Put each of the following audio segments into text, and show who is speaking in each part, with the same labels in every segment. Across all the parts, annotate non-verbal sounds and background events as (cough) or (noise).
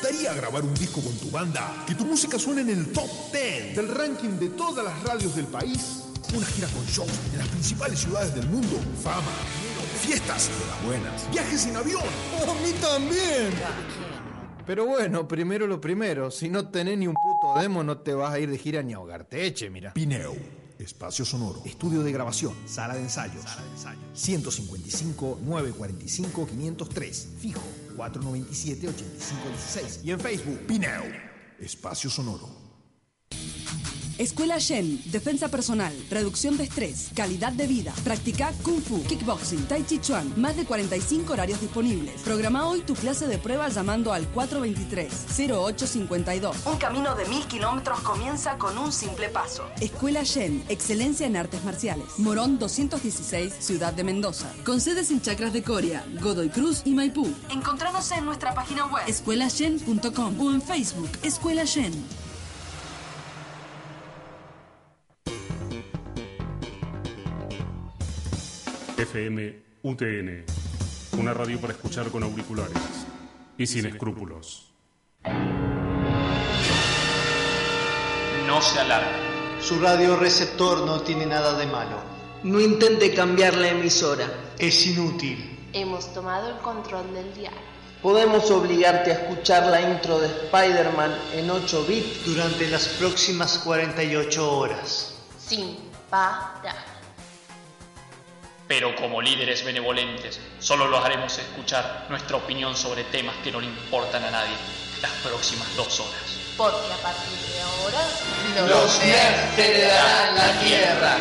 Speaker 1: gustaría grabar un disco con tu banda? Que tu música suene en el top 10 del ranking de todas las radios del país. Una gira con shows en las principales ciudades del mundo. Fama, fiestas de las buenas, viajes en avión. (laughs)
Speaker 2: ¡A mí también! Pero bueno, primero lo primero. Si no tenés ni un puto demo, no te vas a ir de gira ni a ahogarte. Eche, mira.
Speaker 1: Pineo, espacio sonoro.
Speaker 2: Estudio de grabación, sala de ensayos. 155 945 503. Fijo 497 8516. Y en Facebook,
Speaker 1: Pineo, espacio sonoro.
Speaker 3: Escuela Shen, defensa personal, reducción de estrés, calidad de vida. Practica Kung Fu, Kickboxing, Tai Chi Chuan. Más de 45 horarios disponibles. Programa hoy tu clase de prueba llamando al 423-0852. Un camino de mil kilómetros comienza con un simple paso. Escuela Shen, excelencia en artes marciales. Morón 216, Ciudad de Mendoza. Con sedes en Chacras de Coria, Godoy Cruz y Maipú. Encontranos en nuestra página web escuelashen.com o en Facebook Escuela Shen.
Speaker 4: FM UTN, una radio para escuchar con auriculares y sin escrúpulos.
Speaker 5: No se alarme.
Speaker 6: Su radioreceptor no tiene nada de malo.
Speaker 7: No intente cambiar la emisora.
Speaker 6: Es inútil.
Speaker 8: Hemos tomado el control del diario.
Speaker 7: Podemos obligarte a escuchar la intro de Spider-Man en 8 bits
Speaker 6: durante las próximas 48 horas.
Speaker 8: Sin parar.
Speaker 5: Pero como líderes benevolentes, solo los haremos escuchar nuestra opinión sobre temas que no le importan a nadie las próximas dos horas.
Speaker 8: Porque a partir de ahora,
Speaker 7: los nerds heredarán la tierra.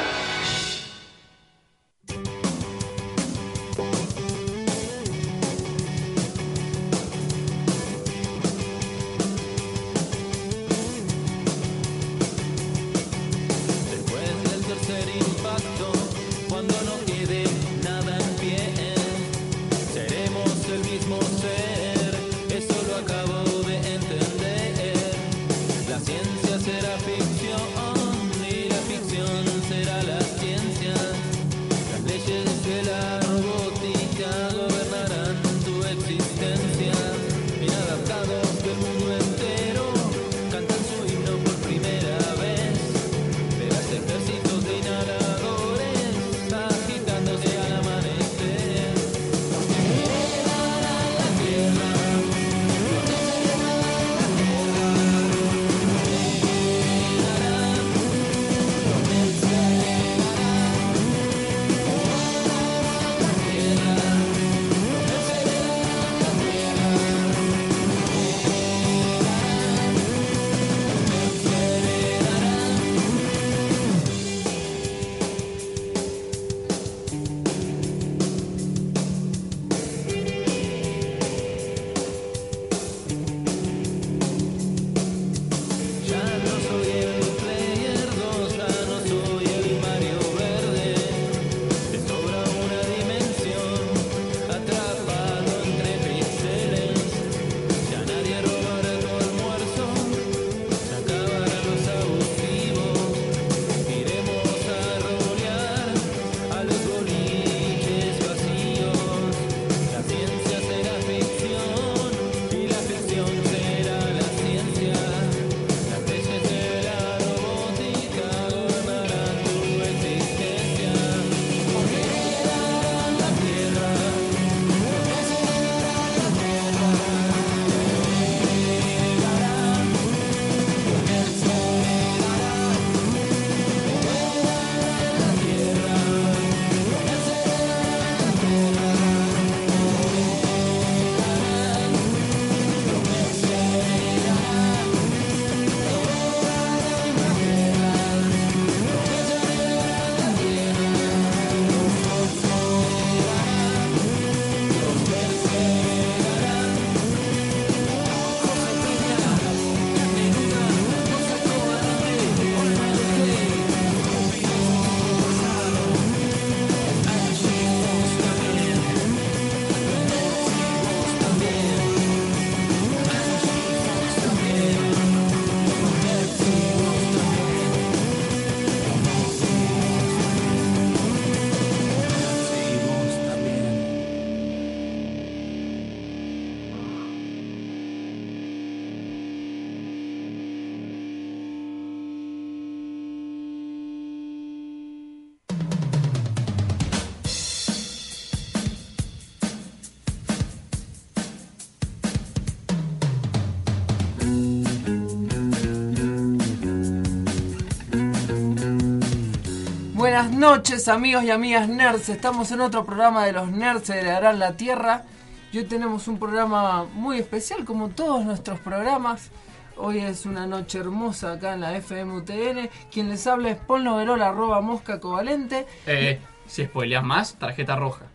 Speaker 9: Buenas noches amigos y amigas nerds. Estamos en otro programa de los nerds de Harán la Tierra. Y hoy tenemos un programa muy especial como todos nuestros programas. Hoy es una noche hermosa acá en la FMUTN. Quien les habla es Paul Noverola, arroba mosca covalente.
Speaker 5: Eh, si spoileas más, tarjeta roja.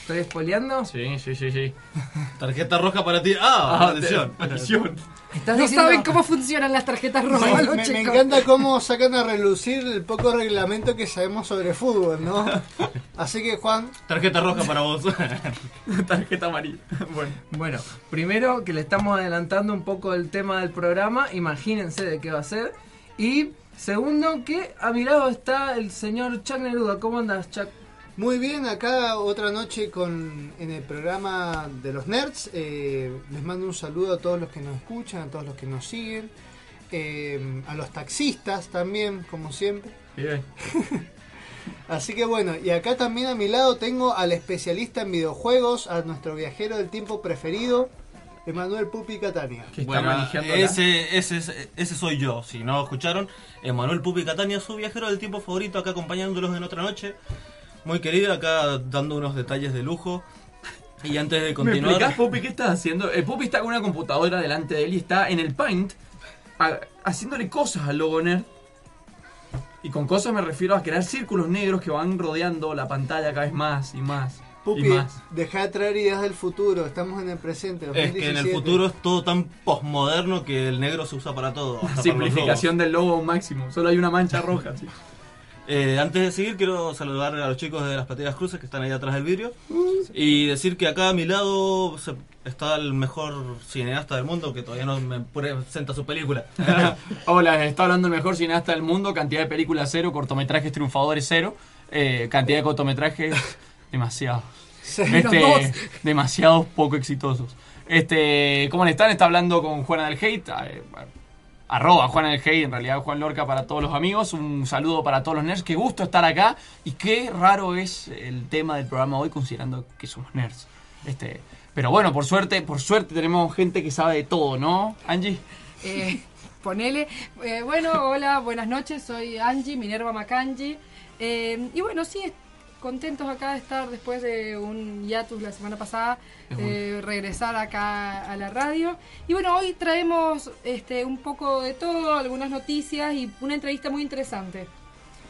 Speaker 9: ¿Estoy spoileando?
Speaker 5: Sí, sí, sí, sí.
Speaker 10: Tarjeta roja para ti. Ah,
Speaker 5: Ah,
Speaker 10: atención.
Speaker 9: ¿Estás
Speaker 11: No
Speaker 9: diciendo-
Speaker 11: saben cómo funcionan las tarjetas rojas,
Speaker 12: Me, encanta cómo sacan a relucir el poco reglamento que sabemos sobre fútbol, ¿no? Así que, Juan,
Speaker 10: Tarjeta roja para vos. (laughs)
Speaker 5: tarjeta amarilla. Bueno.
Speaker 9: Bueno, primero que le estamos adelantando un poco el tema del programa, imagínense de qué va a ser. Y segundo que a mi lado está el señor Chuck Neruda. ¿Cómo andas, Chuck?
Speaker 12: Muy bien, acá otra noche con en el programa de los nerds. Eh, les mando un saludo a todos los que nos escuchan, a todos los que nos siguen, eh, a los taxistas también, como siempre.
Speaker 5: Bien. (laughs)
Speaker 12: Así que bueno, y acá también a mi lado tengo al especialista en videojuegos, a nuestro viajero del tiempo preferido, Emanuel Pupi Catania.
Speaker 5: Que está
Speaker 10: Bueno,
Speaker 5: manejando
Speaker 10: ese, ese, es- ese soy yo. Si no escucharon, Emanuel Pupi Catania, su viajero del tiempo favorito, acá acompañándolos en otra noche. Muy querido, acá dando unos detalles de lujo. Y antes de
Speaker 5: ¿Me
Speaker 10: continuar.
Speaker 5: explicás, Pupi, qué estás haciendo? El Pupi está con una computadora delante de él y está en el Paint a- haciéndole cosas al logo nerd. Y con cosas me refiero a crear círculos negros que van rodeando la pantalla cada vez más y más.
Speaker 12: Pupi, deja de traer ideas del futuro, estamos en el presente.
Speaker 10: Es que en el
Speaker 12: 2017.
Speaker 10: futuro es todo tan posmoderno que el negro se usa para todo. hasta (laughs) para los
Speaker 5: Simplificación del logo máximo. Solo hay una mancha roja. sí.
Speaker 10: Eh, antes de seguir, quiero saludar a los chicos de las Pateras Cruces que están ahí atrás del vidrio. Y decir que acá a mi lado se- está el mejor cineasta del mundo que todavía no me presenta su película. (laughs) (laughs)
Speaker 5: Hola, está hablando el mejor cineasta del mundo. Cantidad de películas cero, cortometrajes triunfadores cero. eh, cantidad de cortometrajes (laughs) demasiado. Este, demasiados poco exitosos. Este, ¿cómo le están? Está hablando con Juana del Hate. eh, arroba Juana del Hate, en realidad Juan Lorca para todos los amigos. Un saludo para todos los nerds. Qué gusto estar acá. Y qué raro es el tema del programa hoy, considerando que somos nerds. Este, pero bueno, por suerte, por suerte tenemos gente que sabe de todo, ¿no, Angie?
Speaker 11: Eh, ponele. Eh, bueno, hola, buenas noches. Soy Angie, Minerva Macangi. Eh, y bueno, sí, contentos acá de estar después de un hiatus la semana pasada, eh, regresar acá a la radio. Y bueno, hoy traemos este un poco de todo, algunas noticias y una entrevista muy interesante.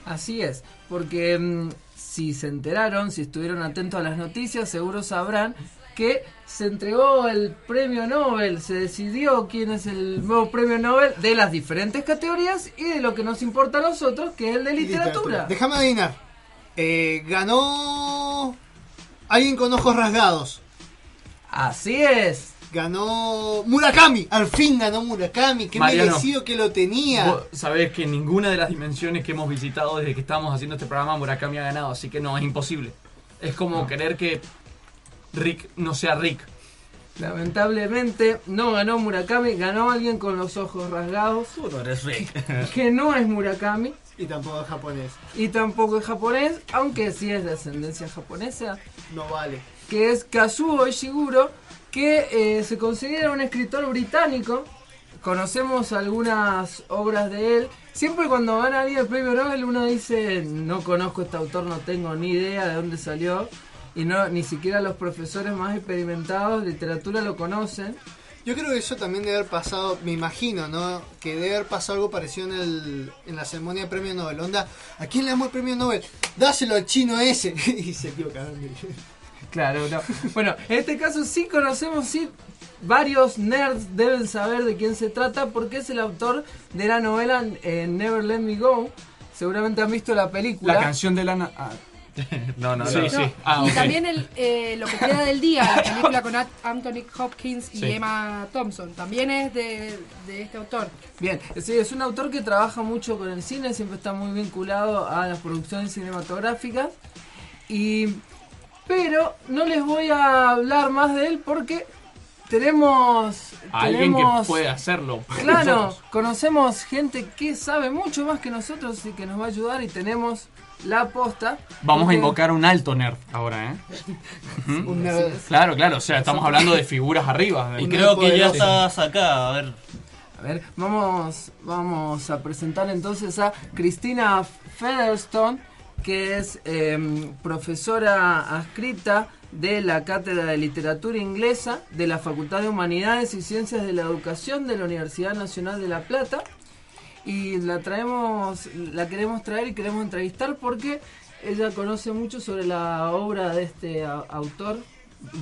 Speaker 9: Así es, porque mm, si se enteraron, si estuvieron atentos a las noticias, seguro sabrán que se entregó el premio Nobel, se decidió quién es el nuevo premio Nobel de las diferentes categorías y de lo que nos importa a nosotros, que es el de literatura.
Speaker 12: Déjame adivinar. Eh, ganó alguien con ojos rasgados.
Speaker 9: Así es.
Speaker 12: Ganó Murakami. Al fin ganó Murakami. Qué
Speaker 5: Mariano,
Speaker 12: merecido que lo tenía.
Speaker 5: Vos sabés que en ninguna de las dimensiones que hemos visitado desde que estamos haciendo este programa Murakami ha ganado, así que no, es imposible. Es como querer que Rick no sea Rick.
Speaker 9: Lamentablemente no ganó Murakami, ganó alguien con los ojos rasgados,
Speaker 10: Tú no eres Rick.
Speaker 9: que no es Murakami
Speaker 12: Y tampoco es japonés.
Speaker 9: y tampoco es japonés, aunque sí es de ascendencia japonesa.
Speaker 12: No vale.
Speaker 9: que es Kazuo Ishiguro, que eh, se considera un escritor británico. Conocemos algunas obras de él. Siempre cuando van a alguien el premio Nobel uno dice, no conozco a este autor, no tengo ni idea de dónde salió. Y no, ni siquiera los profesores más experimentados de literatura lo conocen.
Speaker 12: Yo creo que eso también debe haber pasado, me imagino, ¿no? Que debe haber pasado algo parecido en, el, en la ceremonia de premio Nobel. Onda, ¿a quién le damos el premio Nobel? Dáselo al chino ese. (laughs) y se equivocaron.
Speaker 9: Claro, no. Bueno, en este caso sí conocemos, sí, varios nerds deben saber de quién se trata porque es el autor de la novela eh, Never Let Me Go. Seguramente han visto la película.
Speaker 5: La canción de Lana. ah, (laughs)
Speaker 10: No, no,
Speaker 5: sí,
Speaker 10: no.
Speaker 5: sí. Ah,
Speaker 11: y también el, eh, lo que queda del día, la película con Anthony Hopkins y
Speaker 5: Sí.
Speaker 11: Emma Thompson, también es de, de este autor.
Speaker 9: Bien, sí, es un autor que trabaja mucho con el cine, siempre está muy vinculado a las producciones cinematográficas. Y. Pero no les voy a hablar más de él porque tenemos.
Speaker 5: Alguien que puede hacerlo.
Speaker 9: Claro,
Speaker 5: nosotros. (laughs)
Speaker 9: conocemos gente que sabe mucho más que nosotros y que nos va a ayudar y tenemos la aposta.
Speaker 5: Vamos a invocar un alto nerd ahora, ¿eh? (laughs)
Speaker 12: Un nerd.
Speaker 5: Claro, claro, o sea, estamos hablando de figuras arriba.
Speaker 10: Y creo que ya estás acá. A ver,
Speaker 9: A ver, vamos, vamos a presentar entonces a Cristina Featherstone, que es em, profesora adscrita de la Cátedra de Literatura Inglesa de la Facultad de Humanidades y Ciencias de la Educación de la Universidad Nacional de La Plata. Y la traemos, la queremos traer y queremos entrevistar porque ella conoce mucho sobre la obra de este autor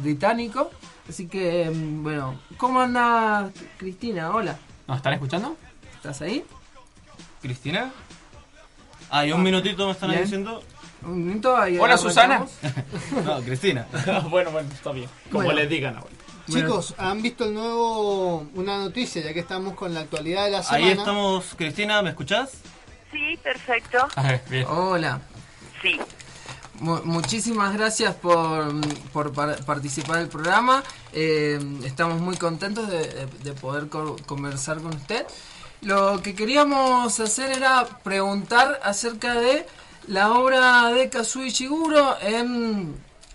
Speaker 9: británico. Así que, em, bueno, ¿cómo anda Cristina? Hola.
Speaker 5: ¿Nos están escuchando?
Speaker 9: ¿Estás ahí?
Speaker 10: ¿Cristina? Ah, y un minutito me están
Speaker 9: Bien.
Speaker 10: diciendo.
Speaker 9: Un minuto ahí
Speaker 5: Hola,
Speaker 9: arrancamos. (laughs) (laughs)
Speaker 10: no, Cristina. (laughs)
Speaker 5: bueno, bueno, está bien. Como
Speaker 12: Bueno.
Speaker 5: les digan ahora.
Speaker 12: Chicos, ¿han visto el nuevo, una noticia, ya que estamos con la actualidad de la semana?
Speaker 10: Ahí estamos, Cristina, ¿me escuchás?
Speaker 8: Sí, perfecto.
Speaker 9: Hola.
Speaker 8: Sí.
Speaker 9: Mu- muchísimas gracias por, por par- participar del programa. Eh, estamos muy contentos de, de- de poder co- conversar con usted. Lo que queríamos hacer era preguntar acerca de la obra de Kazuo Ishiguro en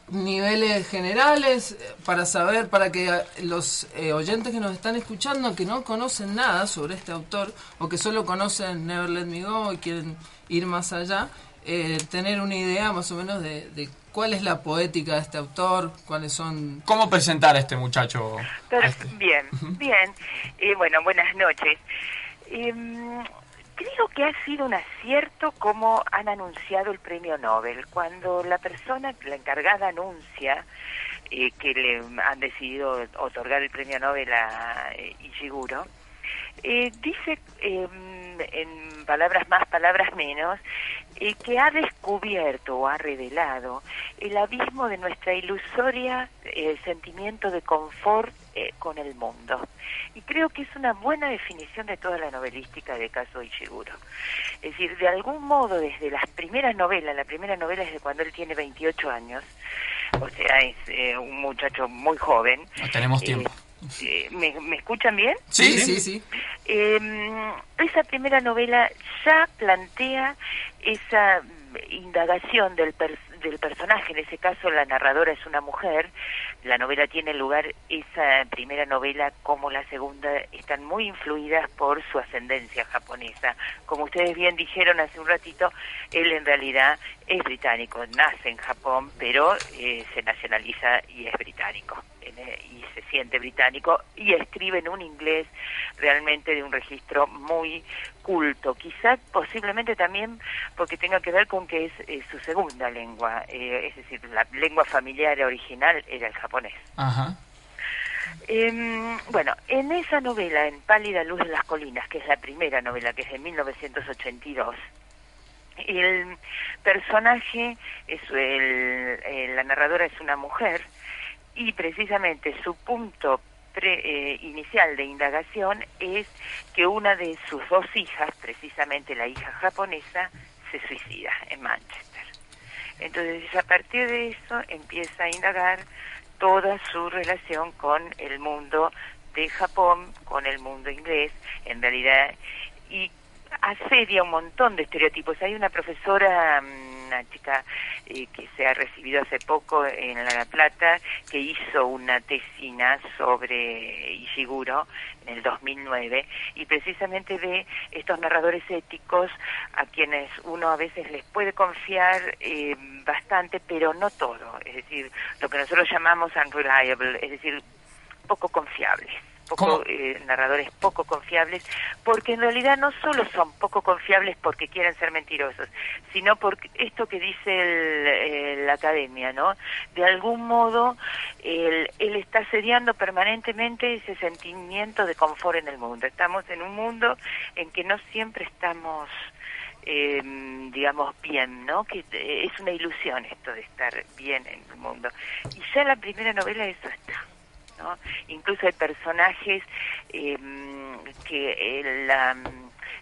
Speaker 9: niveles generales eh, para saber, para que eh, los eh, oyentes que nos están escuchando que no conocen nada sobre este autor o que solo conocen Never Let Me Go y quieren ir más allá, eh, tener una idea más o menos de, de cuál es la poética de este autor, cuáles son...
Speaker 5: ¿Cómo presentar a este muchacho? A este?
Speaker 8: Bien, bien. Eh, bueno, buenas noches. Creo que ha sido un acierto como han anunciado el premio Nobel. Cuando la persona, la encargada anuncia eh, que le han decidido otorgar el premio Nobel a eh, Ishiguro, eh, dice em, en palabras más, palabras menos, eh, que ha descubierto o ha revelado el abismo de nuestra ilusoria eh, sentimiento de confort eh, con el mundo. Y creo que es una buena definición de toda la novelística de Kazuo Ishiguro. Es decir, de algún modo, desde las primeras novelas, la primera novela es de cuando él tiene 28 años, o sea, es eh, un muchacho muy joven.
Speaker 5: Tenemos
Speaker 8: Eh,
Speaker 5: tiempo.
Speaker 8: Eh, ¿me, ¿Me escuchan bien?
Speaker 5: Sí, sí, sí.
Speaker 8: Eh, esa primera novela ya plantea esa indagación del, per- del personaje, en ese caso la narradora es una mujer, la novela tiene lugar, esa primera novela como la segunda están muy influidas por su ascendencia japonesa. Como ustedes bien dijeron hace un ratito, él en realidad es británico, nace en Japón, pero eh, se nacionaliza y es británico eh, y se siente británico y escribe en un inglés realmente de un registro muy culto, quizá posiblemente también porque tenga que ver con que es eh, su segunda lengua, eh, es decir, la lengua familiar original era el japonés.
Speaker 5: Ajá.
Speaker 8: Em, bueno, en esa novela, En Pálida Luz de las Colinas, que es la primera novela, que es de 1982, el personaje, es el, eh, la narradora es una mujer, y precisamente su punto pre- eh, inicial de indagación es que una de sus dos hijas, precisamente la hija japonesa, se suicida en Manchester. Entonces, a partir de eso empieza a indagar toda su relación con el mundo de Japón, con el mundo inglés, en realidad, y asedia un montón de estereotipos. Hay una profesora, mm, una chica eh, que se ha recibido hace poco en La Plata, que hizo una tesina sobre Ishiguro en el 2009 y precisamente ve estos narradores éticos a quienes uno a veces les puede confiar eh, bastante, pero no todo. Es decir, lo que nosotros llamamos unreliable, es decir, poco confiables poco eh, narradores poco confiables, porque en realidad no solo son poco confiables porque quieren ser mentirosos, sino por esto que dice el, eh, la academia, ¿no? De algún modo, él, él está asediando permanentemente ese sentimiento de confort en el mundo. Estamos en un mundo en que no siempre estamos eh, digamos, bien, ¿no? Que eh, es una ilusión esto de estar bien en el mundo. Y ya la primera novela eso está. ¿No? Incluso hay personajes eh, que eh, la,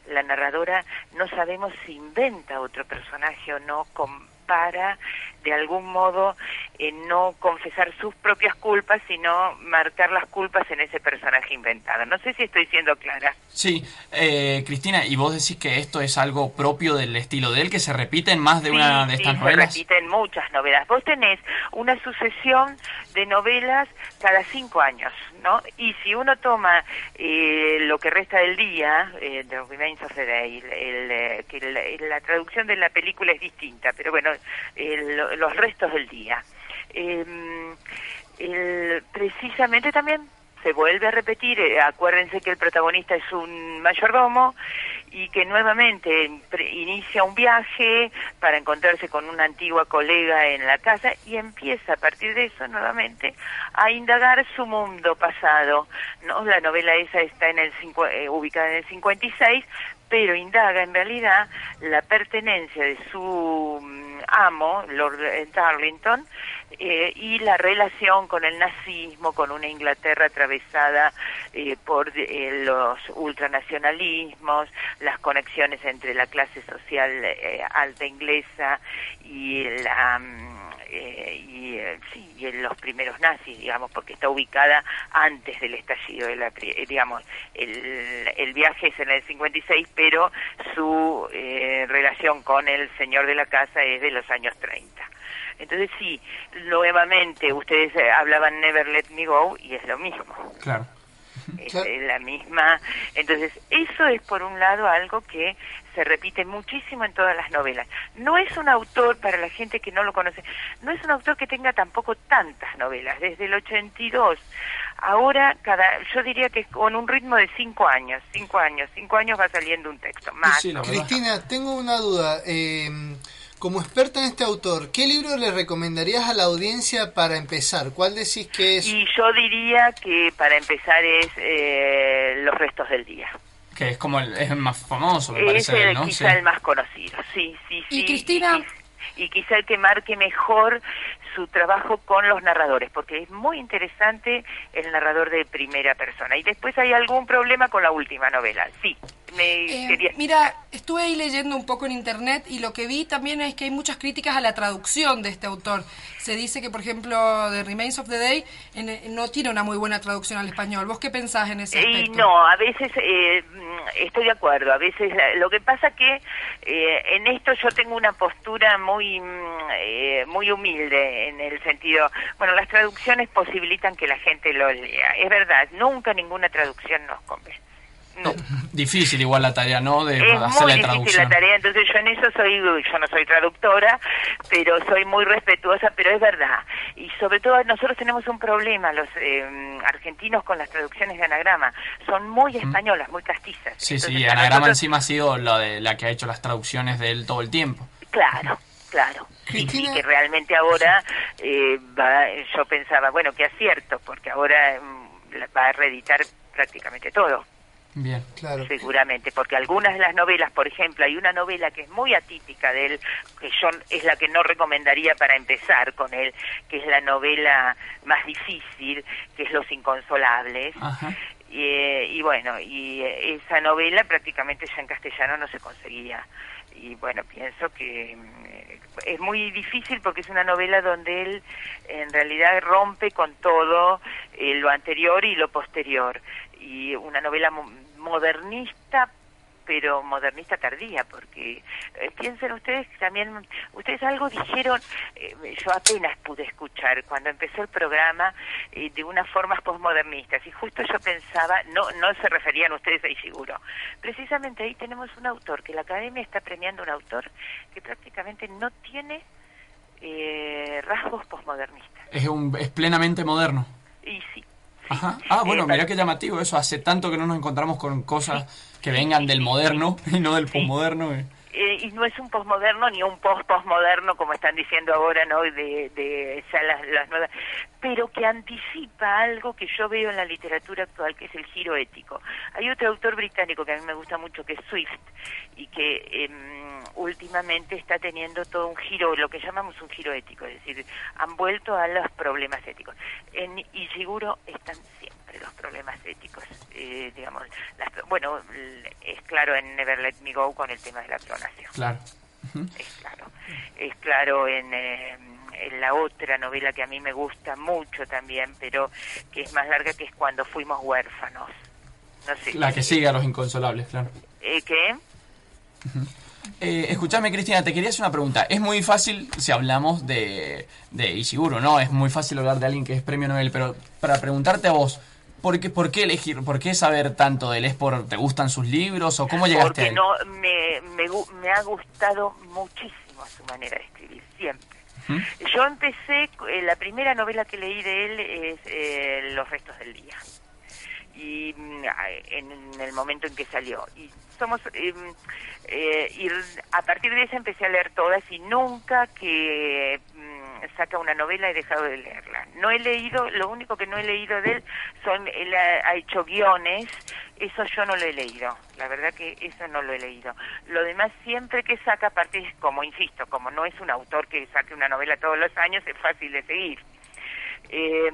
Speaker 8: la narradora no sabemos si inventa otro personaje o no, compara de algún modo eh, no confesar sus propias culpas, sino marcar las culpas en ese personaje inventado. No sé si estoy siendo clara.
Speaker 5: Sí, eh, Cristina, y vos decís que esto es algo propio del estilo de él, que se repite en más de una de estas
Speaker 8: sí,
Speaker 5: novelas.
Speaker 8: Se repite en muchas novelas. Vos tenés una sucesión de novelas cada cinco años, ¿no? Y si uno toma eh, lo que resta del día, eh, The Remains of the Day, el- el, eh, que la, la traducción de la película es distinta, pero bueno, el- los restos del día. El- precisamente también se vuelve a repetir, eh, acuérdense que el protagonista es un mayordomo y que nuevamente inicia un viaje para encontrarse con una antigua colega en la casa y empieza a partir de eso nuevamente a indagar su mundo pasado. ¿no? La novela esa está en el cincu- eh, ubicada en el 56, pero indaga en realidad la pertenencia de su mm, amo, Lord Darlington, eh, y la relación con el nazismo, con una Inglaterra atravesada eh, por eh, los ultranacionalismos, las conexiones entre la clase social eh, alta inglesa y la mm, eh, y eh, sí y en los primeros nazis digamos porque está ubicada antes del estallido de la eh, digamos el, el viaje es en el 56 pero su eh, relación con el señor de la casa es de los años 30 entonces sí nuevamente ustedes eh, hablaban Never Let Me Go y es lo mismo
Speaker 5: Claro. (laughs)
Speaker 8: es la misma. Entonces, eso es por un lado algo que se repite muchísimo en todas las novelas. No es un autor, para la gente que no lo conoce, no es un autor que tenga tampoco tantas novelas. Desde el 82, ahora, cada, yo diría que con un ritmo de cinco años, cinco años, cinco años va saliendo un texto más.
Speaker 12: Cristina, tengo una duda. eh, como experta en este autor, ¿qué libro le recomendarías a la audiencia para empezar? ¿Cuál decís que es?
Speaker 8: Y yo diría que para empezar es eh, Los restos del día.
Speaker 5: Que es como el, es el más famoso, me
Speaker 8: Es
Speaker 5: parece,
Speaker 8: el, quizá
Speaker 5: Sí.
Speaker 8: el más conocido, sí, sí, sí.
Speaker 11: Y Cristina-
Speaker 8: Y, y quizá el que marque mejor su trabajo con los narradores, porque es muy interesante el narrador de primera persona. Y después hay algún problema con la última novela, sí. Me
Speaker 11: Eh,
Speaker 8: quería...
Speaker 11: Mira, estuve ahí leyendo un poco en internet y lo que vi también es que hay muchas críticas a la traducción de este autor. Se dice que, por ejemplo, The Remains of the Day en- no tiene una muy buena traducción al español. ¿Vos qué pensás en ese
Speaker 8: Y
Speaker 11: aspecto?
Speaker 8: no, a veces eh, mm, estoy de acuerdo, a veces la- lo que pasa que eh, en esto yo tengo una postura muy mm, eh, muy humilde en el sentido, bueno, las traducciones posibilitan que la gente lo lea, es verdad, nunca ninguna traducción nos convence.
Speaker 5: Difícil igual la tarea, ¿no? De
Speaker 8: Es muy
Speaker 5: hacer la
Speaker 8: difícil
Speaker 5: traducción.
Speaker 8: la tarea, entonces yo en eso soy, yo no soy traductora, pero soy muy respetuosa, pero es verdad. Y sobre todo nosotros tenemos un problema, los eh, argentinos con las traducciones de anagrama, son muy españolas, muy castizas.
Speaker 5: Sí,
Speaker 8: Entonces,
Speaker 5: sí, Anagrama
Speaker 8: nosotros-
Speaker 5: encima ha sido la, de, la que ha hecho las traducciones de él todo el tiempo.
Speaker 8: Claro, claro. Sí, sí, que realmente ahora eh, va, yo pensaba, bueno, qué acierto, porque ahora mm, la- va a reeditar prácticamente todo.
Speaker 5: Bien.
Speaker 12: Claro.
Speaker 8: Seguramente, porque algunas de las novelas, por ejemplo, hay una novela que es muy atípica de él, que yo es la que no recomendaría para empezar con él, que es la novela más difícil, que es Los Inconsolables. Y, eh, y bueno, y eh, esa novela prácticamente ya en castellano no se conseguía. Y bueno, pienso que mm, es muy difícil porque es una novela donde él en realidad rompe con todo eh, lo anterior y lo posterior. Y una novela modernista pero modernista tardía, porque eh, piensen ustedes que también, ustedes algo dijeron, eh, yo apenas pude escuchar cuando empezó el programa eh, de unas formas postmodernistas, y justo yo pensaba, no, no se referían ustedes ahí seguro, precisamente ahí tenemos un autor, que la academia está premiando un autor que prácticamente no tiene eh, rasgos postmodernistas.
Speaker 5: Es, un, es plenamente moderno.
Speaker 8: Y sí,
Speaker 5: Ajá. Ah, bueno,
Speaker 8: Eh,
Speaker 5: mirá qué llamativo eso. Hace tanto que no nos encontramos con cosas que vengan del moderno (laughs) y no del posmoderno. eh.
Speaker 8: Eh, y no es un posmoderno ni un post-posmoderno como están diciendo ahora, ¿no? De, de ya las, nuevas, pero que anticipa algo que yo veo en la literatura actual, que es el giro ético. Hay otro autor británico que a mí me gusta mucho, que es Swift, y que em, últimamente está teniendo todo un giro, lo que llamamos un giro ético, es decir, han vuelto a los problemas éticos. En Ishiguro están siempre los problemas éticos, eh, digamos, las- bueno, es claro en Never Let Me Go con el tema de la clonación.
Speaker 5: Claro.
Speaker 8: Es claro. Es claro en, eh, la otra novela que a mí me gusta mucho también, pero que es más larga, que es Cuando fuimos huérfanos. No sé.
Speaker 5: La que sigue a los inconsolables, claro.
Speaker 8: Eh, ¿Qué?
Speaker 5: Eh, escuchame, Cristina, te quería hacer una pregunta. Es muy fácil si hablamos de, de Ishiguro, ¿no? Es muy fácil hablar de alguien que es premio Nobel, pero para preguntarte a vos, ¿por qué, por qué elegir, por qué saber tanto de él? ¿Es por, te gustan sus libros o cómo llegaste
Speaker 8: Porque
Speaker 5: a él?
Speaker 8: no, me, me, me ha gustado muchísimo su manera de escribir, siempre. Yo empecé, eh, la primera novela que leí de él es eh, Los restos del día. Y mm, en el momento en que salió. Y somos eh, eh, y a partir de esa empecé a leer todas y nunca que mm, saca una novela he dejado de leerla. No he leído, lo único que no he leído de él son, él ha, hecho guiones, eso yo no lo he leído, la verdad que eso no lo he leído. Lo demás siempre que saca, aparte como, insisto, como no es un autor que saque una novela todos los años, es fácil de seguir. Eh,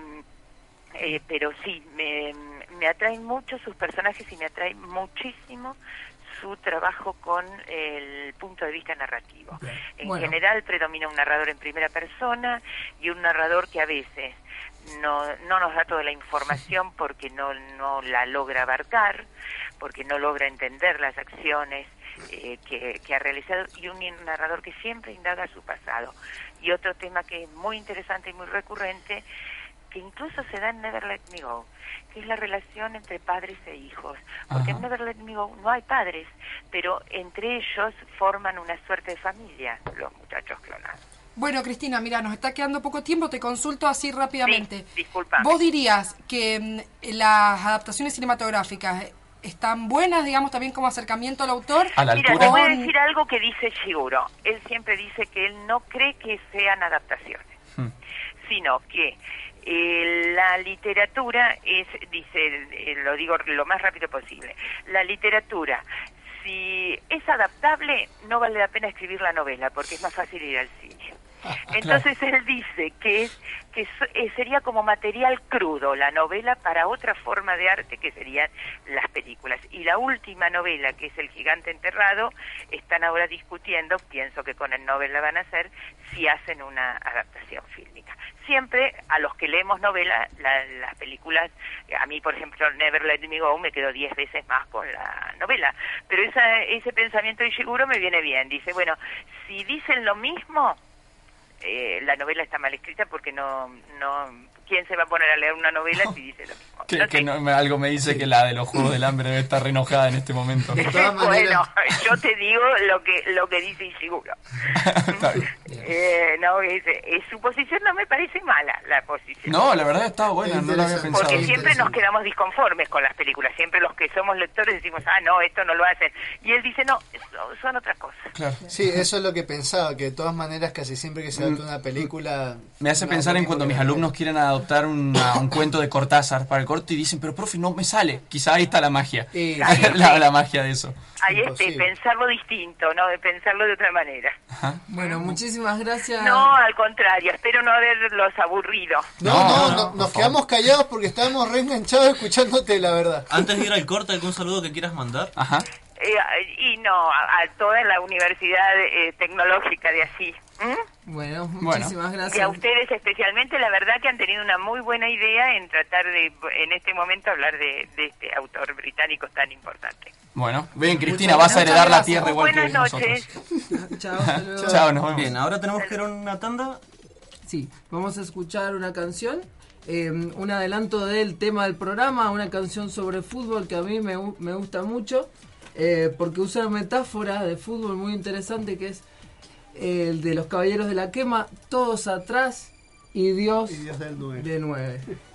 Speaker 8: eh, pero sí, me, me atraen mucho sus personajes y me atrae muchísimo su trabajo con el punto de vista narrativo. En
Speaker 11: Bueno.
Speaker 8: general predomina un narrador en primera persona y un narrador que a veces no, no nos da toda la información porque no, no la logra abarcar, porque no logra entender las acciones eh, que, que ha realizado y un narrador que siempre indaga su pasado. Y otro tema que es muy interesante y muy recurrente, que incluso se da en Never Let Me Go, que es la relación entre padres e hijos. Porque en Never Let Me Go no hay padres, pero entre ellos forman una suerte de familia, los muchachos clonados.
Speaker 11: Bueno, Cristina, mira, nos está quedando poco tiempo, te consulto así rápidamente.
Speaker 8: Disculpa.
Speaker 11: ¿Vos dirías que mm, las adaptaciones cinematográficas están buenas, digamos, también como acercamiento al autor?
Speaker 8: Mira, te voy a decir algo que dice Shiguro. Él siempre dice que él no cree que sean adaptaciones, sino que eh, la literatura es, dice, eh, lo digo lo más rápido posible, la literatura, si es adaptable, no vale la pena escribir la novela, porque es más fácil ir al cine. (laughs) Entonces él dice que es que eh, sería como material crudo la novela para otra forma de arte que serían las películas. Y la última novela, que es El gigante enterrado, están ahora discutiendo, pienso que con el Nobel la van a hacer, si hacen una adaptación fílmica. Siempre a los que leemos novela, la- las películas, a mí por ejemplo Never Let Me Go me quedo diez veces más con la novela, pero esa, ese pensamiento de Ishiguro me viene bien. Dice, bueno, si dicen lo mismo, eh, la novela está mal escrita porque no, no, ¿quién se va a poner a leer una novela si dice lo mismo?
Speaker 5: Que, que no- me- algo me dice que la de los Juegos del Hambre debe estar re enojada en este momento. (laughs)
Speaker 8: bueno, yo te digo lo que lo que dice Ishiguro. (laughs)
Speaker 5: Está.
Speaker 8: Eh, no, es- su posición no me parece mala, la posición.
Speaker 5: No, la verdad estaba buena, no lo había pensado.
Speaker 8: Porque siempre nos quedamos disconformes con las películas. Siempre los que somos lectores decimos, ah, no, esto no lo hacen. Y él dice, no, son otras cosas.
Speaker 12: Sí, eso es lo que pensaba, que de todas maneras casi siempre que se adapta una película...
Speaker 5: Me hace pensar en cuando mis
Speaker 12: la
Speaker 5: alumnos quieren adoptar una- un cuento de Cortázar para el corto y dicen, pero profe, no me sale. Quizá ahí está la magia. (laughs) la, la magia de eso.
Speaker 8: Ahí este, pensarlo distinto, ¿no? De pensarlo de otra manera.
Speaker 9: Bueno, muchísimas gracias.
Speaker 8: No, al contrario, espero no haberlos aburrido.
Speaker 12: No, no, no, nos quedamos callados porque estábamos reenganchados escuchándote, la verdad.
Speaker 10: Antes de ir al corte, ¿algún saludo que quieras mandar?
Speaker 5: Ajá.
Speaker 8: Eh, y no, a, a toda la Universidad eh, Tecnológica de así.
Speaker 9: Bueno, muchísimas
Speaker 8: Y a
Speaker 9: gracias.
Speaker 8: ustedes especialmente, la verdad que han tenido una muy buena idea en tratar de, en este momento, hablar de, de este autor británico tan importante.
Speaker 5: Bueno, bien, Cristina, vas a heredar la tierra igual que
Speaker 8: Buenas
Speaker 5: nosotros.
Speaker 8: noches. (laughs)
Speaker 9: Chao, hasta luego. (laughs)
Speaker 5: Chao, nos vemos.
Speaker 10: Bien, ahora tenemos que ir a una tanda.
Speaker 9: Sí, vamos a escuchar una canción, eh, un adelanto del tema del programa, una canción sobre fútbol que a mí me, me gusta mucho, eh, porque usa una metáfora de fútbol muy interesante que es eh, el de los caballeros de la quema, todos atrás y Dios, de nueve. (laughs)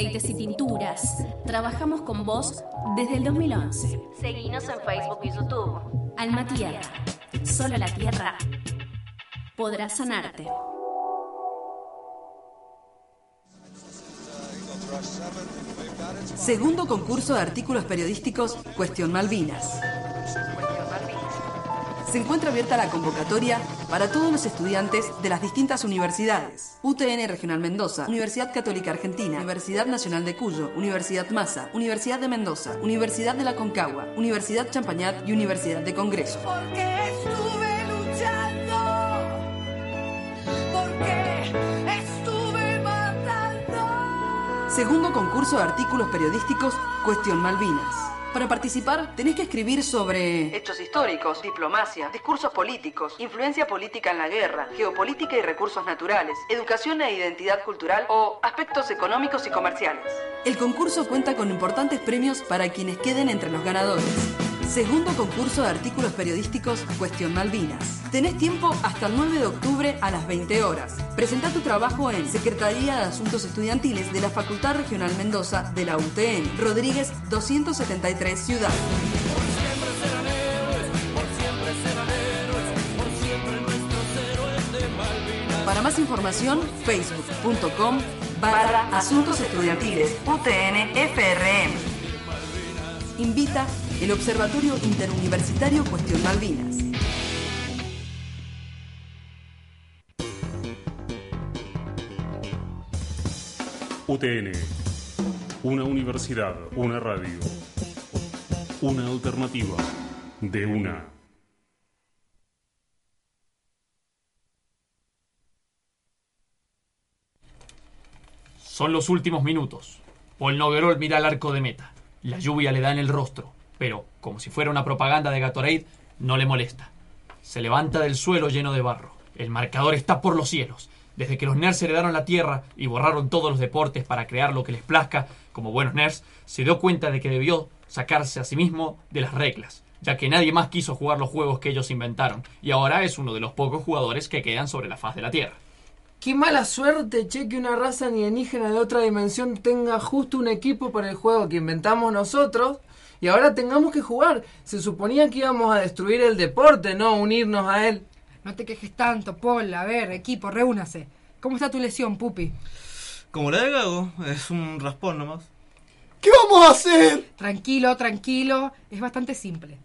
Speaker 13: aceites y tinturas. Trabajamos con vos desde el 2011. Seguinos en Facebook y YouTube. Alma Tierra. Solo la tierra podrá sanarte.
Speaker 3: Segundo concurso de artículos periodísticos Cuestión Malvinas. Se encuentra abierta la convocatoria para todos los estudiantes de las distintas universidades. UTN Regional Mendoza, Universidad Católica Argentina, Universidad Nacional de Cuyo, Universidad Massa, Universidad de Mendoza, Universidad de la Concagua, Universidad Champañat y Universidad de Congreso.
Speaker 14: Porque estuve luchando, porque estuve matando.
Speaker 3: Segundo concurso de artículos periodísticos Cuestión Malvinas. Para participar tenés que escribir sobre hechos históricos, diplomacia, discursos políticos, influencia política en la guerra, geopolítica y recursos naturales, educación e identidad cultural o aspectos económicos y comerciales. El concurso cuenta con importantes premios para quienes queden entre los ganadores. Segundo concurso de artículos periodísticos Cuestión Malvinas. Tenés tiempo hasta el 9 de octubre a las 20 horas. Presenta tu trabajo en Secretaría de Asuntos Estudiantiles de la Facultad Regional Mendoza de la UTN, Rodríguez 273 Ciudad. Para más información, facebook.com barra Asuntos Estudiantiles UTN FRM. Invita el Observatorio Interuniversitario Cuestión Malvinas.
Speaker 4: UTN. Una universidad, una radio. Una alternativa de una.
Speaker 5: Son los últimos minutos. Paul Noguerol mira al arco de meta. La lluvia le da en el rostro, pero, como si fuera una propaganda de Gatorade, no le molesta. Se levanta del suelo lleno de barro. El marcador está por los cielos. Desde que los nerds heredaron la Tierra y borraron todos los deportes para crear lo que les plazca, como buenos nerds, se dio cuenta de que debió sacarse a sí mismo de las reglas, ya que nadie más quiso jugar los juegos que ellos inventaron, y ahora es uno de los pocos jugadores que quedan sobre la faz de la Tierra.
Speaker 9: Qué mala suerte, che, que una raza alienígena de otra dimensión tenga justo un equipo para el juego que inventamos nosotros y ahora tengamos que jugar. Se suponía que íbamos a destruir el deporte, no unirnos a él.
Speaker 11: No te quejes tanto, Paul. A ver, equipo, reúnase. ¿Cómo está tu lesión, Pupi?
Speaker 10: Como la de Gago, es un raspón nomás.
Speaker 12: ¿Qué vamos a hacer?
Speaker 11: Tranquilo, tranquilo. Es bastante simple.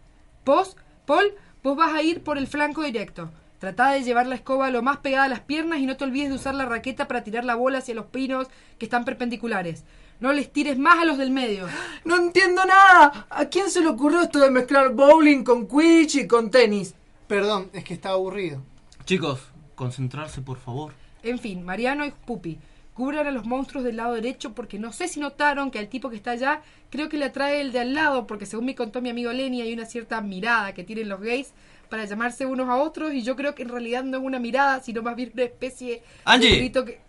Speaker 11: Vos, Paul, vos vas a ir por el flanco directo. Trata de llevar la escoba lo más pegada a las piernas y no te olvides de usar la raqueta para tirar la bola hacia los pinos que están perpendiculares. No les tires más a los del medio.
Speaker 9: No entiendo nada. ¿A quién se le ocurrió esto de mezclar bowling con quidditch y con tenis?
Speaker 12: Perdón, es que estaba aburrido.
Speaker 10: Chicos, concentrarse por favor.
Speaker 11: En fin, Mariano y Pupi, cubran a los monstruos del lado derecho porque no sé si notaron que al tipo que está allá creo que le atrae el de al lado porque según me contó mi amigo Lenny hay una cierta mirada que tienen los gays para llamarse unos a otros y yo creo que en realidad no es una mirada sino más bien una especie
Speaker 10: Angie.
Speaker 11: de grito que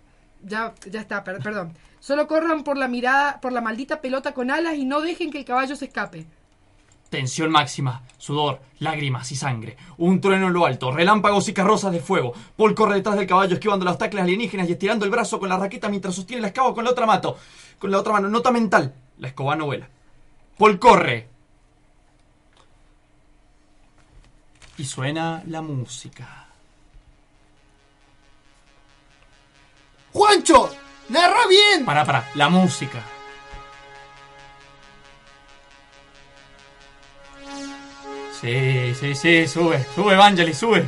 Speaker 11: ya ya está, per- perdón. Solo corran por la mirada, por la maldita pelota con alas y no dejen que el caballo se escape.
Speaker 5: Tensión máxima, sudor, lágrimas y sangre. Un trueno en lo alto, relámpagos y carrozas de fuego. Paul corre detrás del caballo esquivando los tacles alienígenas y estirando el brazo con la raqueta mientras sostiene la escoba con la otra mano. Con la otra mano, nota mental. La escoba no vuela. Paul corre. Y suena la música.
Speaker 12: ¡Juancho! ¡Narra bien!
Speaker 5: Para, para, la música. Sí, sí, sí, sube, sube, Evangelis, sube.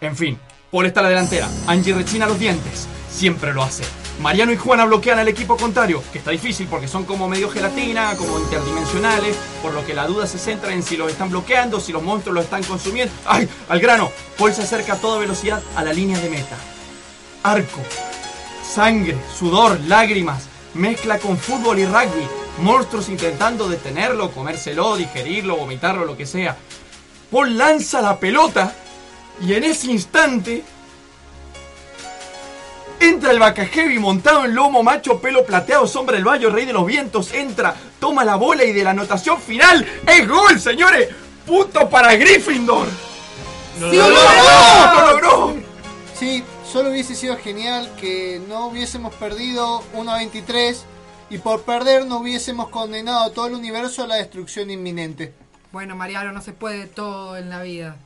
Speaker 5: En fin, Paul está a la delantera. Angie rechina los dientes. Siempre lo hace. Mariano y Juana bloquean al equipo contrario, que está difícil porque son como medio gelatina, como interdimensionales, por lo que la duda se centra en si los están bloqueando, si los monstruos los están consumiendo. ¡Ay! Al grano. Paul se acerca a toda velocidad a la línea de meta. Arco, sangre, sudor, lágrimas, mezcla con fútbol y rugby, monstruos intentando detenerlo, comérselo, digerirlo, vomitarlo, lo que sea. Paul lanza la pelota y en ese instante entra el vaca heavy montado en lomo macho, pelo plateado, sombra del valle, rey de los vientos, entra, toma la bola y de la anotación final es gol, señores. Punto para Gryffindor.
Speaker 12: ¡Sí,
Speaker 5: ¡Lo logró! ¡Lo logró!
Speaker 12: Sí, solo hubiese sido genial que no hubiésemos perdido 1 a 23 y por perder no hubiésemos condenado a todo el universo a la destrucción inminente.
Speaker 11: Bueno, Mariano, no se puede todo en la vida.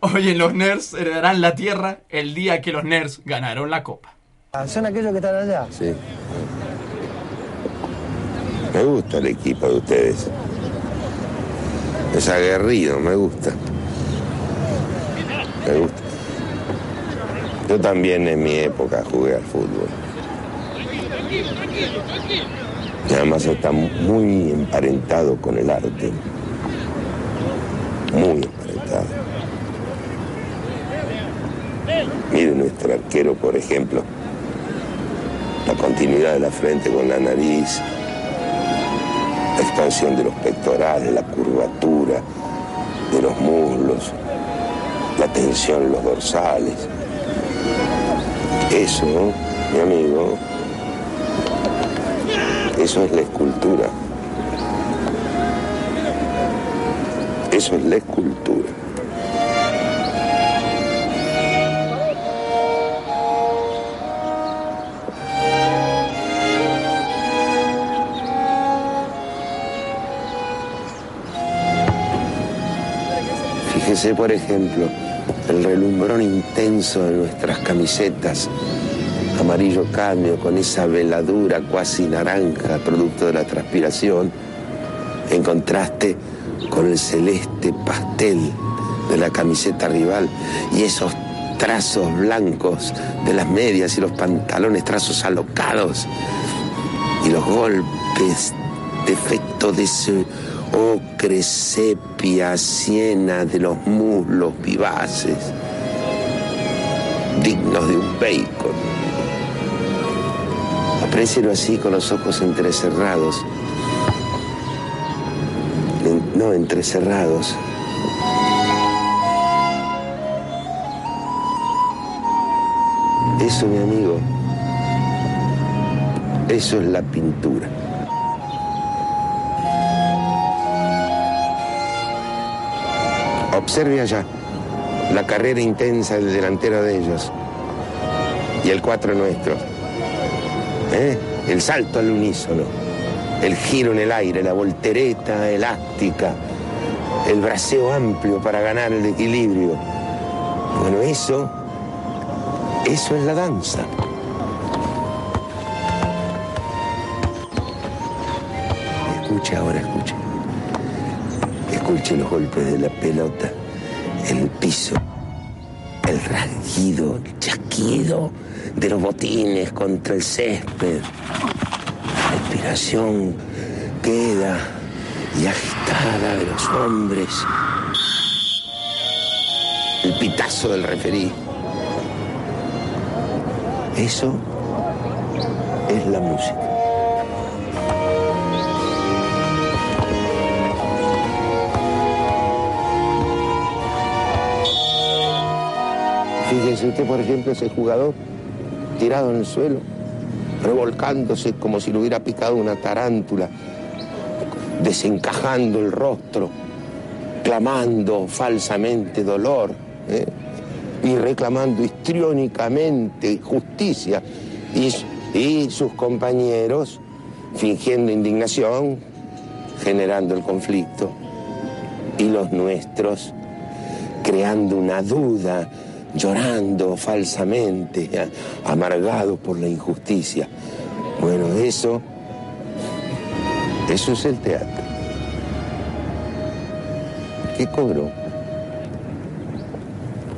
Speaker 5: Oye, los nerds heredarán la tierra el día que los nerds ganaron la copa.
Speaker 15: ¿Son aquellos que están allá?
Speaker 16: Sí. Me gusta el equipo de ustedes. Es aguerrido, me gusta. Me gusta. Yo también en mi época jugué al fútbol. Y además está muy emparentado con el arte. Muy emparentado. Mire nuestro arquero, por ejemplo. La continuidad de la frente con la nariz. La expansión de los pectorales, la curvatura de los muslos. La tensión en los dorsales. Eso, mi amigo, eso es la escultura. Eso es la escultura. Fíjese, por ejemplo, el relumbrón intenso de nuestras camisetas, amarillo cambio con esa veladura cuasi naranja, producto de la transpiración, en contraste con el celeste pastel de la camiseta rival y esos trazos blancos de las medias y los pantalones, trazos alocados y los golpes de efecto de ese ocre sepia siena de los muslos vivaces, dignos de un bacon. Aprécielo así con los ojos entrecerrados. En- No, entrecerrados. Eso, mi amigo, eso es la pintura. Observe allá, la carrera intensa del delantero de ellos y el cuatro nuestro. ¿Eh? El salto al unísono, el giro en el aire, la voltereta elástica, el braceo amplio para ganar el equilibrio. Bueno, eso, eso es la danza. Escuche ahora, escuche. Escuche los golpes de la pelota, el piso, el rasguido, el chasquido de los botines contra el césped. La respiración queda y agitada de los hombres. El pitazo del referí. Eso es la música. Fíjese usted, por ejemplo, ese jugador tirado en el suelo, revolcándose como si lo hubiera picado una tarántula, desencajando el rostro, clamando falsamente dolor ¿eh? y reclamando histriónicamente justicia. Y sus compañeros fingiendo indignación, generando el conflicto. Y los nuestros creando una duda, llorando falsamente, a- amargados por la injusticia. Bueno, eso, eso es el teatro. ¿Qué cobró?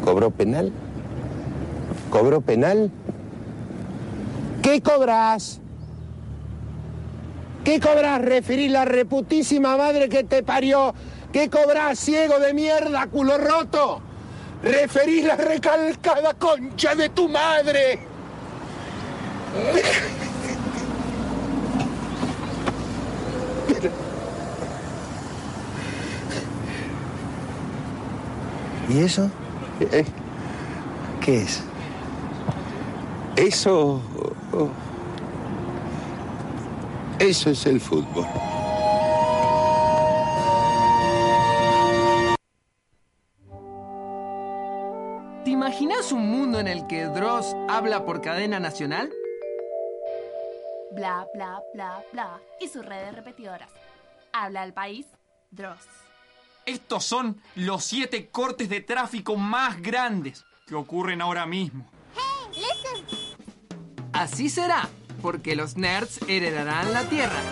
Speaker 16: ¿Cobró penal? ¿Cobró penal? ¿Qué cobras? ¿Qué cobras, referir la reputísima madre que te parió? ¿Qué cobras, ciego de mierda, culo roto? Referís la recalcada concha de tu madre. ¿Y eso? Eh, ¿Qué es? Eso... oh, Eso es el fútbol.
Speaker 9: Imaginas un mundo en el que Dross habla por cadena nacional?
Speaker 13: Bla, bla, bla, bla. Y sus redes repetidoras. Habla el país, Dross.
Speaker 17: Estos son los siete cortes de tráfico más grandes que ocurren ahora mismo.
Speaker 9: Así será, porque los nerds heredarán la Tierra.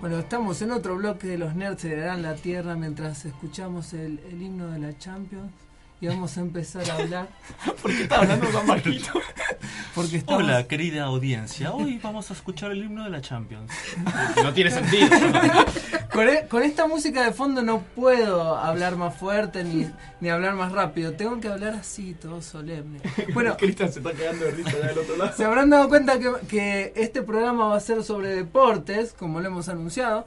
Speaker 9: Bueno, estamos en otro bloque de los nerds heredarán la Tierra mientras escuchamos el, el himno de la Champions y vamos a empezar a hablar. (laughs)
Speaker 10: ¿Por qué está hablando tan bajito? (laughs)
Speaker 9: Porque estamos...
Speaker 10: Hola, querida audiencia. Hoy vamos a escuchar el himno de la Champions. (laughs) No tiene sentido.
Speaker 9: Con, e- con esta música de fondo no puedo hablar más fuerte ni, ni hablar más rápido. Tengo que hablar así, todo solemne. Bueno,
Speaker 10: Cristian se está quedando de risa allá del otro lado.
Speaker 9: se habrán dado cuenta que, que este programa va a ser sobre deportes, como lo hemos anunciado.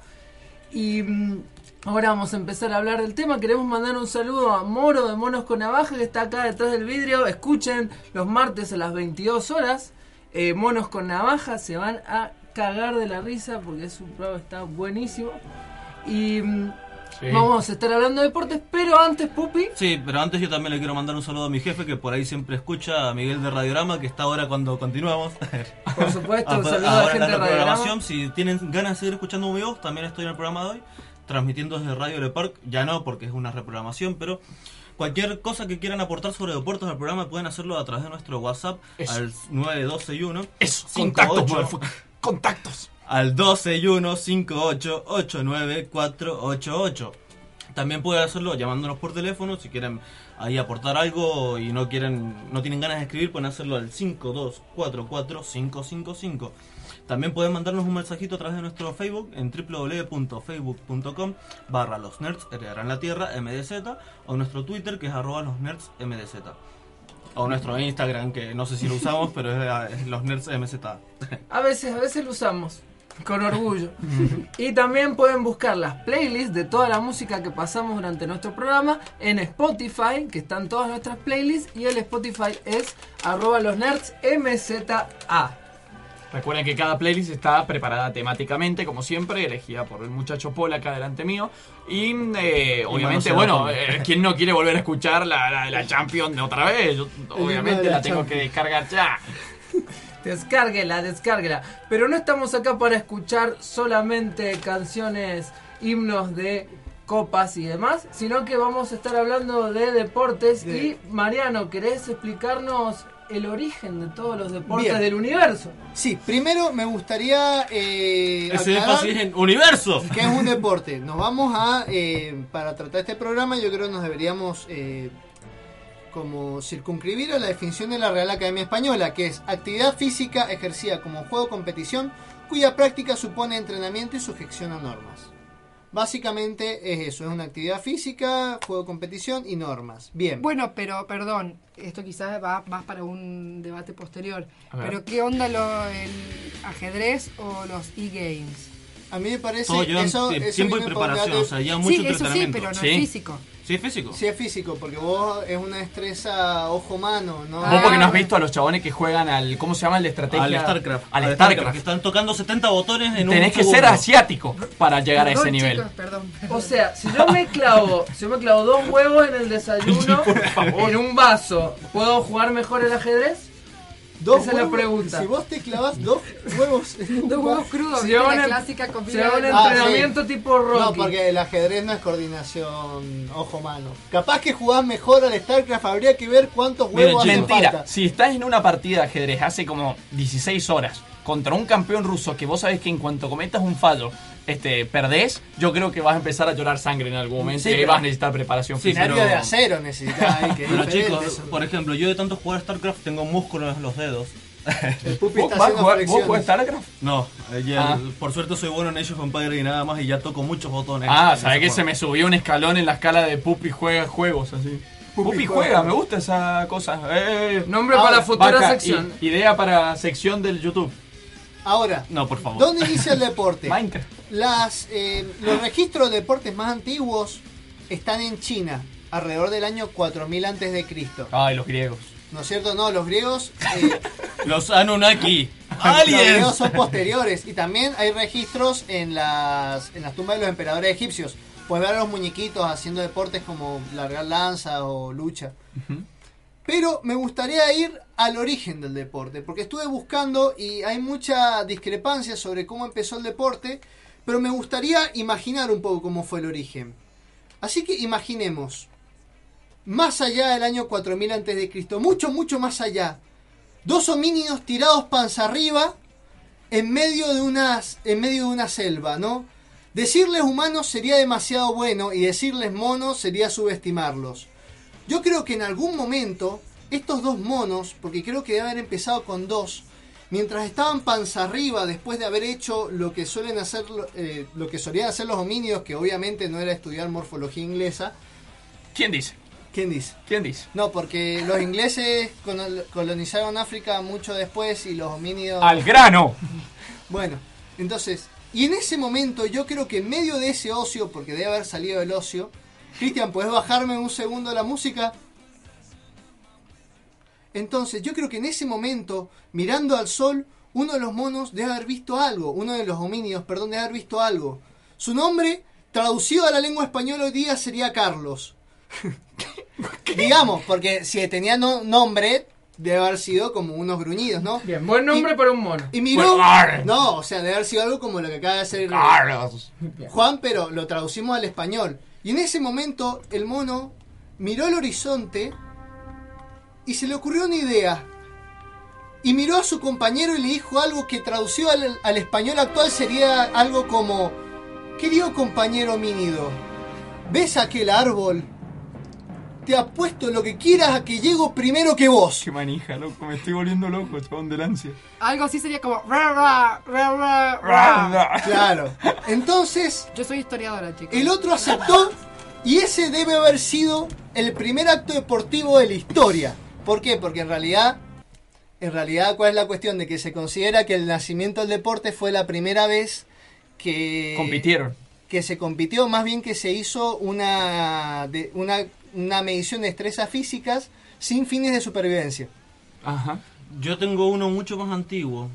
Speaker 9: Y mm, ahora vamos a empezar a hablar del tema. Queremos mandar un saludo a Moro de Monos con Navaja, que está acá detrás del vidrio. Escuchen los martes a las 22 horas. eh, Monos con Navaja se van a cagar de la risa porque su programa está buenísimo. Y mm,
Speaker 10: Sí.
Speaker 9: vamos a estar hablando de deportes, pero antes, Pupi.
Speaker 10: Sí, pero antes yo también le quiero mandar un saludo a mi jefe que por ahí siempre escucha, a Miguel de Radiorama, que está ahora cuando continuamos.
Speaker 9: Por supuesto, (laughs) un saludo a la gente
Speaker 10: en
Speaker 9: de Radiorama.
Speaker 10: si tienen ganas de seguir escuchando mi voz, también estoy en el programa de hoy, transmitiendo desde Radio Le Parc, ya no porque es una reprogramación, pero cualquier cosa que quieran aportar sobre deportes al programa pueden hacerlo a través de nuestro WhatsApp
Speaker 17: Eso.
Speaker 10: al 912
Speaker 17: Eso, contactos, motherfucker. Contactos.
Speaker 10: al 261-5889-488. También pueden hacerlo llamándonos por teléfono si quieren ahí aportar algo y no quieren no tienen ganas de escribir, pueden hacerlo al 5244-555. También pueden mandarnos un mensajito a través de nuestro Facebook en www.facebook.com barra los nerds heredarán la tierra mdz o nuestro Twitter que es arroba los nerds mdz. O nuestro Instagram que no sé si lo usamos (laughs) pero es, es los nerds mz.
Speaker 9: A veces, a veces lo usamos. Con orgullo. (laughs) y también pueden buscar las playlists de toda la música que pasamos durante nuestro programa en Spotify, que están todas nuestras playlists, y el Spotify es arroba los nerds MZA.
Speaker 5: Recuerden que cada playlist está preparada temáticamente, como siempre, elegida por el muchacho Paul acá delante mío. Y eh, obviamente, bueno, eh, ¿quién no quiere volver a escuchar la, la, la Champion de otra vez? Yo, obviamente
Speaker 9: la
Speaker 5: la tengo que descargar ya. (laughs)
Speaker 9: Descárguela, descárguela. Pero no estamos acá para escuchar solamente canciones, himnos de copas y demás, sino que vamos a estar hablando de deportes.
Speaker 12: De-
Speaker 9: Y Mariano, ¿querés explicarnos el origen de todos los deportes
Speaker 12: Bien.
Speaker 9: del universo?
Speaker 12: Sí, primero me gustaría eh,
Speaker 10: Ese
Speaker 12: aclarar
Speaker 10: énfasis en universo.
Speaker 12: que es un deporte. Nos vamos a, eh, para tratar este programa, yo creo que nos deberíamos eh, como circunscribir a la definición de la Real Academia Española, que es actividad física ejercida como juego o competición, cuya práctica supone entrenamiento y sujeción a normas. Básicamente es eso, es una actividad física, juego de competición y normas. Bien.
Speaker 11: Bueno, pero perdón, esto quizás va más para un debate posterior. Pero ¿qué onda lo, el ajedrez o los e-games?
Speaker 12: A mí me parece
Speaker 10: Todo
Speaker 12: eso,
Speaker 10: tie-
Speaker 12: eso
Speaker 10: tiempo y preparación, o sea,
Speaker 11: Sí,
Speaker 10: mucho
Speaker 11: eso sí, pero no es físico.
Speaker 10: Sí, es físico.
Speaker 12: Sí es físico, porque vos es una destreza ojo-mano, ¿no?
Speaker 5: Vos porque no has visto a los chabones que juegan al. ¿Cómo se llama el de estrategia?
Speaker 10: Al StarCraft.
Speaker 5: Al,
Speaker 10: Al
Speaker 5: StarCraft.
Speaker 10: Que están tocando 70 botones en un
Speaker 5: Tenés que
Speaker 10: segundo.
Speaker 5: ser asiático para llegar a ese
Speaker 9: Perdón,
Speaker 5: nivel.
Speaker 9: chicos, O sea, si yo me clavo, si yo me clavo dos huevos en el desayuno, en un vaso, ¿puedo jugar mejor el ajedrez?
Speaker 12: Dos
Speaker 9: Esa es la
Speaker 12: huevos,
Speaker 9: pregunta.
Speaker 12: Si vos te clavas dos huevos en un
Speaker 11: Dos huevos crudos,
Speaker 9: Si una-
Speaker 11: clásica comida
Speaker 9: hago un
Speaker 12: Ah,
Speaker 9: entrenamiento
Speaker 12: sí.
Speaker 9: tipo Rocky.
Speaker 12: No, porque el ajedrez no es coordinación ojo-mano. Capaz que jugás mejor al StarCraft, habría que ver cuántos
Speaker 5: Mira,
Speaker 12: huevos hacen
Speaker 5: mentira.
Speaker 12: falta.
Speaker 5: Si estás en una partida de ajedrez hace como 16 horas contra un campeón ruso que vos sabés que en cuanto cometas un fallo este, perdés, yo creo que vas a empezar a llorar sangre en algún momento
Speaker 12: Sí,
Speaker 5: y
Speaker 12: pero-
Speaker 5: vas a necesitar preparación
Speaker 10: Sí,
Speaker 5: física.
Speaker 12: Nervio de acero necesitas.
Speaker 10: Pero chicos,
Speaker 12: eso.
Speaker 10: por ejemplo, yo de tanto jugar StarCraft tengo músculos en los dedos. (laughs)
Speaker 12: El pupi
Speaker 5: ¿Vos,
Speaker 12: está
Speaker 5: jugar- vos jugás StarCraft?
Speaker 10: No, eh, ya,
Speaker 5: Ah.
Speaker 10: por suerte soy bueno en of Empires y nada más y ya toco muchos botones.
Speaker 5: Ah, sabés que se me subió un escalón en la escala de Pupi juega juegos así. Pupi,
Speaker 9: juega.
Speaker 5: juega, me gusta esa cosa. Eh,
Speaker 9: Nombre
Speaker 12: Ahora,
Speaker 9: para la futura
Speaker 5: vaca,
Speaker 9: sección.
Speaker 5: i- idea para sección del YouTube.
Speaker 12: Ahora,
Speaker 10: No, por favor.
Speaker 12: ¿dónde inicia el deporte?
Speaker 5: Minecraft.
Speaker 12: Las, eh, los registros de deportes más antiguos están en China, alrededor del año 4000 antes de Cristo.
Speaker 5: Ay, los griegos.
Speaker 12: ¿No es cierto? No, los griegos, eh, (laughs)
Speaker 10: Los Anunnaki. (laughs)
Speaker 12: los griegos
Speaker 10: ¡Aliens!
Speaker 12: son posteriores. Y también hay registros en las, en las tumbas de los emperadores egipcios. Puedes ver a los muñequitos haciendo deportes como largar lanza o lucha. Pero me gustaría ir al origen del deporte, porque estuve buscando y hay mucha discrepancia sobre cómo empezó el deporte, pero me gustaría imaginar un poco cómo fue el origen. Así que imaginemos, más allá del año 4000 a.C., mucho, mucho más allá, dos homínidos tirados panza arriba en medio de unas, en medio de una selva, ¿no? Decirles humanos sería demasiado bueno y decirles monos sería subestimarlos. Yo creo que en algún momento estos dos monos, porque creo que debe haber empezado con dos, mientras estaban panza arriba después de haber hecho lo que suelen hacer, eh, lo que solían hacer los homínidos, que obviamente no era estudiar morfología inglesa.
Speaker 5: ¿Quién dice?
Speaker 12: ¿Quién dice?
Speaker 5: ¿Quién dice?
Speaker 12: No, porque los ingleses colon- colonizaron África mucho después y los homínidos...
Speaker 5: ¡Al grano! (laughs)
Speaker 12: Bueno, entonces, y en ese momento yo creo que en medio de ese ocio, porque debe haber salido el ocio, Cristian, ¿puedes bajarme un segundo la música? Entonces, yo creo que en ese momento, mirando al sol, uno de los monos debe haber visto algo, uno de los homínidos, perdón, debe haber visto algo. Su nombre, traducido a la lengua española hoy día, sería Carlos. (laughs) Digamos, porque si tenía no- nombre, debe haber sido como unos gruñidos, ¿no?
Speaker 9: Bien, buen nombre para un mono.
Speaker 12: Y miró.
Speaker 9: Bueno,
Speaker 12: no, o sea, debe haber sido algo como lo que acaba de hacer
Speaker 5: Carlos.
Speaker 12: Juan, pero lo traducimos al español. Y en ese momento, el mono miró el horizonte y se le ocurrió una idea. Y miró a su compañero y le dijo algo que traducido al, español actual sería algo como: Querido compañero mínido, ¿ves aquel árbol? Te apuesto lo que quieras a que llego primero que vos.
Speaker 5: Qué manija, loco. Me estoy volviendo loco, chabón del ansia.
Speaker 11: Algo así sería como. ra, ra, ra, ra, ra.
Speaker 12: Claro. Entonces,
Speaker 11: Yo soy historiadora, chicos.
Speaker 12: el otro aceptó y ese debe haber sido el primer acto deportivo de la historia. ¿Por qué? Porque en realidad En realidad, ¿cuál es la cuestión? De que se considera que el nacimiento del deporte fue la primera vez que...
Speaker 5: Compitieron.
Speaker 12: Que se compitió, más bien que se hizo una, de, una, una medición de destrezas físicas sin fines de supervivencia.
Speaker 5: Ajá.
Speaker 10: Yo tengo uno mucho más antiguo.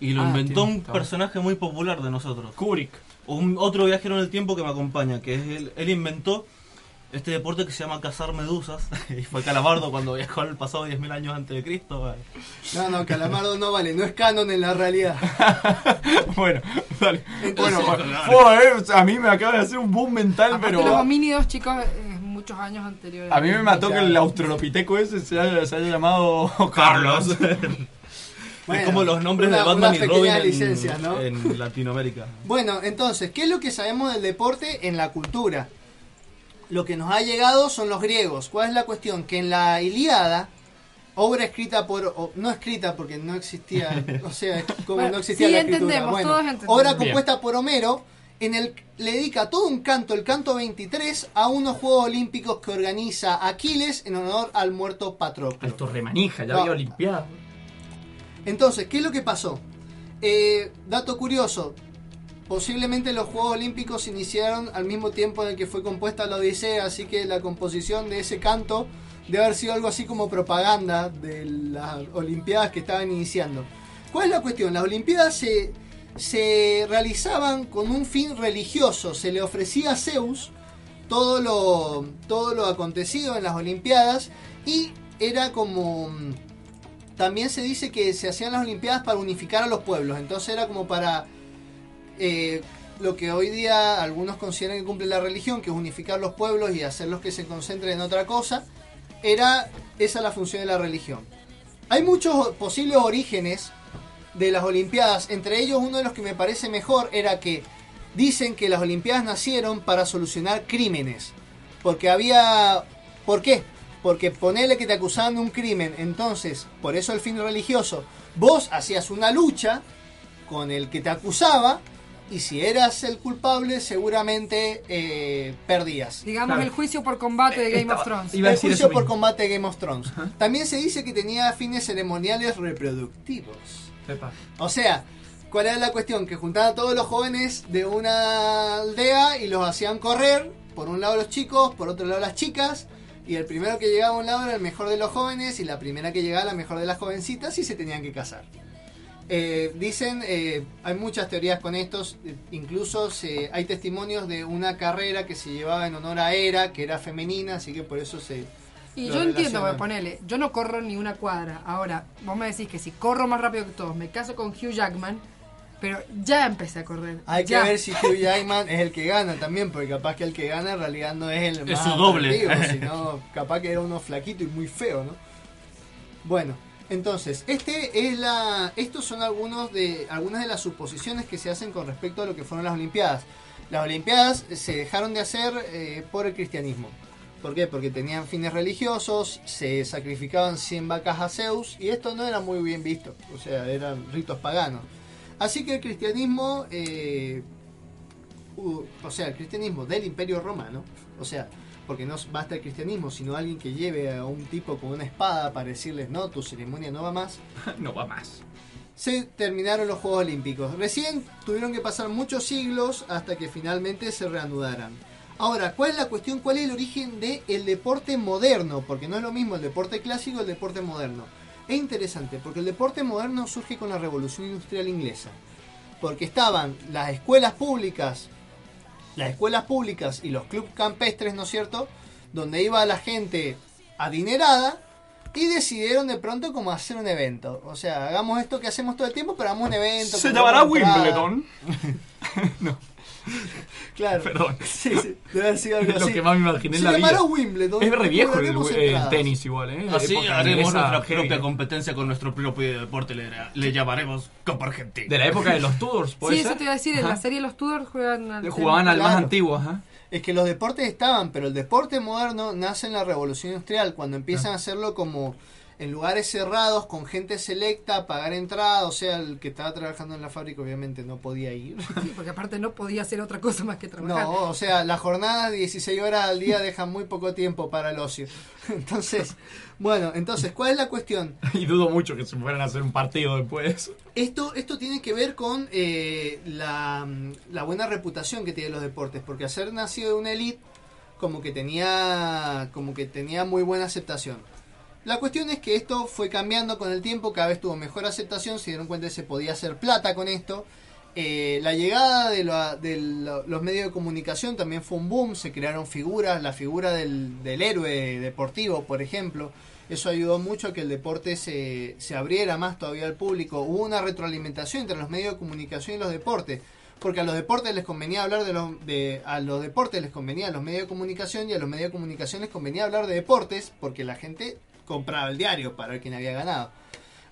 Speaker 10: Y lo
Speaker 5: Ah,
Speaker 10: inventó un personaje muy popular de nosotros.
Speaker 5: Kubrick.
Speaker 10: Un, otro viajero en el tiempo que me acompaña, que es él, él inventó este deporte que se llama cazar medusas. (laughs) y fue Calamardo (laughs) cuando viajó al pasado 10.000 años antes de Cristo.
Speaker 12: No, no, Calamardo no vale, no es canon en la realidad. (laughs)
Speaker 5: bueno, dale.
Speaker 12: Entonces-
Speaker 5: bueno, fue, eh, a mí me acaba de hacer un boom mental, pero...
Speaker 11: Los homínidos, chicos, eh, muchos años anteriores.
Speaker 5: A mí me mató que el australopiteco ese se haya, se haya llamado (laughs) Carlos. (laughs)
Speaker 12: Bueno,
Speaker 10: es como los nombres
Speaker 12: una-
Speaker 10: de Batman y Robin en,
Speaker 12: licencias, ¿no?
Speaker 10: en Latinoamérica.
Speaker 12: Bueno, entonces, ¿qué es lo que sabemos del deporte en la cultura? Lo que nos ha llegado son los griegos. ¿Cuál es la cuestión? Que en la Ilíada, obra escrita por... o- no escrita porque no existía... o sea, como
Speaker 11: Bueno,
Speaker 12: no existía
Speaker 11: sí
Speaker 12: la escritura.
Speaker 11: entendemos,
Speaker 12: Bueno,
Speaker 11: todos entendemos.
Speaker 12: obra
Speaker 11: Bien.
Speaker 12: compuesta por Homero, en el le dedica todo un canto, el canto 23, a unos Juegos Olímpicos que organiza Aquiles en honor al muerto Patroclo.
Speaker 5: Esto remanija, ya
Speaker 12: No.
Speaker 5: había olimpiado.
Speaker 12: Entonces, ¿qué es lo que pasó? Eh, dato curioso, posiblemente los Juegos Olímpicos se iniciaron al mismo tiempo en el que fue compuesta la Odisea, así que la composición de ese canto debe haber sido algo así como propaganda de las Olimpiadas que estaban iniciando. ¿Cuál es la cuestión? Las Olimpiadas se, se realizaban con un fin religioso, se le ofrecía a Zeus todo lo, todo lo acontecido en las Olimpiadas y era como... También se dice que se hacían las Olimpiadas para unificar a los pueblos, entonces era como para eh, lo que hoy día algunos consideran que cumple la religión, que es unificar los pueblos y hacerlos que se concentren en otra cosa, era esa la función de la religión. Hay muchos posibles orígenes de las Olimpiadas, entre ellos uno de los que me parece mejor era que dicen que las Olimpiadas nacieron para solucionar crímenes, porque había... ¿Por qué? Porque ponele que te acusaban de un crimen, entonces, por eso el fin religioso, vos hacías una lucha con el que te acusaba y si eras el culpable seguramente eh, perdías.
Speaker 11: Digamos el juicio por combate de Game of Thrones.
Speaker 12: El juicio por combate de Game of Thrones. También se dice que tenía fines ceremoniales reproductivos. O sea, ¿cuál era la cuestión? Que juntaban a todos los jóvenes de una aldea y los hacían correr. Por un lado los chicos, por otro lado las chicas. Y el primero que llegaba a un lado era el mejor de los jóvenes y la primera que llegaba la mejor de las jovencitas y se tenían que casar. Eh, dicen, eh, hay muchas teorías con estos, incluso se- hay testimonios de una carrera que se llevaba en honor a Hera, que era femenina, así que por eso se...
Speaker 11: Y yo entiendo,
Speaker 12: relacionan.
Speaker 11: ponele, yo no corro ni una cuadra. Ahora, vos me decís que si corro más rápido que todos, me caso con Hugh Jackman, pero ya empecé a correr.
Speaker 12: Hay que ver si Hugh Jackman es el que gana también, porque capaz que el que gana en realidad no es el
Speaker 10: Es
Speaker 12: más
Speaker 10: su doble. (laughs)
Speaker 12: sino capaz que era uno flaquito y muy feo, ¿no? Bueno, entonces, este es la, estos son algunos de, algunas de las suposiciones que se hacen con respecto a lo que fueron las Olimpiadas. Las Olimpiadas se dejaron de hacer eh, por el cristianismo. ¿Por qué? Porque tenían fines religiosos, se sacrificaban 100 vacas a Zeus y esto no era muy bien visto, o sea, eran ritos paganos. Así que el cristianismo, eh, u- o sea, el cristianismo del Imperio Romano, o sea, porque no basta el cristianismo, sino alguien que lleve a un tipo con una espada para decirles, no, tu ceremonia no va más, (laughs)
Speaker 5: no va más.
Speaker 12: se terminaron los Juegos Olímpicos. Recién tuvieron que pasar muchos siglos hasta que finalmente se reanudaran. Ahora, ¿cuál es la cuestión? ¿Cuál es el origen del deporte moderno? Porque no es lo mismo el deporte clásico y el deporte moderno. Es interesante, porque el deporte moderno surge con la Revolución Industrial Inglesa. Porque estaban las escuelas públicas, las escuelas públicas y los clubes campestres, ¿no es cierto? Donde iba la gente adinerada y decidieron de pronto como hacer un evento. O sea, hagamos esto que hacemos todo el tiempo, pero hagamos un evento.
Speaker 5: ¿Se llamará
Speaker 12: una entrada. (laughs) (laughs) (laughs) Claro.
Speaker 5: Perdón.
Speaker 12: Sí, sí, debe haber sido algo (laughs)
Speaker 5: Lo
Speaker 12: así.
Speaker 5: que más me imaginé en
Speaker 12: Se
Speaker 5: la vida.
Speaker 12: llamará Wimbledon.
Speaker 5: Es re viejo el, el tenis igual, ¿eh?
Speaker 10: Así haremos nuestra
Speaker 5: heavy.
Speaker 10: propia competencia con nuestro propio deporte. Le, le llamaremos Copa Argentina.
Speaker 5: De la época de los Tudors, ¿puede
Speaker 11: Sí,
Speaker 5: ser?
Speaker 11: eso te iba a decir, en
Speaker 5: Ajá.
Speaker 11: la serie Los Tudors juegan al
Speaker 5: Jugaban al más
Speaker 12: Claro.
Speaker 5: antiguo, ajá.
Speaker 12: Es que los deportes estaban, pero el deporte moderno nace en la revolución industrial, cuando empiezan a hacerlo como en lugares cerrados, con gente selecta, pagar entrada, o sea, el que estaba trabajando en la fábrica obviamente no podía ir.
Speaker 11: Sí, porque aparte no podía hacer otra cosa más que trabajar.
Speaker 12: No, o sea, la jornada de 16 horas al día deja muy poco tiempo para el ocio. (laughs) Entonces, bueno, entonces, ¿cuál es la cuestión?
Speaker 5: Y dudo mucho que se fueran a hacer un partido después.
Speaker 12: Esto, esto tiene que ver con eh, la, la buena reputación que tienen los deportes, porque ser nacido de una elite, como que tenía, como que tenía muy buena aceptación. La cuestión es que esto fue cambiando con el tiempo, cada vez tuvo mejor aceptación, se dieron cuenta que se podía hacer plata con esto. Eh, la llegada de, los medios de comunicación también fue un boom, se crearon figuras, la figura del, héroe deportivo, por ejemplo. Eso ayudó mucho a que el deporte se, se abriera más todavía al público. Hubo una retroalimentación entre los medios de comunicación y los deportes. Porque a los deportes les convenía hablar de los a los deportes les convenía a los medios de comunicación y a los medios de comunicación les convenía hablar de deportes porque la gente compraba el diario para ver quién había ganado.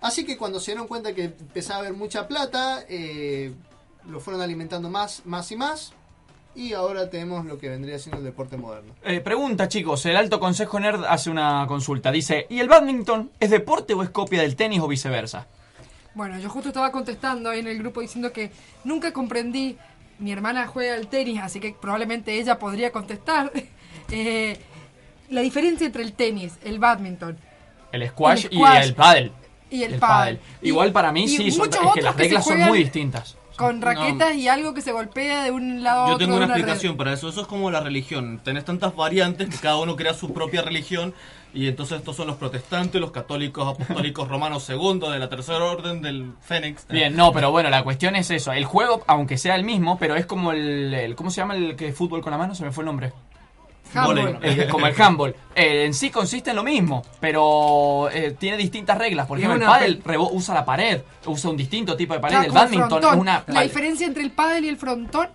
Speaker 12: Así que cuando se dieron cuenta que empezaba a haber mucha plata, eh, lo fueron alimentando más, más y más. Y ahora tenemos lo que vendría siendo el deporte moderno.
Speaker 5: Eh, pregunta, chicos. El Alto Consejo Nerd hace una consulta. Dice: ¿Y el badminton es deporte o es copia del tenis o viceversa?
Speaker 11: Bueno, yo justo estaba contestando ahí en el grupo diciendo que nunca comprendí. Mi hermana juega al tenis, así que probablemente ella podría contestar. (laughs) eh, la diferencia entre el tenis, el badminton
Speaker 5: El squash,
Speaker 11: El squash
Speaker 5: y el paddle.
Speaker 11: y el pádel. Y-
Speaker 5: Igual para mí
Speaker 11: y
Speaker 5: sí, son, es que las
Speaker 11: que
Speaker 5: reglas son muy distintas.
Speaker 11: con raquetas y algo que se golpea de un lado a
Speaker 10: Yo
Speaker 11: otro.
Speaker 10: tengo
Speaker 11: de
Speaker 10: una
Speaker 11: red.
Speaker 10: explicación para eso. Eso es como la religión. Tenés tantas variantes que cada uno crea su propia religión. Y entonces estos son los protestantes, los católicos apostólicos romanos segundo de la tercera orden del Fénix.
Speaker 5: Bien, no, pero bueno, la cuestión es eso. El juego, aunque sea el mismo, pero es como el, el- ¿cómo se llama el que es fútbol con la mano? Se me fue el nombre.
Speaker 11: Handball.
Speaker 5: Como el handball. Eh, en sí consiste en lo mismo, pero eh, tiene distintas reglas. Por ejemplo, el pádel rebo- usa la pared, usa un distinto tipo de pared.
Speaker 11: Claro,
Speaker 5: el badminton es una...
Speaker 11: La diferencia entre el pádel y el frontón.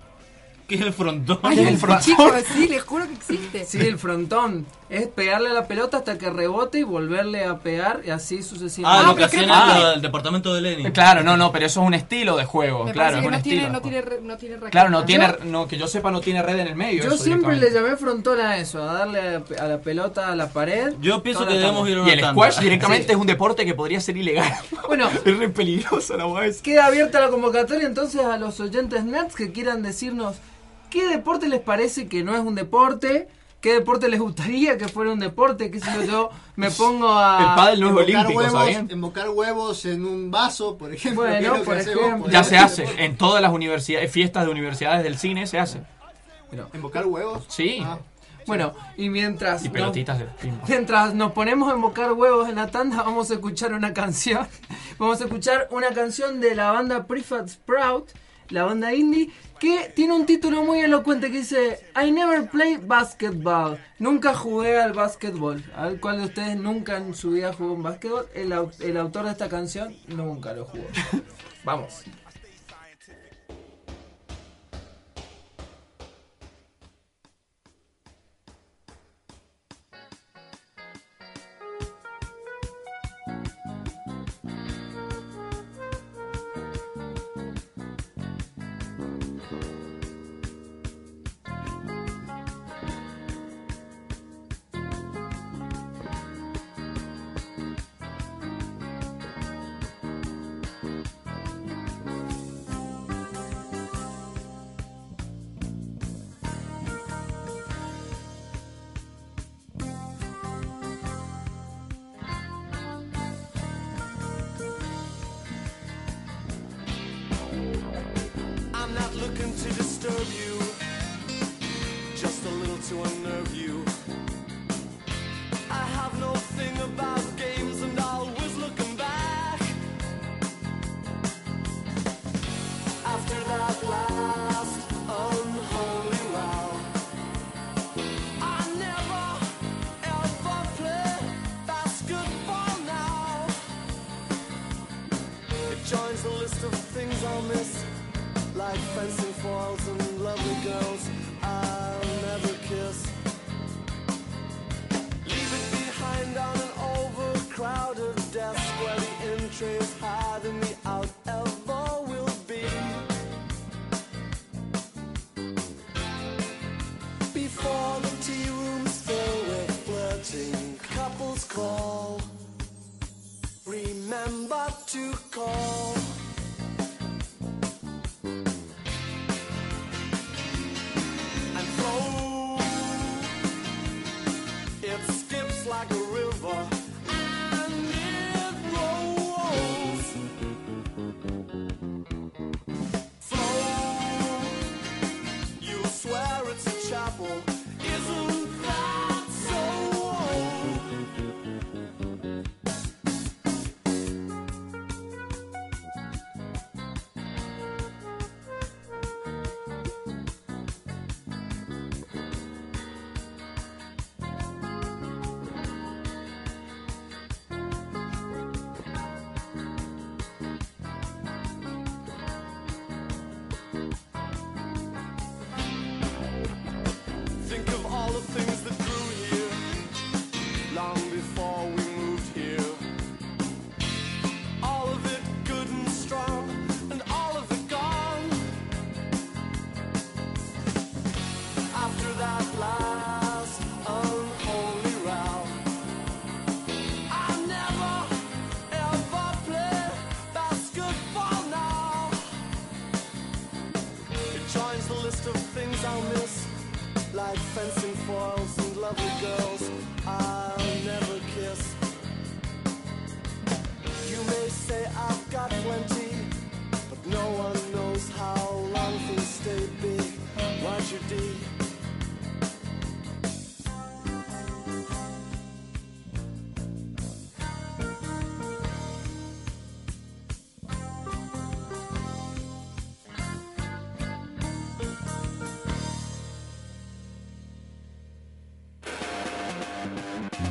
Speaker 10: ¿Qué es el frontón?
Speaker 11: Ay,
Speaker 9: ¿Qué es el frontón?
Speaker 11: chico, sí, les juro que existe.
Speaker 9: Sí, el frontón. Es pegarle a la pelota hasta que rebote y volverle a pegar y así sucesivamente.
Speaker 10: Ah, lo que hacían en el departamento de Lenin.
Speaker 5: Claro, no, no, pero eso es un estilo de juego.
Speaker 11: Me
Speaker 5: claro,
Speaker 11: parece
Speaker 5: es
Speaker 11: que
Speaker 5: un
Speaker 11: no
Speaker 5: estilo.
Speaker 11: tiene, no
Speaker 5: juego.
Speaker 11: tiene, re- no tiene raqueta.
Speaker 5: Claro, no tiene, no, que yo sepa, no tiene red en el medio.
Speaker 9: Yo
Speaker 5: eso
Speaker 9: siempre le llamé frontón a eso, a darle a, a la pelota a la pared.
Speaker 10: Yo pienso que debemos ir a
Speaker 5: Y
Speaker 10: una
Speaker 5: el
Speaker 10: tanda.
Speaker 5: squash directamente
Speaker 9: Sí.
Speaker 5: es un deporte que podría ser ilegal.
Speaker 9: Bueno, (laughs)
Speaker 5: es re peligroso la esa.
Speaker 9: Queda abierta la convocatoria entonces a los oyentes nerds que quieran decirnos qué deporte les parece que no es un deporte, qué deporte les gustaría que fuera un deporte, qué sé yo, yo me (laughs) pongo a...
Speaker 12: Embocar huevos, embocar huevos en un vaso, por ejemplo.
Speaker 9: Bueno,
Speaker 12: es
Speaker 9: por ejemplo.
Speaker 5: Ya se hace. En todas las universidades, fiestas de universidades del cine se hace.
Speaker 12: ¿Embocar huevos?
Speaker 5: Sí.
Speaker 12: Ah.
Speaker 9: Bueno, y mientras...
Speaker 5: Y
Speaker 9: nos-
Speaker 5: pelotitas de.
Speaker 9: Mientras nos ponemos a embocar huevos en la tanda, vamos a escuchar una canción. (laughs) Vamos a escuchar una canción de la banda Prefab Sprout, la banda indie, que tiene un título muy elocuente que dice I never played basketball. Nunca jugué al básquetbol. ¿Al cual de ustedes nunca en su vida jugó un básquetbol? El, el autor de esta canción nunca lo jugó. (laughs) Vamos.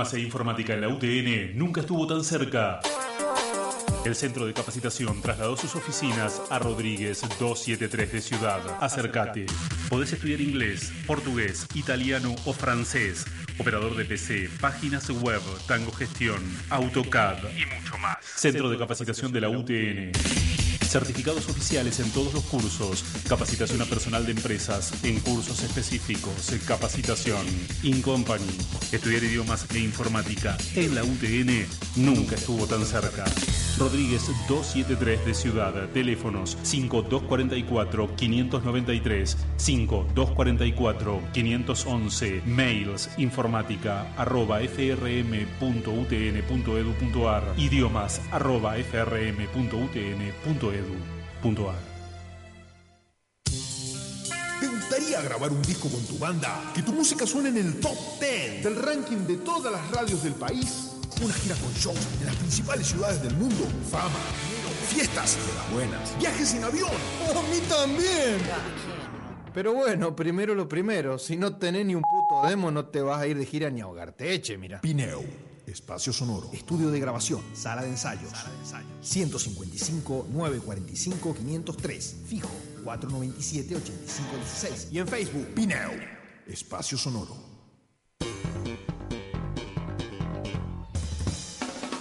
Speaker 4: Idiomas e informática en la UTN nunca estuvo tan cerca. El centro de capacitación trasladó sus oficinas a Rodríguez 273 de Ciudad. Acércate. Podés estudiar inglés, portugués, italiano o francés. Operador de PC, páginas web, tango gestión, AutoCAD y mucho más. Centro de capacitación de la UTN. Certificados oficiales en todos los cursos. Capacitación a personal de empresas en cursos específicos. Capacitación. In Company. Estudiar idiomas e informática en la UTN nunca estuvo tan cerca. Rodríguez 273 de Ciudad. Teléfonos 5244-593, 5244-511. Mails informática arroba frm.utn.edu.ar. Idiomas arroba frm.utn.edu.ar.
Speaker 1: ¿Te gustaría grabar un disco con tu banda? Que tu música suene en el top 10 del ranking de todas las radios del país. Una gira con shows en las principales ciudades del mundo. Fama, dinero, fiestas de las buenas. Viajes en avión.
Speaker 9: A mí también. Pero bueno, primero lo primero. Si no tenés ni un puto demo, no te vas a ir de gira ni a ahogarte. Eche, mira.
Speaker 1: Pineo. Espacio sonoro.
Speaker 2: Estudio de grabación, sala de ensayos. 155 945 503. Fijo 497 8516. Y en Facebook,
Speaker 1: Pineo. Espacio sonoro.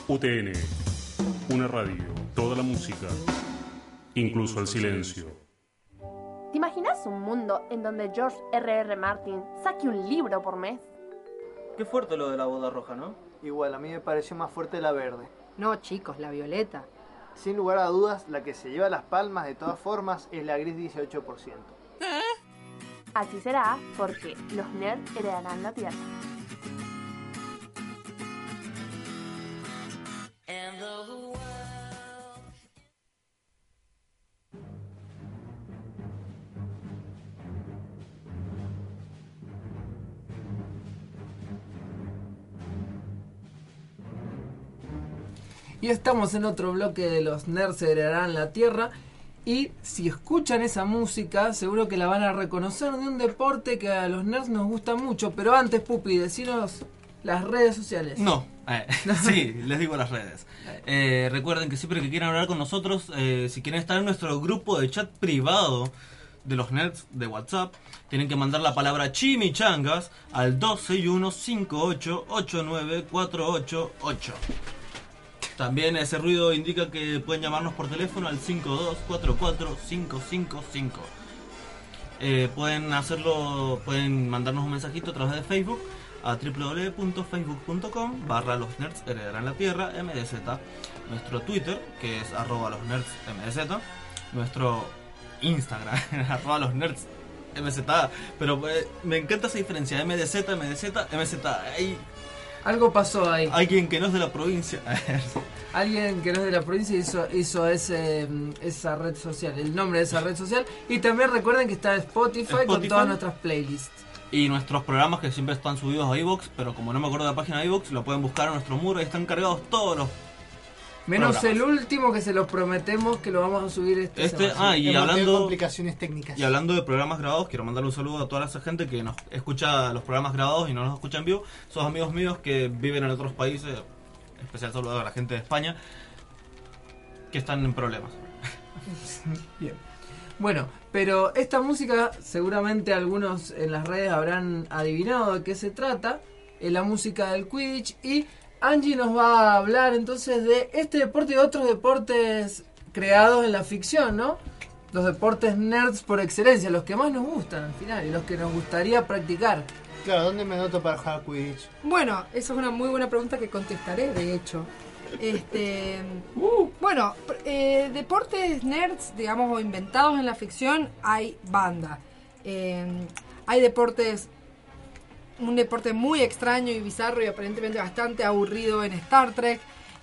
Speaker 4: UTN. Una radio. Toda la música. Incluso el silencio.
Speaker 18: ¿Te imaginas un mundo en donde George R.R. Martin saque un libro por mes?
Speaker 10: Qué fuerte lo de la boda roja, ¿no?
Speaker 12: Igual, a mí me pareció más fuerte la verde.
Speaker 11: No, chicos, la violeta.
Speaker 12: Sin lugar a dudas, la que se lleva las palmas de todas formas es la gris 18%.
Speaker 18: Así será porque los nerds heredarán la tierra.
Speaker 9: Y estamos en otro bloque de los nerds heredarán la tierra. Y si escuchan esa música, seguro que la van a reconocer de un deporte que a los nerds nos gusta mucho. Pero antes, Pupi, decinos las redes sociales.
Speaker 10: No, eh, (laughs) sí, les digo las redes. Eh, recuerden que siempre que quieran hablar con nosotros, eh, si quieren estar en nuestro grupo de chat privado de los nerds de WhatsApp, tienen que mandar la palabra chimichangas al 261-5889-488. También ese ruido indica que pueden llamarnos por teléfono al 5244-555. Eh, pueden hacerlo, pueden mandarnos un mensajito a través de Facebook a www.facebook.com barra los nerds heredarán la tierra mdz nuestro twitter que es arroba los nerds mdz nuestro instagram (laughs) arroba los nerds mz pero eh, me encanta esa diferencia mdz mdz mz hay
Speaker 9: Algo pasó ahí.
Speaker 10: alguien que no es de la provincia
Speaker 9: Alguien que no es de la provincia hizo, hizo ese, mm, esa red social, el nombre de esa red social. Y también recuerden que está Spotify, con todas nuestras playlists.
Speaker 10: y nuestros programas que siempre están subidos a iVoox pero como no me acuerdo de la página de iVoox lo pueden buscar en nuestro muro y están cargados todos los
Speaker 9: Menos
Speaker 10: programas.
Speaker 9: el último que se los prometemos que lo vamos a subir este
Speaker 10: Este,
Speaker 9: semana.
Speaker 10: ah, y
Speaker 12: Hemos
Speaker 10: hablando,
Speaker 12: complicaciones técnicas.
Speaker 10: y hablando de programas grabados, quiero mandar un saludo a toda esa gente que nos escucha los programas grabados y no nos escucha en vivo. Esos amigos míos que viven en otros países, especial saludo a la gente de España, que están en problemas. (laughs)
Speaker 9: Bien. Bueno, pero esta música seguramente algunos en las redes habrán adivinado de qué se trata. Es la música del Quidditch y Angie nos va a hablar entonces de este deporte y otros deportes creados en la ficción, ¿no? Los deportes nerds por excelencia, los que más nos gustan al final y los que nos gustaría practicar.
Speaker 12: Claro, ¿dónde me anoto para jugar Quidditch?
Speaker 11: Bueno, esa es una muy buena pregunta que contestaré, de hecho. (laughs) Este, bueno, pr- eh, deportes nerds, digamos, o inventados en la ficción, hay banda. Eh, hay deportes, un deporte muy extraño y bizarro y aparentemente bastante aburrido en Star Trek.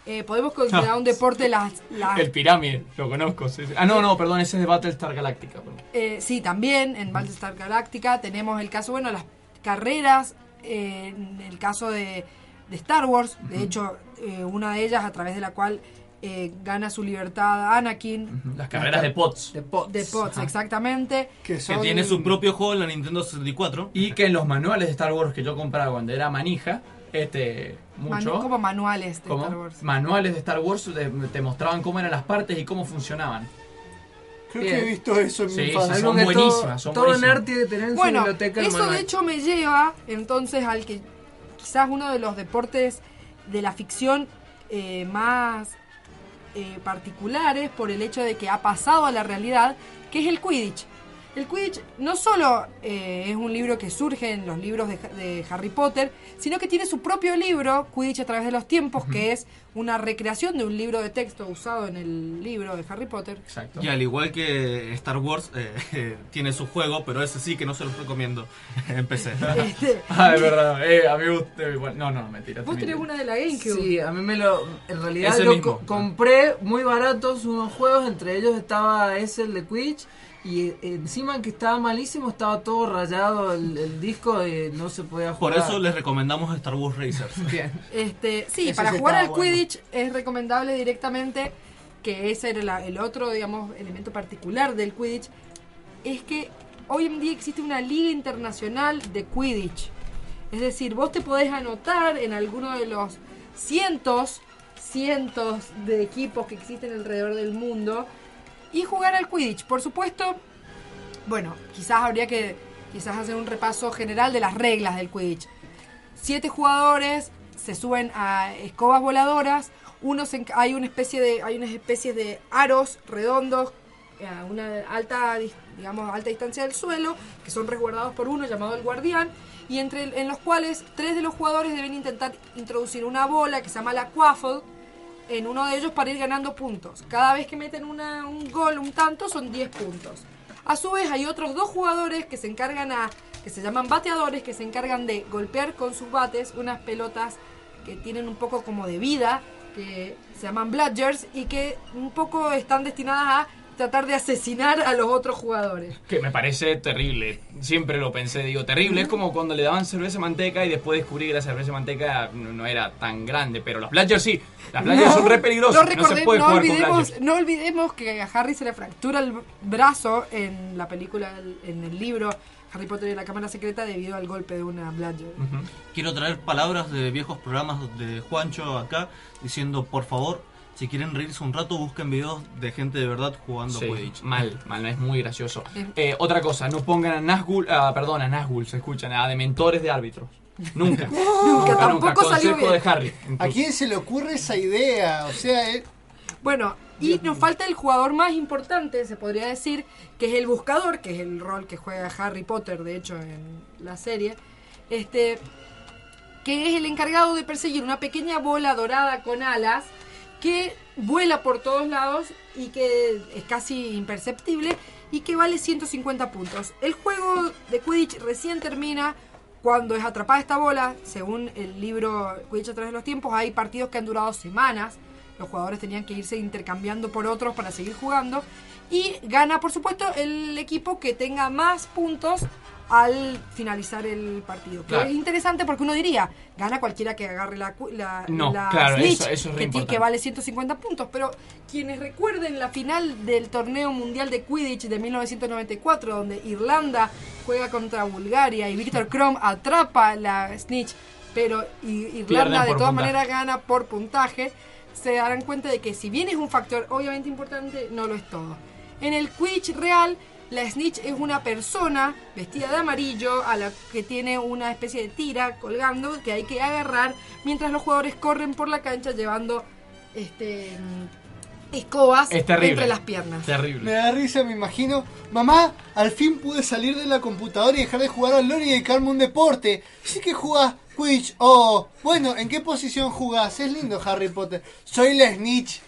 Speaker 11: Eh, podemos considerar un deporte las, las
Speaker 5: El pirámide, lo conozco. sí, sí. Ah, no, no, perdón, ese es de Battlestar Galactica.
Speaker 11: Eh, sí, también en Battlestar Galactica tenemos el caso, bueno, las carreras, eh, en el caso de, de Star Wars, de hecho, eh, una de ellas a través de la cual eh, gana su libertad Anakin.
Speaker 5: Las carreras de pots.
Speaker 9: De pots.
Speaker 11: De pots, exactamente.
Speaker 10: Que tiene su propio juego en la Nintendo 64.
Speaker 5: Y que en los manuales de Star Wars que yo compraba cuando era manija, este, mucho.
Speaker 11: Manu- como manuales de
Speaker 5: ¿Cómo?
Speaker 11: Star Wars.
Speaker 5: Manuales de Star Wars te, te mostraban cómo eran las partes y cómo funcionaban.
Speaker 12: Creo
Speaker 9: Bien.
Speaker 12: que he visto eso en
Speaker 5: Sí,
Speaker 12: mi
Speaker 5: sí,
Speaker 12: infancia.
Speaker 5: son
Speaker 9: que todo-
Speaker 5: buenísimas, son
Speaker 9: todo
Speaker 5: buenísimas.
Speaker 9: nerd tiene que tener en
Speaker 11: Bueno,
Speaker 9: su biblioteca
Speaker 11: eso
Speaker 9: manual.
Speaker 11: de hecho me lleva entonces al que quizás uno de los deportes de la ficción eh, más eh, particulares por el hecho de que ha pasado a la realidad, que es el Quidditch. El Quidditch no solo eh, es un libro que surge en los libros de, de Harry Potter, sino que tiene su propio libro, Quidditch a través de los tiempos, que es una recreación de un libro de texto usado en el libro de Harry Potter.
Speaker 5: Exacto.
Speaker 10: Y al igual que Star Wars, (laughs) eh, tiene su juego, pero ese sí que no se los recomiendo (laughs) en PC. (laughs)
Speaker 11: Este,
Speaker 5: Ah, es verdad. Eh, a mí me gusta. eh, bueno, no, no, mentira.
Speaker 11: Vos tenés una de la GameCube.
Speaker 9: Sí, a mí me lo. En realidad
Speaker 5: Ese
Speaker 9: lo
Speaker 5: mismo.
Speaker 9: co- compré muy baratos unos juegos, entre ellos estaba ese, el de Quidditch. Y eh, encima que estaba malísimo, estaba todo rayado el, el disco y no se podía
Speaker 10: Por
Speaker 9: jugar.
Speaker 10: eso les recomendamos Star Wars Racers. (laughs)
Speaker 9: Bien.
Speaker 11: Este, sí, para
Speaker 9: sí
Speaker 11: jugar al
Speaker 9: bueno.
Speaker 11: Quidditch es recomendable directamente que ese era la- el otro, digamos, elemento particular del Quidditch, es que hoy en día existe una liga internacional de Quidditch. Es decir, vos te podés anotar en alguno de los cientos, cientos de equipos que existen alrededor del mundo y jugar al Quidditch. Por supuesto, bueno, quizás habría que quizás hacer un repaso general de las reglas del Quidditch. Siete jugadores se suben a escobas voladoras. Hay una especie de hay unas especies de aros redondos eh, a una alta digamos alta distancia del suelo que son resguardados por uno llamado el guardián y entre en los cuales tres de los jugadores deben intentar introducir una bola que se llama la quaffle en uno de ellos para ir ganando puntos. Cada vez que meten una- un gol, un tanto, son 10 puntos. A su vez, hay otros dos jugadores que se encargan a. que se llaman bateadores, que se encargan de golpear con sus bates unas pelotas que tienen un poco como de vida, que se llaman bludgers y que un poco están destinadas a tratar de asesinar a los otros jugadores.
Speaker 5: Que me parece terrible. Siempre lo pensé, digo, terrible. Es como cuando le daban cerveza y manteca y después descubrí que la cerveza y manteca no, no era tan grande. Pero los Bludgers sí. Las Bludgers son re peligrosas.
Speaker 11: No,
Speaker 5: No,
Speaker 11: recorde-
Speaker 5: se puede
Speaker 11: no
Speaker 5: jugar con
Speaker 11: olvidemos,
Speaker 5: Bludgers.
Speaker 11: no olvidemos que a Harry se le fractura el brazo en la película, en el libro Harry Potter y la Cámara Secreta debido al golpe de una Bludger.
Speaker 10: Quiero traer palabras de viejos programas de Juancho acá diciendo, por favor, si quieren reírse un rato, busquen videos de gente de verdad jugando
Speaker 5: Sí,
Speaker 10: Quidditch.
Speaker 5: mal, mal, es muy gracioso. Eh, otra cosa, no pongan a Nazgul, ah, perdón, a Nazgul, se escuchan, a dementores de árbitros. (laughs) Nunca.
Speaker 11: Nunca, tampoco salió
Speaker 5: Consejo
Speaker 11: bien.
Speaker 5: de Harry.
Speaker 12: ¿A quién se le ocurre esa idea? O sea, eh,
Speaker 11: Bueno, y nos falta el jugador más importante, se podría decir, que es el buscador, que es el rol que juega Harry Potter, de hecho, en la serie. Este, que es el encargado de perseguir una pequeña bola dorada con alas que vuela por todos lados y que es casi imperceptible y que vale 150 puntos. El juego de Quidditch recién termina cuando es atrapada esta bola. Según el libro Quidditch a través de los tiempos, hay partidos que han durado semanas. Los jugadores tenían que irse intercambiando por otros para seguir jugando. Y gana, por supuesto, el equipo que tenga más puntos al finalizar el partido. Que
Speaker 5: Claro.
Speaker 11: es interesante porque uno diría, gana cualquiera que agarre la, la,
Speaker 5: No,
Speaker 11: la
Speaker 5: claro,
Speaker 11: snitch,
Speaker 5: eso- eso es
Speaker 11: que,
Speaker 5: importante.
Speaker 11: que vale 150 puntos. Pero quienes recuerden la final del torneo mundial de Quidditch de 1994, donde Irlanda juega contra Bulgaria y Víctor Krom atrapa la snitch, pero Irlanda de todas maneras gana por puntaje, se darán cuenta de que si bien es un factor obviamente importante, no lo es todo. En el Quidditch real, la snitch es una persona vestida de amarillo a la que tiene una especie de tira colgando que hay que agarrar mientras los jugadores corren por la cancha llevando este mm, escobas
Speaker 5: Es terrible.
Speaker 11: entre las piernas.
Speaker 12: me
Speaker 5: Terrible.
Speaker 12: da risa, me imagino. Mamá, al fin pude salir de la computadora y dejar de jugar al LoL y dedicarme a un deporte. Sí que jugás Quidditch. Oh, bueno, ¿en qué posición jugás? Es lindo Harry Potter. Soy la Snitch.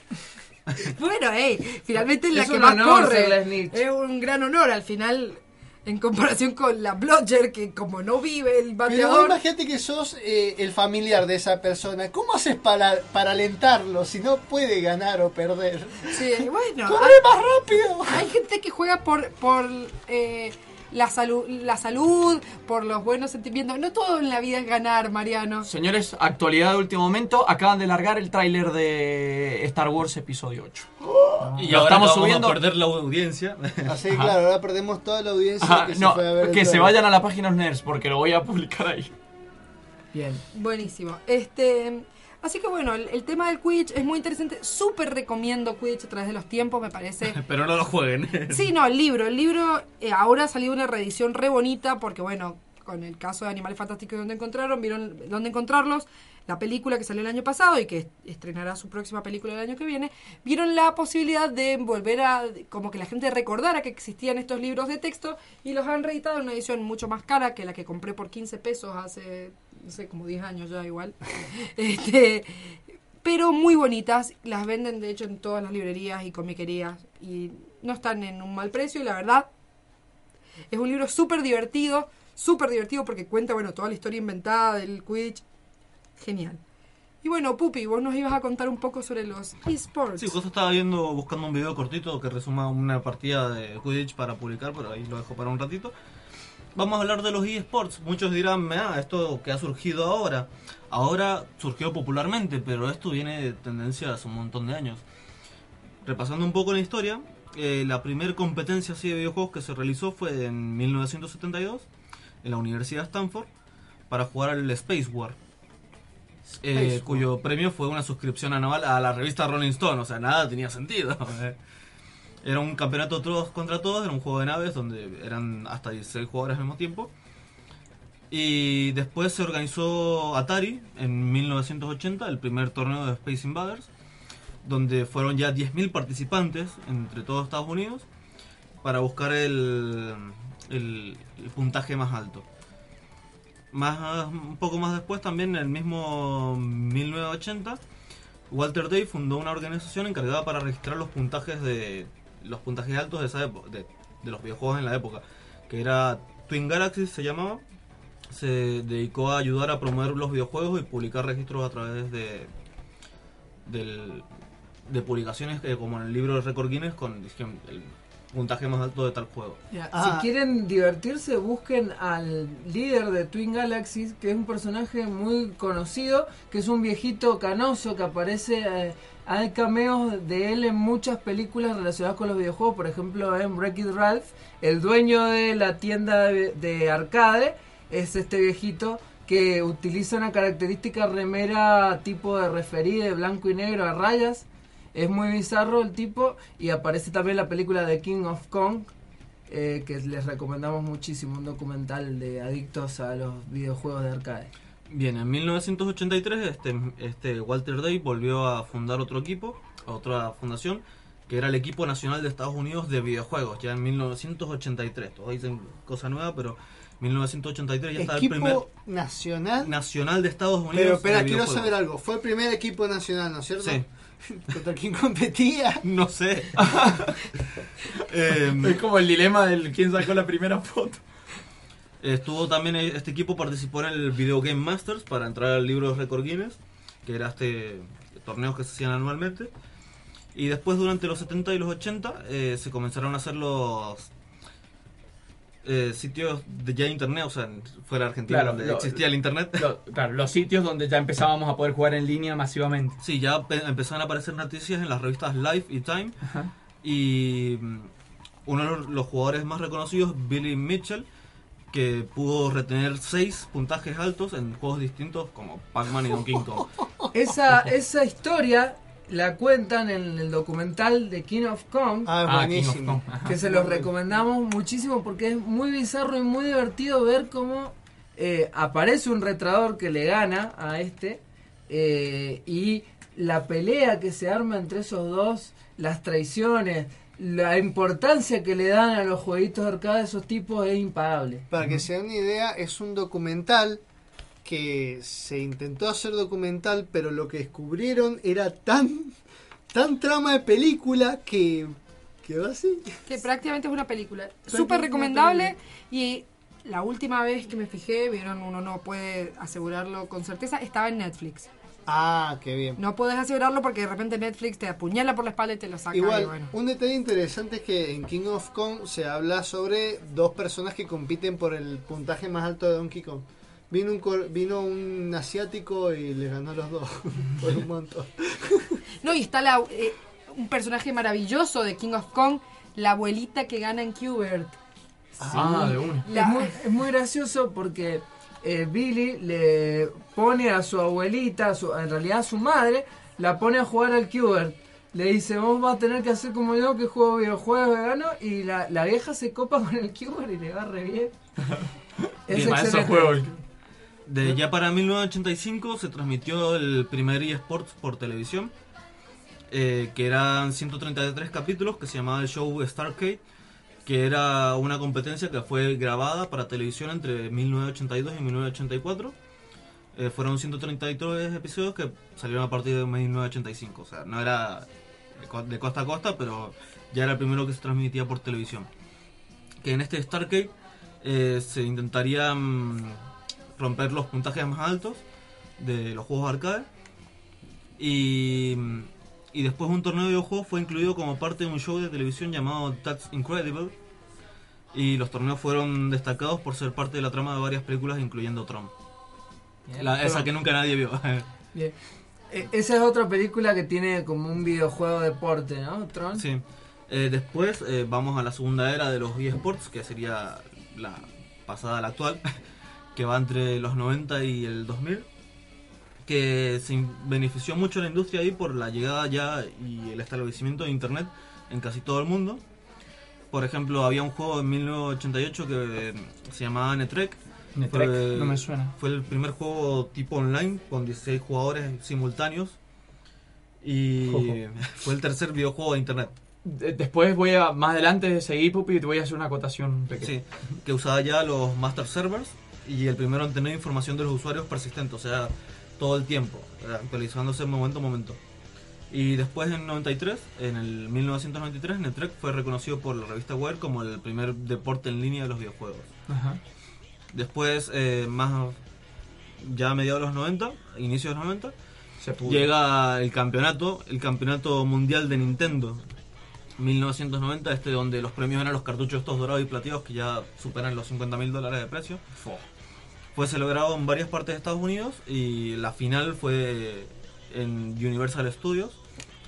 Speaker 12: (laughs)
Speaker 11: Bueno, hey, finalmente es la
Speaker 9: Es
Speaker 11: que
Speaker 9: un
Speaker 11: más
Speaker 9: honor
Speaker 11: corre.
Speaker 9: ser la snitch.
Speaker 11: Es un gran honor al final en comparación con la Blodger que como no vive el
Speaker 12: Pero
Speaker 11: bateador.
Speaker 12: imagínate que sos eh, el familiar de esa persona. ¿Cómo haces para, para alentarlo si no puede ganar o perder?
Speaker 11: Sí, bueno.
Speaker 12: ¡Corre
Speaker 11: hay-
Speaker 12: más rápido!
Speaker 11: Hay gente que juega por, por eh, la, salud, la salud, por los buenos sentimientos. No todo en la vida es ganar, Mariano.
Speaker 5: Señores, actualidad de último momento, acaban de largar el tráiler de Star Wars Episodio 8.
Speaker 10: Y
Speaker 5: Lo
Speaker 10: ahora
Speaker 5: estamos
Speaker 10: vamos
Speaker 5: subiendo.
Speaker 10: a perder la audiencia.
Speaker 12: Así,
Speaker 5: Ajá.
Speaker 12: claro, ahora perdemos toda la audiencia
Speaker 5: Ajá,
Speaker 12: que se
Speaker 5: no,
Speaker 12: fue a ver
Speaker 5: que se vayan a la página Nerds porque lo voy a publicar ahí.
Speaker 9: Bien.
Speaker 11: Buenísimo. Este, así que bueno, el, el tema del Quidditch es muy interesante. Súper recomiendo Quidditch a través de los tiempos, me parece. (laughs)
Speaker 10: Pero no lo jueguen. (laughs)
Speaker 11: Sí, no, el libro. El libro eh, ahora ha salido una reedición re bonita porque, bueno, con el caso de Animales Fantásticos y dónde encontraron, vieron dónde encontrarlos, la película que salió el año pasado y que estrenará su próxima película el año que viene, vieron la posibilidad de volver a, como que la gente recordara que existían estos libros de texto y los han reeditado en una edición mucho más cara que la que compré por 15 pesos hace, no sé, como 10 años ya igual. (laughs) este, pero muy bonitas. Las venden de hecho en todas las librerías y comiquerías y no están en un mal precio y la verdad es un libro súper divertido, súper divertido porque cuenta bueno toda la historia inventada del Quidditch. Genial. Y bueno, Pupi, vos nos ibas a contar un poco sobre los esports.
Speaker 10: Sí, justo estaba viendo, buscando un video cortito que resuma una partida de Quidditch para publicar, pero ahí lo dejo para un ratito. Vamos a hablar de los eSports. Muchos dirán, ah, esto que ha surgido ahora. Ahora surgió popularmente, pero esto viene de tendencia hace un montón de años. Repasando un poco la historia, eh, la primera competencia así de videojuegos que se realizó fue en 1972 en la Universidad de Stanford para jugar al Space War. eh,
Speaker 5: War.
Speaker 10: cuyo premio fue una suscripción anual a la revista Rolling Stone, o sea, nada tenía sentido. (laughs) Era un campeonato todos contra todos, era un juego de naves donde eran hasta 16 jugadores al mismo tiempo. Y después se organizó Atari en 1980, el primer torneo de Space Invaders, donde fueron ya 10.000 participantes entre todos Estados Unidos para buscar el, el- el puntaje más alto. Más, un poco más después, también en el mismo 1980, Walter Day fundó una organización encargada para registrar los puntajes de los puntajes altos de esa época, de, de los videojuegos en la época, que era Twin Galaxies se llamaba. Se dedicó a ayudar a promover los videojuegos y publicar registros a través de del de publicaciones eh, como en el libro de Record Guinness con dije, el puntaje más alto de tal juego.
Speaker 12: Ah.
Speaker 9: Si quieren divertirse, busquen al líder de Twin Galaxies, que es un personaje muy conocido, que es un viejito canoso que aparece. eh, hay cameos de él en muchas películas relacionadas con los videojuegos, por ejemplo en Wreck-It Ralph. El dueño de la tienda de, de arcade es este viejito que utiliza una característica remera tipo de referí de blanco y negro a rayas. Es muy bizarro el tipo y aparece también la película de King of Kong, eh, que les recomendamos muchísimo, un documental de adictos a los videojuegos de arcade.
Speaker 10: Bien, en 1983 este, este Walter Day volvió a fundar otro equipo, otra fundación, que era el Equipo Nacional de Estados Unidos de Videojuegos, ya en 1983. Todos dicen cosa nueva, pero 1983 ya estaba el primer
Speaker 12: Equipo nacional.
Speaker 10: Nacional de Estados Unidos.
Speaker 12: Pero espera, quiero saber algo. Fue el primer equipo nacional, ¿no es cierto?
Speaker 10: Sí. (laughs)
Speaker 12: ¿Contra quién competía? (laughs)
Speaker 10: No sé. (laughs) Em,
Speaker 5: es como el dilema del quién sacó la primera foto.
Speaker 10: Estuvo también este equipo participó en el Video Game Masters para entrar al libro de Record Guinness, que era este torneos que se hacían anualmente. Y después durante los 70 y los 80 eh, se comenzaron a hacer los eh, sitios de ya internet, o sea, fuera de Argentina
Speaker 5: Claro,
Speaker 10: donde
Speaker 5: lo-
Speaker 10: existía el internet.
Speaker 5: Lo- claro, los sitios donde ya empezábamos a poder jugar en línea masivamente.
Speaker 10: Sí, ya pe- empezaron a aparecer noticias en las revistas Life y Time. Y mm, uno de los jugadores más reconocidos, Billy Mitchell, que pudo retener seis puntajes altos en juegos distintos como Pac-Man y Donkey Kong. (laughs)
Speaker 9: Esa, esa historia la cuentan en el documental de King of Kong.
Speaker 12: Ah,
Speaker 5: Ah, King of buenísimo. Kong.
Speaker 9: Que se los recomendamos muchísimo porque es muy bizarro y muy divertido ver cómo eh, aparece un retrador que le gana a este eh, y la pelea que se arma entre esos dos, las traiciones, la importancia que le dan a los jueguitos de arcade de esos tipos es impagable.
Speaker 12: Para que se den una idea, es un documental que se intentó hacer documental, pero lo que descubrieron era tan, tan trama de película que quedó así.
Speaker 11: Que prácticamente es una película. Súper recomendable y la última vez que me fijé, vieron, uno no puede asegurarlo con certeza, estaba en Netflix.
Speaker 12: Ah, qué bien.
Speaker 11: No puedes asegurarlo porque de repente Netflix te apuñala por la espalda y te lo saca.
Speaker 12: Igual,
Speaker 11: bueno.
Speaker 12: un detalle interesante es que en King of Kong se habla sobre dos personas que compiten por el puntaje más alto de Donkey Kong. Vino un, cor- vino un asiático y le ganó a los dos (laughs) por un montón. (laughs)
Speaker 11: No, y está la, eh, un personaje maravilloso de King of Kong, la abuelita que gana en Qbert.
Speaker 5: Ah, de una.
Speaker 9: Es muy, es muy gracioso porque eh, Billy le pone a su abuelita, a su- en realidad a su madre, la pone a jugar al Qbert. Le dice, vos vas a tener que hacer como yo que juego videojuegos vegano y la, la vieja se copa (laughs) con el Qbert y le va re bien. (laughs) Es excelente.
Speaker 10: De, ya para 1985 se transmitió el primer eSports por televisión, eh, que eran 133 capítulos, que se llamaba el show Starcade, que era una competencia que fue grabada para televisión entre 1982 y 1984. Eh, fueron 133 episodios que salieron a partir de 1985, o sea, no era de co- de costa a costa, pero ya era el primero que se transmitía por televisión. Que en este Starcade eh, se intentaría mm, romper los puntajes más altos de los juegos arcade. Y, mm, y después un torneo de videojuegos fue incluido como parte de un show de televisión llamado That's Incredible. Y los torneos fueron destacados por ser parte de la trama de varias películas, incluyendo Tron. La- esa que nunca nadie vio. (laughs)
Speaker 9: Bien. E- esa es otra película que tiene como un videojuego deporte, ¿no? Tron.
Speaker 10: Sí. Eh, después eh, vamos a la segunda era de los eSports, que sería la pasada a la actual, (laughs) que va entre los 90 y el 2000, que se benefició mucho la industria ahí por la llegada ya y el establecimiento de Internet en casi todo el mundo. Por ejemplo, había un juego en 1988 que se llamaba Netrek.
Speaker 5: Netrek,
Speaker 10: Fue-
Speaker 5: no me suena.
Speaker 10: Fue el primer juego tipo online con 16 jugadores simultáneos. Y fue el tercer videojuego de internet.
Speaker 5: De- Después voy a, más adelante seguir, Pupi, y te voy a hacer una acotación pequeña.
Speaker 10: Sí, que usaba ya los master servers y el primero en tener información de los usuarios persistente, o sea, todo el tiempo, actualizándose momento a momento. Y después en 93, en el 1993, Netrek fue reconocido por la revista Web como el primer deporte en línea de los videojuegos.
Speaker 5: Ajá.
Speaker 10: Después, eh, más ya a mediados de los 90, inicios de los 90, llega el campeonato, el campeonato mundial de Nintendo. 1990, este donde los premios eran los cartuchos estos dorados y plateados que ya superan los 50 mil dólares de precio. Fue celebrado en varias partes de Estados Unidos y la final fue en Universal Studios,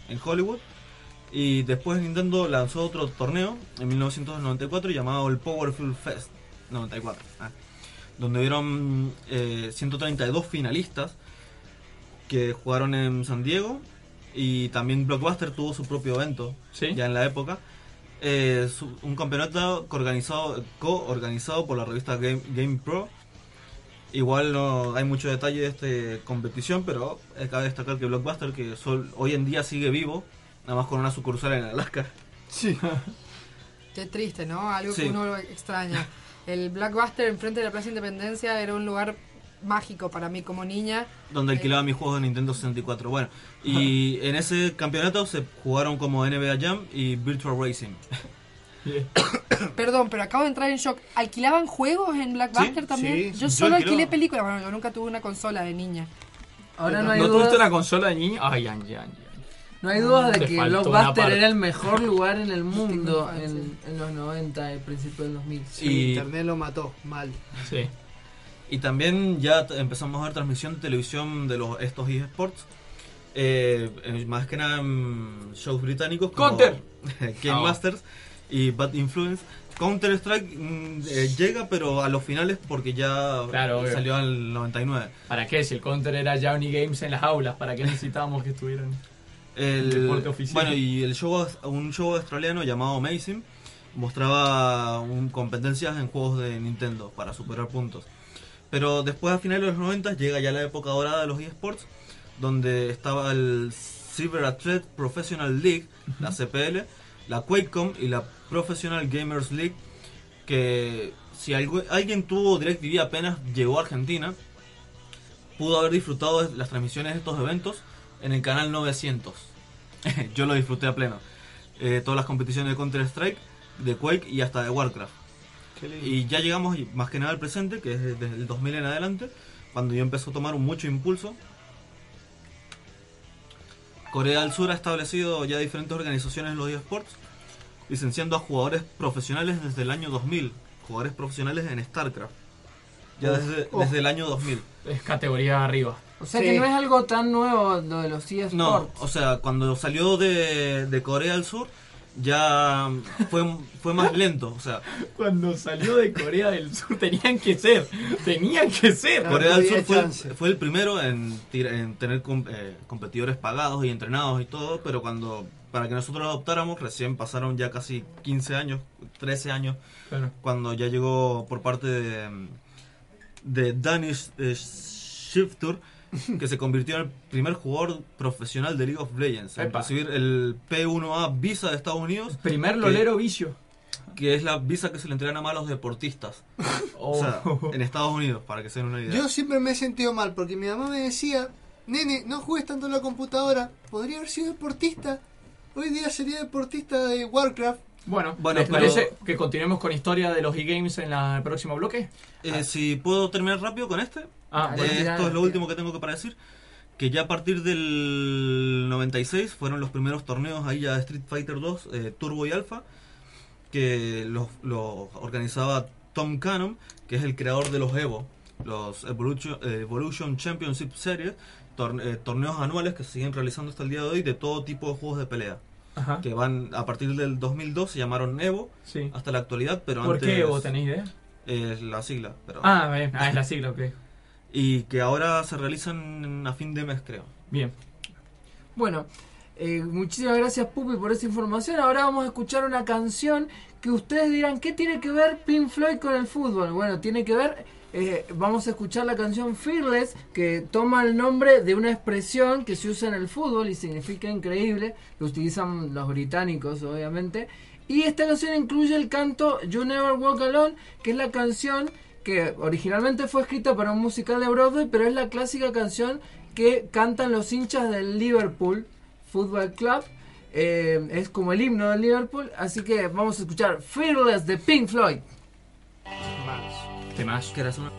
Speaker 10: en Hollywood. Y después Nintendo lanzó otro torneo en 1994 llamado el Powerful Fest 94, ah, donde hubieron eh, 132 finalistas que jugaron en San Diego y también Blockbuster tuvo su propio evento ya en la época. Eh, su- un campeonato coorganizado, por la revista Game, Game Pro. Igual no hay mucho detalle de esta competición, pero eh, cabe destacar que Blockbuster, que sol- hoy en día sigue vivo, nada más con una sucursal en Alaska.
Speaker 12: Sí. (laughs)
Speaker 11: Qué triste, ¿no? Algo
Speaker 10: Sí.
Speaker 11: que uno extraña. El Blackbuster enfrente de la Plaza Independencia era un lugar mágico para mí como niña.
Speaker 10: donde alquilaba mis juegos de Nintendo 64. Bueno, (laughs) y en ese campeonato se jugaron como NBA Jam y Virtual Racing. (coughs)
Speaker 11: Perdón, pero acabo de entrar en shock. ¿Alquilaban juegos en Blackbuster
Speaker 10: Sí,
Speaker 11: también?
Speaker 10: sí,
Speaker 11: yo solo alquilé películas. Bueno, yo nunca tuve una consola de niña.
Speaker 9: Ahora
Speaker 5: ¿No,
Speaker 9: no hay
Speaker 5: tuviste
Speaker 9: dudas.
Speaker 5: una consola de niño? Ay, Angie, Angie.
Speaker 9: No hay dudas de
Speaker 5: Te
Speaker 9: que
Speaker 5: faltó una
Speaker 9: Blockbuster
Speaker 5: parte.
Speaker 9: era el mejor lugar en el mundo en, en los 90 y principios del 2000.
Speaker 12: Sí,
Speaker 10: Y-
Speaker 12: Internet lo mató, mal.
Speaker 5: Sí.
Speaker 10: Y también ya t- empezamos a ver transmisión de televisión de los estos eSports. Eh, eh, más que nada en shows británicos como
Speaker 5: Counter. (laughs)
Speaker 10: Game
Speaker 5: Ah.
Speaker 10: Masters y Bad Influence. Counter Strike mm, eh, llega, pero a los finales porque ya
Speaker 5: Claro,
Speaker 10: salió al 99.
Speaker 5: ¿Para qué? Si el counter era Johnny Games en las aulas, ¿para qué necesitábamos que estuvieran?
Speaker 10: El,
Speaker 5: deporte oficial.
Speaker 10: Bueno, y el show, un show australiano llamado Amazing mostraba un, competencias en juegos de Nintendo para superar puntos. Pero después, a finales de los 90, llega ya la época dorada de los eSports, donde estaba el Cyber Athlete Professional League, la CPL, la QuakeCom y la Professional Gamers League, que si algo- alguien tuvo DirecTV apenas llegó a Argentina, pudo haber disfrutado de las transmisiones de estos eventos en el canal 900. (laughs) Yo lo disfruté a pleno. Eh, todas las competiciones de Counter-Strike, de Quake y hasta de Warcraft. Y ya llegamos más que nada al presente, que es desde el 2000 en adelante, cuando yo empezó a tomar mucho impulso. Corea del Sur ha establecido ya diferentes organizaciones en los eSports, licenciando a jugadores profesionales desde el año 2000, jugadores profesionales en StarCraft. Ya
Speaker 9: Uf,
Speaker 10: desde,
Speaker 9: uf.
Speaker 10: desde el año 2000.
Speaker 5: Es categoría arriba.
Speaker 9: O sea que no es algo tan nuevo lo de los eSports.
Speaker 10: No, o sea, cuando salió de, de Corea del Sur ya fue, fue más lento, o sea,
Speaker 5: Cuando salió de Corea del Sur tenían que ser, tenían que ser.
Speaker 10: Corea del Sur fue, el- fue el primero en, en tener com- eh, competidores pagados y entrenados y todo, pero cuando para que nosotros lo adoptáramos recién pasaron ya casi 15 años, 13 años,
Speaker 5: Claro.
Speaker 10: cuando ya llegó por parte de, de Danish eh, Shifter, (laughs) que se convirtió en el primer jugador profesional de League of Legends, en
Speaker 5: Epa.
Speaker 10: recibir el P1A visa de Estados Unidos.
Speaker 5: Primer
Speaker 10: que-
Speaker 5: lolero vicio.
Speaker 10: Que es la visa que se le entregan a malos deportistas. (laughs) O sea, en Estados Unidos, para que se den una idea.
Speaker 12: Yo siempre me he sentido mal porque mi mamá me decía, nene, no juegues tanto en la computadora, podría haber sido deportista. Hoy día sería deportista de Warcraft.
Speaker 5: Bueno,
Speaker 10: Bueno,
Speaker 5: ¿les
Speaker 10: pero-
Speaker 5: parece que continuemos con historia de los e-games en la- el próximo bloque?
Speaker 10: Eh, Si puedo terminar rápido con este.
Speaker 5: Ah,
Speaker 10: Eh,
Speaker 5: bueno.
Speaker 10: esto es lo último que tengo que para decir. Que ya a partir del 96 fueron los primeros torneos ahí ya de Street Fighter 2, eh, Turbo y Alpha, que los, los organizaba Tom Cannon, que es el creador de los Evo, los Evolution, Evolution Championship Series, eh, torneos anuales que se siguen realizando hasta el día de hoy de todo tipo de juegos de pelea.
Speaker 5: Ajá.
Speaker 10: Que van a partir del 2002 se llamaron Evo
Speaker 5: Sí.
Speaker 10: hasta la actualidad, pero
Speaker 5: ¿Por
Speaker 10: antes
Speaker 5: qué Evo? ¿Tenéis idea?
Speaker 10: Es la sigla, pero
Speaker 5: Ah, bien. Ah, es la sigla, ok.
Speaker 10: y que ahora se realizan a fin de mes, creo.
Speaker 5: Bien.
Speaker 9: Bueno, eh, muchísimas gracias Pupi por esa información. Ahora vamos a escuchar una canción que ustedes dirán, ¿qué tiene que ver Pink Floyd con el fútbol? Bueno, tiene que ver, eh, vamos a escuchar la canción Fearless, que toma el nombre de una expresión que se usa en el fútbol y significa increíble, lo utilizan los británicos obviamente. Y esta canción incluye el canto You Never Walk Alone, que es la canción que originalmente fue escrita para un musical de Broadway, pero es la clásica canción que cantan los hinchas del Liverpool Football Club. Eh, es como el himno del Liverpool, así que vamos a escuchar Fearless de Pink Floyd.
Speaker 10: Que eras una-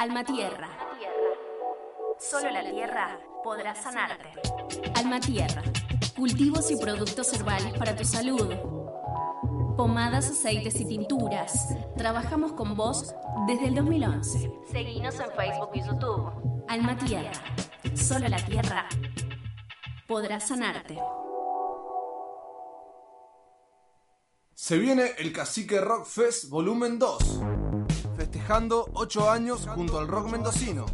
Speaker 13: Alma Tierra. Solo la tierra podrá sanarte. Alma Tierra. Cultivos y productos herbales para tu salud. Pomadas, aceites y tinturas. Trabajamos con vos desde el 2011. Seguinos en Facebook y YouTube. Alma Tierra. Solo la tierra podrá sanarte.
Speaker 19: Se viene el Cacique Rock Fest Volumen 2, festejando 8 años junto al rock mendocino.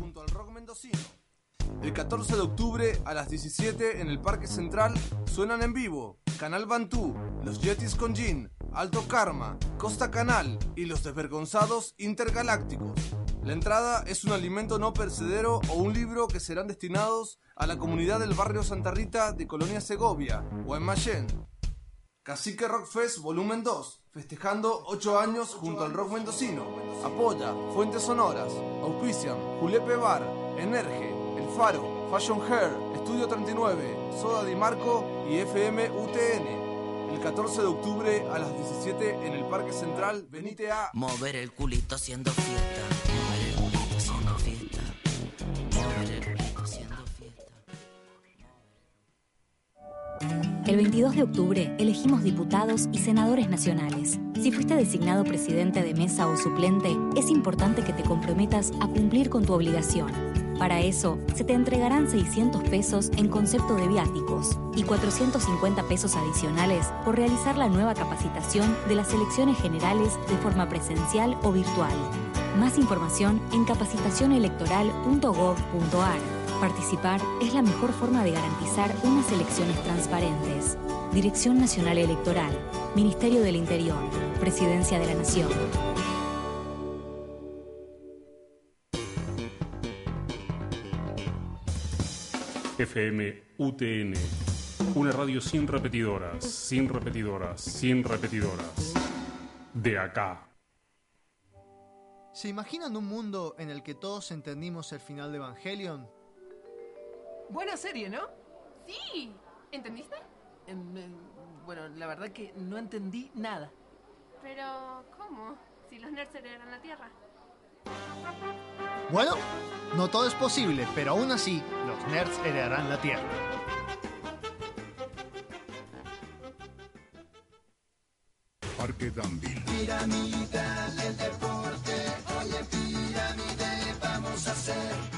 Speaker 19: El 14 de octubre a las 17 en el Parque Central suenan en vivo Canal Bantú, Los Yetis con Gin, Alto Karma, Costa Canal y Los Desvergonzados Intergalácticos. La entrada es un alimento no percedero o un libro que serán destinados a la comunidad del barrio Santa Rita de Colonia Segovia, Guaymallén. Cacique Rock Fest Volumen 2, festejando 8 años junto al rock mendocino. Apoya Fuentes Sonoras, auspician Julepe Bar, Energe, El Faro, Fashion Hair, Estudio 39, Soda Di Marco y FM UTN. El 14 de octubre a las 17 en el Parque Central, venite a...
Speaker 20: Mover el culito haciendo fiesta. El
Speaker 21: 22 de octubre elegimos diputados y senadores nacionales. Si fuiste designado presidente de mesa o suplente, es importante que te comprometas a cumplir con tu obligación. Para eso, se te entregarán 600 pesos en concepto de viáticos y 450 pesos adicionales por realizar la nueva capacitación de las elecciones generales de forma presencial o virtual. Más información en capacitacionelectoral.gov.ar. Participar es la mejor forma de garantizar unas elecciones transparentes. Dirección Nacional Electoral, Ministerio del Interior, Presidencia de la Nación.
Speaker 4: FM UTN. Una radio sin repetidoras, sin repetidoras, sin repetidoras. De acá.
Speaker 12: ¿Se imaginan un mundo en el que todos entendimos el final de Evangelion?
Speaker 9: Buena serie, ¿no?
Speaker 11: Sí. ¿Entendiste?
Speaker 9: Em, em, bueno, la verdad que no entendí nada.
Speaker 11: Pero, ¿cómo? Si los nerds heredaron la Tierra.
Speaker 12: Bueno, no todo es posible, pero aún así, los nerds heredarán la Tierra.
Speaker 1: Parque Danville.
Speaker 14: Piramidal, el deporte, oye pirámide, vamos a hacer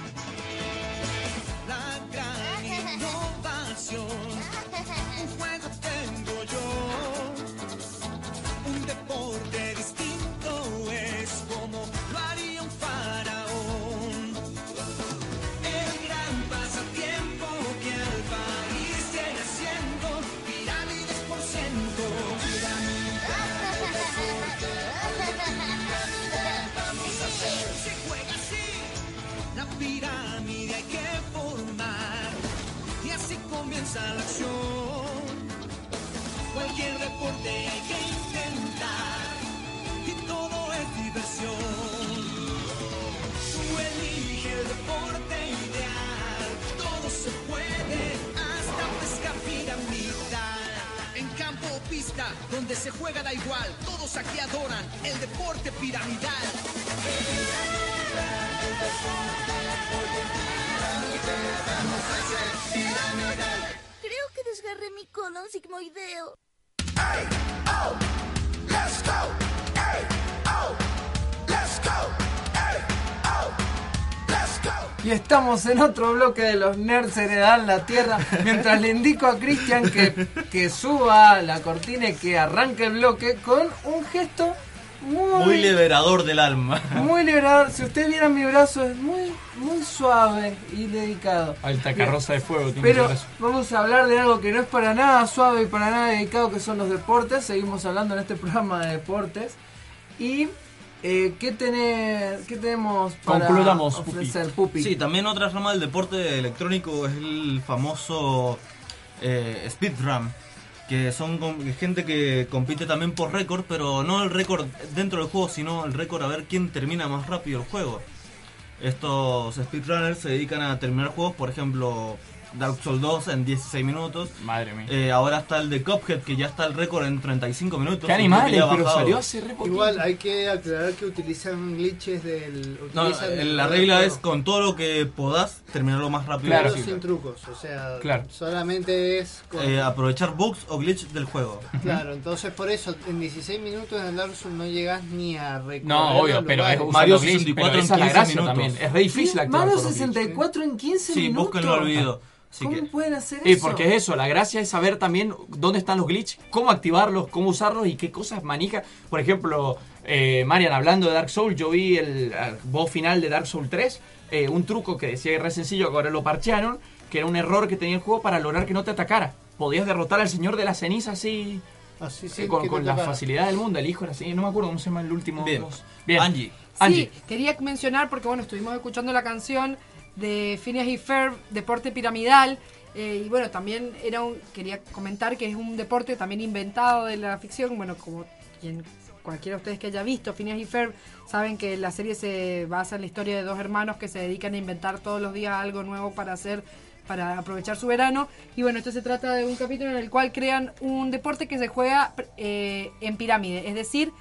Speaker 14: donde se juega da igual, todos aquí adoran el deporte piramidal.
Speaker 22: Creo que desgarré mi colon sigmoideo.
Speaker 14: Let's go, hey, oh, let's go,
Speaker 9: Y estamos en otro bloque de los nerds heredan la tierra. Mientras le indico a Cristian que, que suba la cortina y que arranque el bloque con un gesto muy,
Speaker 10: Muy liberador del alma.
Speaker 9: muy liberador. Si usted viera mi brazo, es muy, muy suave y dedicado.
Speaker 5: Alta carroza de fuego tiene
Speaker 9: Pero vamos a hablar de algo que no es para nada suave y para nada dedicado, que son los deportes. Seguimos hablando en este programa de deportes. Y, eh, ¿qué, tener, ¿qué tenemos para
Speaker 5: Concluyamos,
Speaker 9: ofrecer, Pupi?
Speaker 10: Sí, también otra rama del deporte electrónico es el famoso eh, speedrun, que son gente que compite también por récord, pero no el récord dentro del juego, sino el récord a ver quién termina más rápido el juego. Estos speedrunners se dedican a terminar juegos, por ejemplo, Dark Souls 2 en 16 minutos.
Speaker 5: Madre mía.
Speaker 10: Eh, ahora está el de Cuphead, que ya está el récord en 35 minutos.
Speaker 5: Qué animales, pero
Speaker 10: bajado.
Speaker 5: salió hace re poquito.
Speaker 12: Igual hay que aclarar que utilizan glitches del.
Speaker 10: No,
Speaker 12: utilizan
Speaker 10: eh, la regla es con todo lo que podás terminar lo más rápido
Speaker 12: Pero
Speaker 10: posible.
Speaker 12: sin trucos, o sea,
Speaker 10: Claro.
Speaker 12: solamente es con...
Speaker 10: Eh, aprovechar bugs o glitch del juego. (laughs)
Speaker 12: Claro, entonces por eso en 16 minutos en el Dark Souls no llegas ni a recorrer
Speaker 5: No, obvio, pero es glitch, pero esa es la gracia también. Es re difícil actuar
Speaker 9: Mario
Speaker 5: con los glitch.
Speaker 9: 64 en 15
Speaker 10: Sí,
Speaker 9: minutos.
Speaker 10: búsquenlo al video.
Speaker 9: ¿Cómo pueden hacer
Speaker 5: Y
Speaker 9: eso?
Speaker 5: porque es eso, la gracia es saber también dónde están los glitches, cómo activarlos, cómo usarlos y qué cosas manija. Por ejemplo, eh, Marian, hablando de Dark Souls, yo vi el eh, boss final de Dark Souls 3, eh, un truco que decía que era sencillo, que ahora lo parchearon, que era un error que tenía el juego para lograr que no te atacara. Podías derrotar al señor de la ceniza así,
Speaker 12: Así
Speaker 5: eh, con,
Speaker 12: que
Speaker 5: con la facilidad del mundo, el hijo era así, no me acuerdo cómo se llama el último
Speaker 10: Bien.
Speaker 5: boss. Bien,
Speaker 10: Angie.
Speaker 5: Angie.
Speaker 11: Sí, quería mencionar porque bueno, estuvimos escuchando la canción de Phineas y Ferb, deporte piramidal. eh, y bueno, también era un, quería comentar que es un deporte también inventado de la ficción. Bueno, como quien, cualquiera de ustedes que haya visto Phineas y Ferb, saben que la serie se basa en la historia de dos hermanos que se dedican a inventar todos los días algo nuevo para hacer para aprovechar su verano. Y bueno, esto se trata de un capítulo en el cual crean un deporte que se juega eh, en pirámide. Es decir,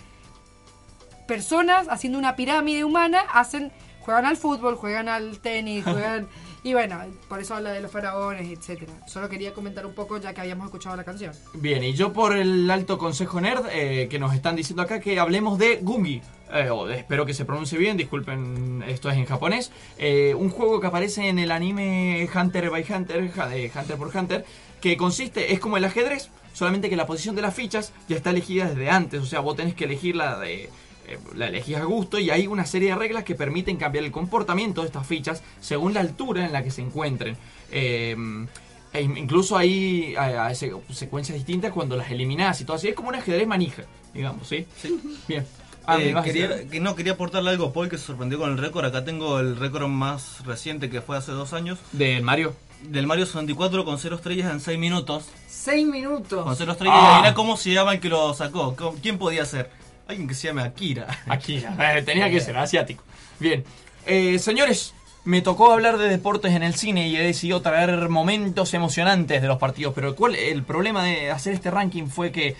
Speaker 11: personas haciendo una pirámide humana hacen juegan al fútbol, juegan al tenis, juegan (laughs) y bueno, por eso habla de los faraones, etcétera. Solo quería comentar un poco ya que habíamos escuchado la canción.
Speaker 5: Bien, y yo por el alto consejo nerd eh, que nos están diciendo acá que hablemos de Gungi. Eh, o de- espero que se pronuncie bien, disculpen, esto es en japonés. Eh, un juego que aparece en el anime Hunter by Hunter, de Hunter por Hunter, que consiste, es como el ajedrez, solamente que la posición de las fichas ya está elegida desde antes. O sea, vos tenés que elegir la de. La elegís a gusto y hay una serie de reglas que permiten cambiar el comportamiento de estas fichas según la altura en la que se encuentren. Eh, e in- incluso hay, hay- hay se- secuencias distintas cuando las eliminás y todo así. Es como un ajedrez manija, digamos, ¿sí? Bien. Ah,
Speaker 10: Eh, que no, quería aportarle algo a Paul que se sorprendió con el récord. Acá tengo el récord más reciente que fue hace dos años.
Speaker 5: ¿Del Mario?
Speaker 10: Del Mario 64 con 0 estrellas en 6 minutos.
Speaker 9: Seis minutos.
Speaker 10: Con 0 estrellas.
Speaker 5: Ah.
Speaker 10: Adivina cómo se llama el que lo sacó. ¿Cómo- ¿Quién podía ser? Alguien que se llame Akira.
Speaker 5: Akira. Eh, (laughs) tenía que ser asiático. Bien. Eh, señores, me tocó hablar de deportes en el cine y he decidido traer momentos emocionantes de los partidos. Pero ¿cuál, el problema de hacer este ranking fue que,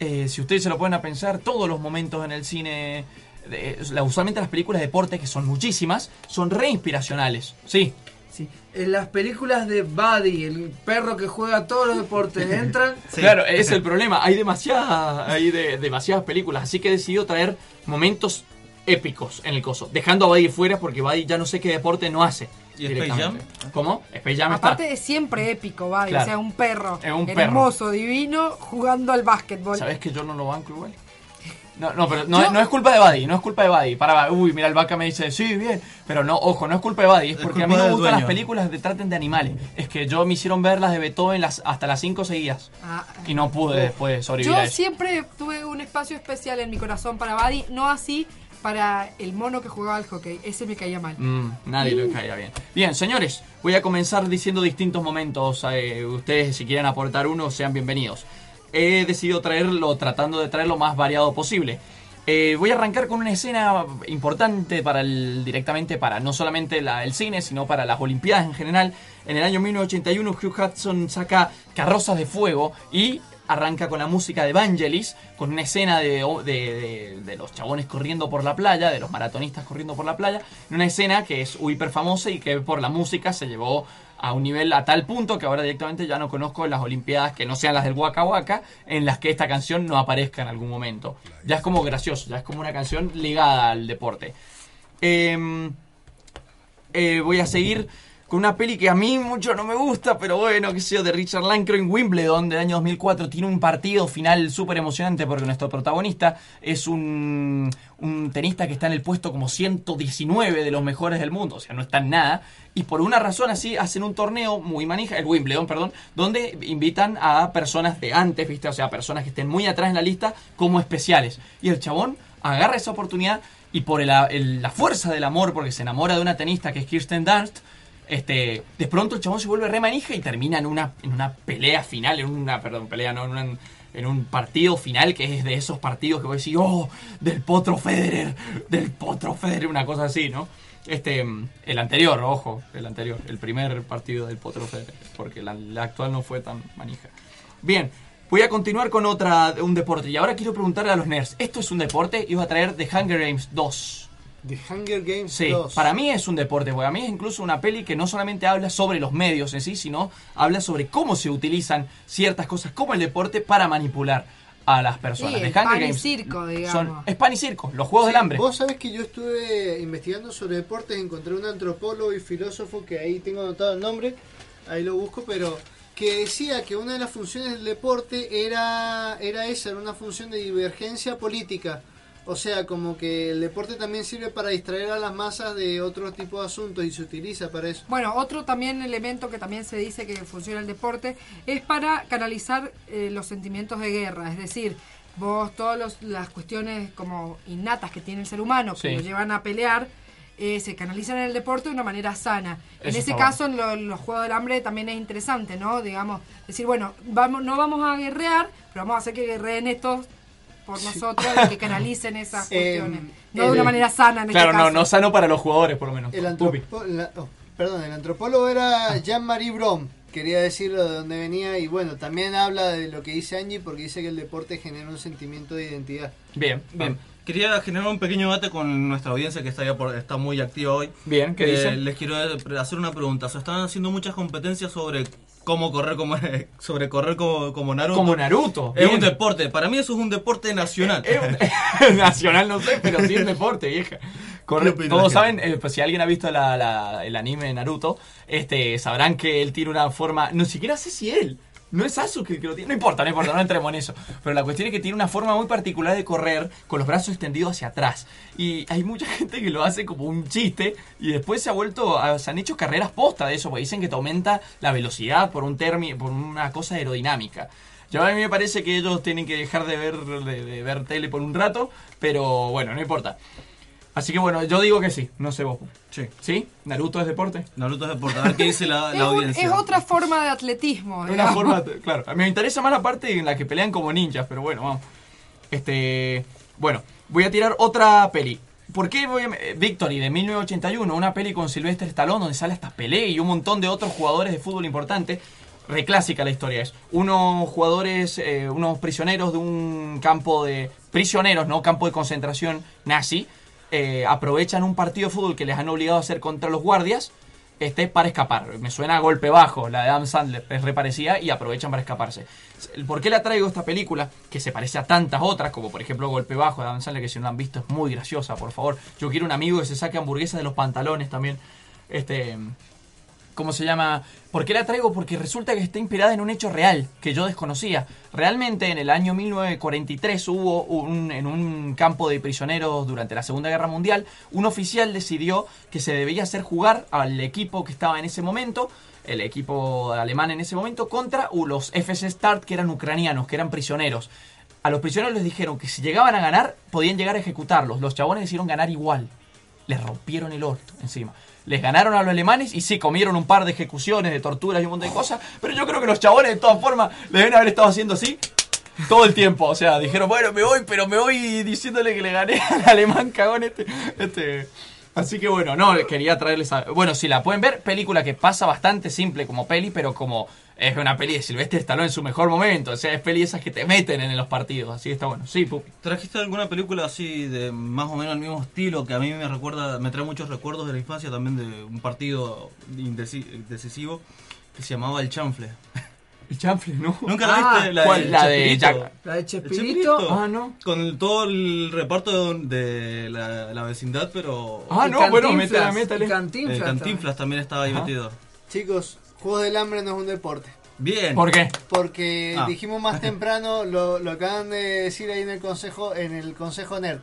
Speaker 5: eh, si ustedes se lo pueden a pensar, todos los momentos en el cine, de- usualmente las películas de deporte, que son muchísimas, son re inspiracionales. Sí.
Speaker 9: Sí. En las películas de Buddy, el perro que juega todos los deportes, (laughs) entran.
Speaker 5: Claro, es el problema. Hay demasiadas, hay de- demasiadas películas, así que he decidido traer momentos épicos en el coso, dejando a Buddy fuera porque Buddy ya no sé qué deporte no hace.
Speaker 10: ¿Y Space
Speaker 5: directamente. ¿Cómo? Space Jam está.
Speaker 11: Aparte de siempre épico, va,
Speaker 5: Claro.
Speaker 11: o sea, un perro
Speaker 5: Es un perro.
Speaker 11: hermoso, divino, jugando al básquetbol.
Speaker 5: ¿Sabes que yo no lo banco igual? No, no, pero no, no es culpa de Buddy, no es culpa de Buddy. Para, uy, mira, el vaca me dice, sí, bien. Pero no, ojo, no es culpa de Buddy, es porque a mí no me gustan las películas que traten de animales. Es que yo me hicieron ver las de Beethoven las, hasta las 5 seguidas.
Speaker 11: Ah,
Speaker 5: Y no pude después sobrevivir
Speaker 11: Yo
Speaker 5: a eso.
Speaker 11: siempre tuve un espacio especial en mi corazón para Buddy, no así para el mono que jugaba al hockey. Ese me caía mal.
Speaker 5: Mm, nadie le caía bien. Bien, señores, voy a comenzar diciendo distintos momentos. eh, ustedes, si quieren aportar uno, sean bienvenidos. He decidido traerlo, tratando de traer lo más variado posible. Eh, voy a arrancar con una escena importante para el, directamente para no solamente la- el cine, sino para las Olimpiadas en general. En el año 1981, Hugh Hudson saca Carrozas de Fuego y arranca con la música de Vangelis, con una escena de, de- los chabones corriendo por la playa, de los maratonistas corriendo por la playa, una escena que es hiper famosa y que por la música se llevó a un nivel a tal punto que ahora directamente ya no conozco las Olimpiadas que no sean las del Waka Waka en las que esta canción no aparezca en algún momento. Ya es como gracioso, ya es como una canción ligada al deporte. Em, eh, voy a seguir con una peli que a mí mucho no me gusta, pero bueno, que yo, de Richard Lancro en Wimbledon del año 2004. Tiene un partido final súper emocionante porque nuestro protagonista es un, un tenista que está en el puesto como 119 de los mejores del mundo, o sea, no está en nada. Y por una razón así hacen un torneo muy manija, el Wimbledon, perdón, donde invitan a personas de antes, ¿viste? O sea, personas que estén muy atrás en la lista como especiales. Y el chabón agarra esa oportunidad y por el- el- la fuerza del amor, porque se enamora de una tenista que es Kirsten Dunst, este, de pronto el chabón se vuelve re manija y termina en una, en una pelea final, en una, perdón, pelea, no, en, una- en un partido final que es de esos partidos que vos decís, oh, del potro Federer, del potro Federer, una cosa así, ¿no? Este, el anterior, ojo, el anterior, el primer partido del potro Federer, porque la, la actual no fue tan manija. Bien, voy a continuar con otra, un deporte, y ahora quiero preguntarle a los nerds, ¿esto es un deporte? Y voy a traer The Hunger Games 2.
Speaker 12: The Hunger Games
Speaker 5: Sí,
Speaker 12: 2.
Speaker 5: para mí es un deporte, porque a mí es incluso una peli que no solamente habla sobre los medios en sí, sino habla sobre cómo se utilizan ciertas cosas como el deporte para manipular a las personas.
Speaker 11: Sí,
Speaker 5: The Hunger
Speaker 11: pan y
Speaker 5: Games
Speaker 11: circo, digamos.
Speaker 5: son- es pan y circo, los juegos del hambre.
Speaker 12: Vos sabés que yo estuve investigando sobre deportes, encontré un antropólogo y filósofo que ahí tengo anotado el nombre, ahí lo busco, pero que decía que una de las funciones del deporte era, era esa, era una función de divergencia política. O sea, como que el deporte también sirve para distraer a las masas de otro tipo de asuntos y se utiliza para eso.
Speaker 11: Bueno, otro también elemento que también se dice que funciona el deporte es para canalizar eh, los sentimientos de guerra, es decir, vos todas las cuestiones como innatas que tiene el ser humano que
Speaker 5: Sí.
Speaker 11: lo llevan a pelear eh, se canalizan en el deporte de una manera sana. en ese caso, en lo- en los Juegos del Hambre también es interesante, ¿no? Digamos, decir, bueno, vamos, no vamos a guerrear, pero vamos a hacer que guerreen estos por nosotros y que canalicen esas (laughs) cuestiones. no de una manera sana en
Speaker 5: Claro,
Speaker 11: este
Speaker 5: no,
Speaker 11: caso.
Speaker 5: no sano para los jugadores, por lo menos.
Speaker 12: El, la- oh, perdón, el antropólogo era Jean-Marie Brom. Quería decirlo de dónde venía y bueno, también habla de lo que dice Angie porque dice que el deporte genera un sentimiento de identidad.
Speaker 5: Bien,
Speaker 10: Bien. Quería generar un pequeño debate con nuestra audiencia que está, ya por- está muy activa hoy.
Speaker 5: Bien, ¿qué
Speaker 10: Eh,
Speaker 5: dicen?
Speaker 10: Les quiero hacer una pregunta. Se están haciendo muchas competencias sobre cómo correr como (laughs) sobre correr como, como Naruto.
Speaker 5: Como Naruto,
Speaker 10: Es
Speaker 5: bien.
Speaker 10: un deporte. Para mí eso es un deporte nacional. (laughs)
Speaker 5: Nacional no sé, pero sí es deporte, vieja. Corre-
Speaker 10: ¿Qué opina
Speaker 5: todos saben, eh, pues si alguien ha visto la- la- el anime de Naruto, este, sabrán que él tiene una forma, no siquiera sé si él, no es Sasuke que lo tiene, no importa, no importa, no entremos en eso. Pero la cuestión es que tiene una forma muy particular de correr con los brazos extendidos hacia atrás. Y hay mucha (laughs) gente que lo hace como un chiste y después se ha vuelto, se han hecho carreras posta de eso, porque dicen que te aumenta la velocidad por un termi, por una cosa aerodinámica. Yo a mí me parece que ellos tienen que dejar de ver, de, de ver tele por un rato, pero bueno, no importa. Así que bueno, yo digo que sí, no sé vos.
Speaker 10: Sí.
Speaker 5: ¿Sí? ¿Naruto es deporte?
Speaker 10: Naruto es deporte. A ver qué dice la,
Speaker 11: Es, un- es otra forma de atletismo.
Speaker 5: Una
Speaker 11: digamos.
Speaker 5: forma, claro. Me interesa más la parte en la que pelean como ninjas, pero bueno, vamos. Este, bueno, voy a tirar otra peli. ¿Por qué voy a, eh, Victory de 1981, una peli con Sylvester Stallone donde sale hasta Pelé y un montón de otros jugadores de fútbol importantes? Reclásica la historia es. Unos jugadores, eh, unos prisioneros de un campo de prisioneros, no campo de concentración nazi, eh, aprovechan un partido de fútbol que les han obligado a hacer contra los guardias este para escapar. Me suena a golpe bajo, la de Adam Sandler es reparecida y aprovechan para escaparse. ¿Por qué la traigo esta película? Que se parece a tantas otras, como por ejemplo Golpe Bajo de Adam Sandler, que si no la han visto es muy graciosa, por favor. Yo quiero un amigo que se saque hamburguesas de los pantalones también. Este. ¿Cómo se llama? ¿Por qué la traigo? Porque resulta que está inspirada en un hecho real que yo desconocía. Realmente en el año 1943 hubo un, en un campo de prisioneros durante la Segunda Guerra Mundial, un oficial decidió que se debía hacer jugar al equipo que estaba en ese momento, el equipo alemán en ese momento, contra los FC Start que eran ucranianos, que eran prisioneros. A los prisioneros les dijeron que si llegaban a ganar, podían llegar a ejecutarlos. Los chabones decidieron ganar igual. Les rompieron el orto encima. Les ganaron a los alemanes y sí, comieron un par de ejecuciones, de torturas y un montón de cosas. Pero yo creo que los chabones, de todas formas, le deben haber estado haciendo así todo el tiempo. O sea, dijeron, bueno, me voy, pero me voy diciéndole que le gané (laughs) al alemán cagón este. este. Así que bueno, no, quería traerles a... Bueno, si la pueden ver, película que pasa bastante simple como peli, pero como es una peli de Silvestre Stallone en su mejor momento. O sea, es peli esas que te meten en los partidos. Así que está bueno. Sí, Pupi.
Speaker 10: ¿Trajiste alguna película así de más o menos el mismo estilo que a mí me recuerda, me trae muchos recuerdos de la infancia también de un partido indeci- decisivo que se llamaba El Chanfle?
Speaker 5: El chanfle, ¿no?
Speaker 10: ¿Nunca la
Speaker 9: Ah,
Speaker 10: viste? La,
Speaker 5: ¿cuál?
Speaker 10: del
Speaker 5: La de. Jack-
Speaker 9: La de Chespirito.
Speaker 5: Ah, no.
Speaker 10: Con todo el reparto de la, la vecindad, pero...
Speaker 5: Ah, no, bueno, métele.
Speaker 9: y Cantinflas
Speaker 10: el Cantinflas también estaba ahí
Speaker 5: Ajá.
Speaker 10: metido.
Speaker 12: Chicos, Juegos del Hambre no es un deporte.
Speaker 10: Bien.
Speaker 5: ¿Por qué?
Speaker 12: Porque
Speaker 10: Ah.
Speaker 12: dijimos más temprano, (laughs) lo, lo acaban de decir ahí en el consejo, en el consejo NERD.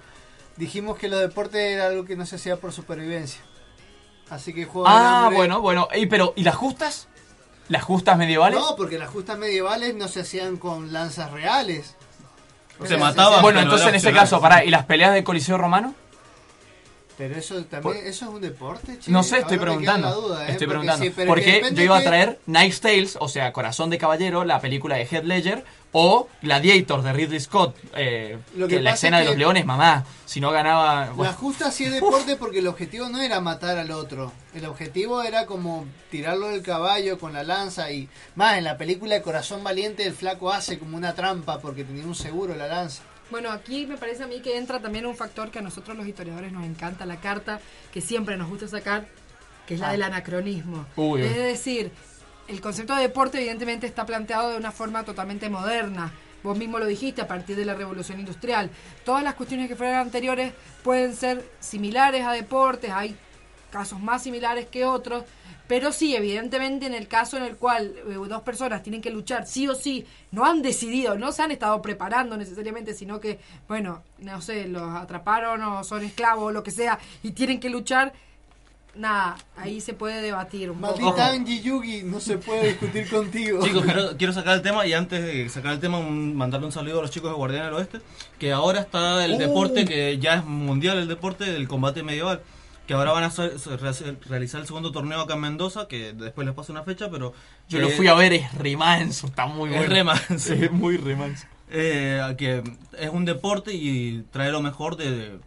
Speaker 12: Dijimos que los deportes era algo que no se hacía por supervivencia. Así que Juegos del
Speaker 5: Ah,
Speaker 12: Hambre.
Speaker 5: bueno, bueno. Ey, pero, ¿y las justas? ¿Las justas medievales?
Speaker 12: No, porque las justas medievales no se hacían con lanzas reales.
Speaker 10: Se
Speaker 12: sea,
Speaker 10: mataban.
Speaker 5: Bueno, entonces en ese caso, pará, ¿y las peleas del Coliseo Romano?
Speaker 12: Pero eso también, eso es un deporte, che?
Speaker 5: No sé, estoy
Speaker 12: Ahora
Speaker 5: preguntando.
Speaker 12: la duda, ¿eh?
Speaker 5: Estoy
Speaker 12: Porque
Speaker 5: preguntando.
Speaker 12: sí, que
Speaker 5: porque yo iba a
Speaker 12: que-
Speaker 5: traer Knight's Tales, o sea, Corazón de Caballero, la película de Heath Ledger, o Gladiator de Ridley Scott. eh,
Speaker 12: Lo
Speaker 5: que
Speaker 12: que
Speaker 5: la escena
Speaker 12: es
Speaker 5: de los
Speaker 12: que-
Speaker 5: leones, mamá, si no ganaba.
Speaker 12: La
Speaker 5: bueno.
Speaker 12: justa sí es deporte porque el objetivo no era matar al otro. El objetivo era como tirarlo del caballo con la lanza y más en la película de Corazón Valiente el flaco hace como una trampa porque tenía un seguro la lanza.
Speaker 11: Bueno, aquí me parece a mí que entra también un factor que a nosotros los historiadores nos encanta, la carta que siempre nos gusta sacar, que es la
Speaker 12: Ah.
Speaker 11: del anacronismo.
Speaker 5: Uy, uy.
Speaker 11: es decir, el concepto de deporte evidentemente está planteado de una forma totalmente moderna. Vos mismo lo dijiste a partir de la revolución industrial. Todas las cuestiones que fueran anteriores pueden ser similares a deportes. Hay casos más similares que otros, pero sí, evidentemente en el caso en el cual eh, dos personas tienen que luchar sí o sí, no han decidido, no se han estado preparando necesariamente, sino que, bueno, no sé, los atraparon o son esclavos o lo que sea y tienen que luchar, nada, ahí se puede debatir un poco.
Speaker 12: Maldita Angie Yugi, no se puede discutir contigo.
Speaker 10: Chicos, quiero, quiero sacar el tema y antes de sacar el tema, un- mandarle un saludo a los chicos de Guardián del Oeste, que ahora está el
Speaker 12: Uh.
Speaker 10: deporte, que ya es mundial el deporte del combate medieval, que ahora van a hacer- realizar el segundo torneo acá en Mendoza, que después les paso una fecha, pero...
Speaker 5: Yo lo
Speaker 10: eh,
Speaker 5: fui a ver, es remanso, está muy
Speaker 10: Es
Speaker 5: bueno.
Speaker 10: remanso. (laughs)
Speaker 5: Es muy remanso.
Speaker 10: Eh, que es un deporte y trae lo mejor de,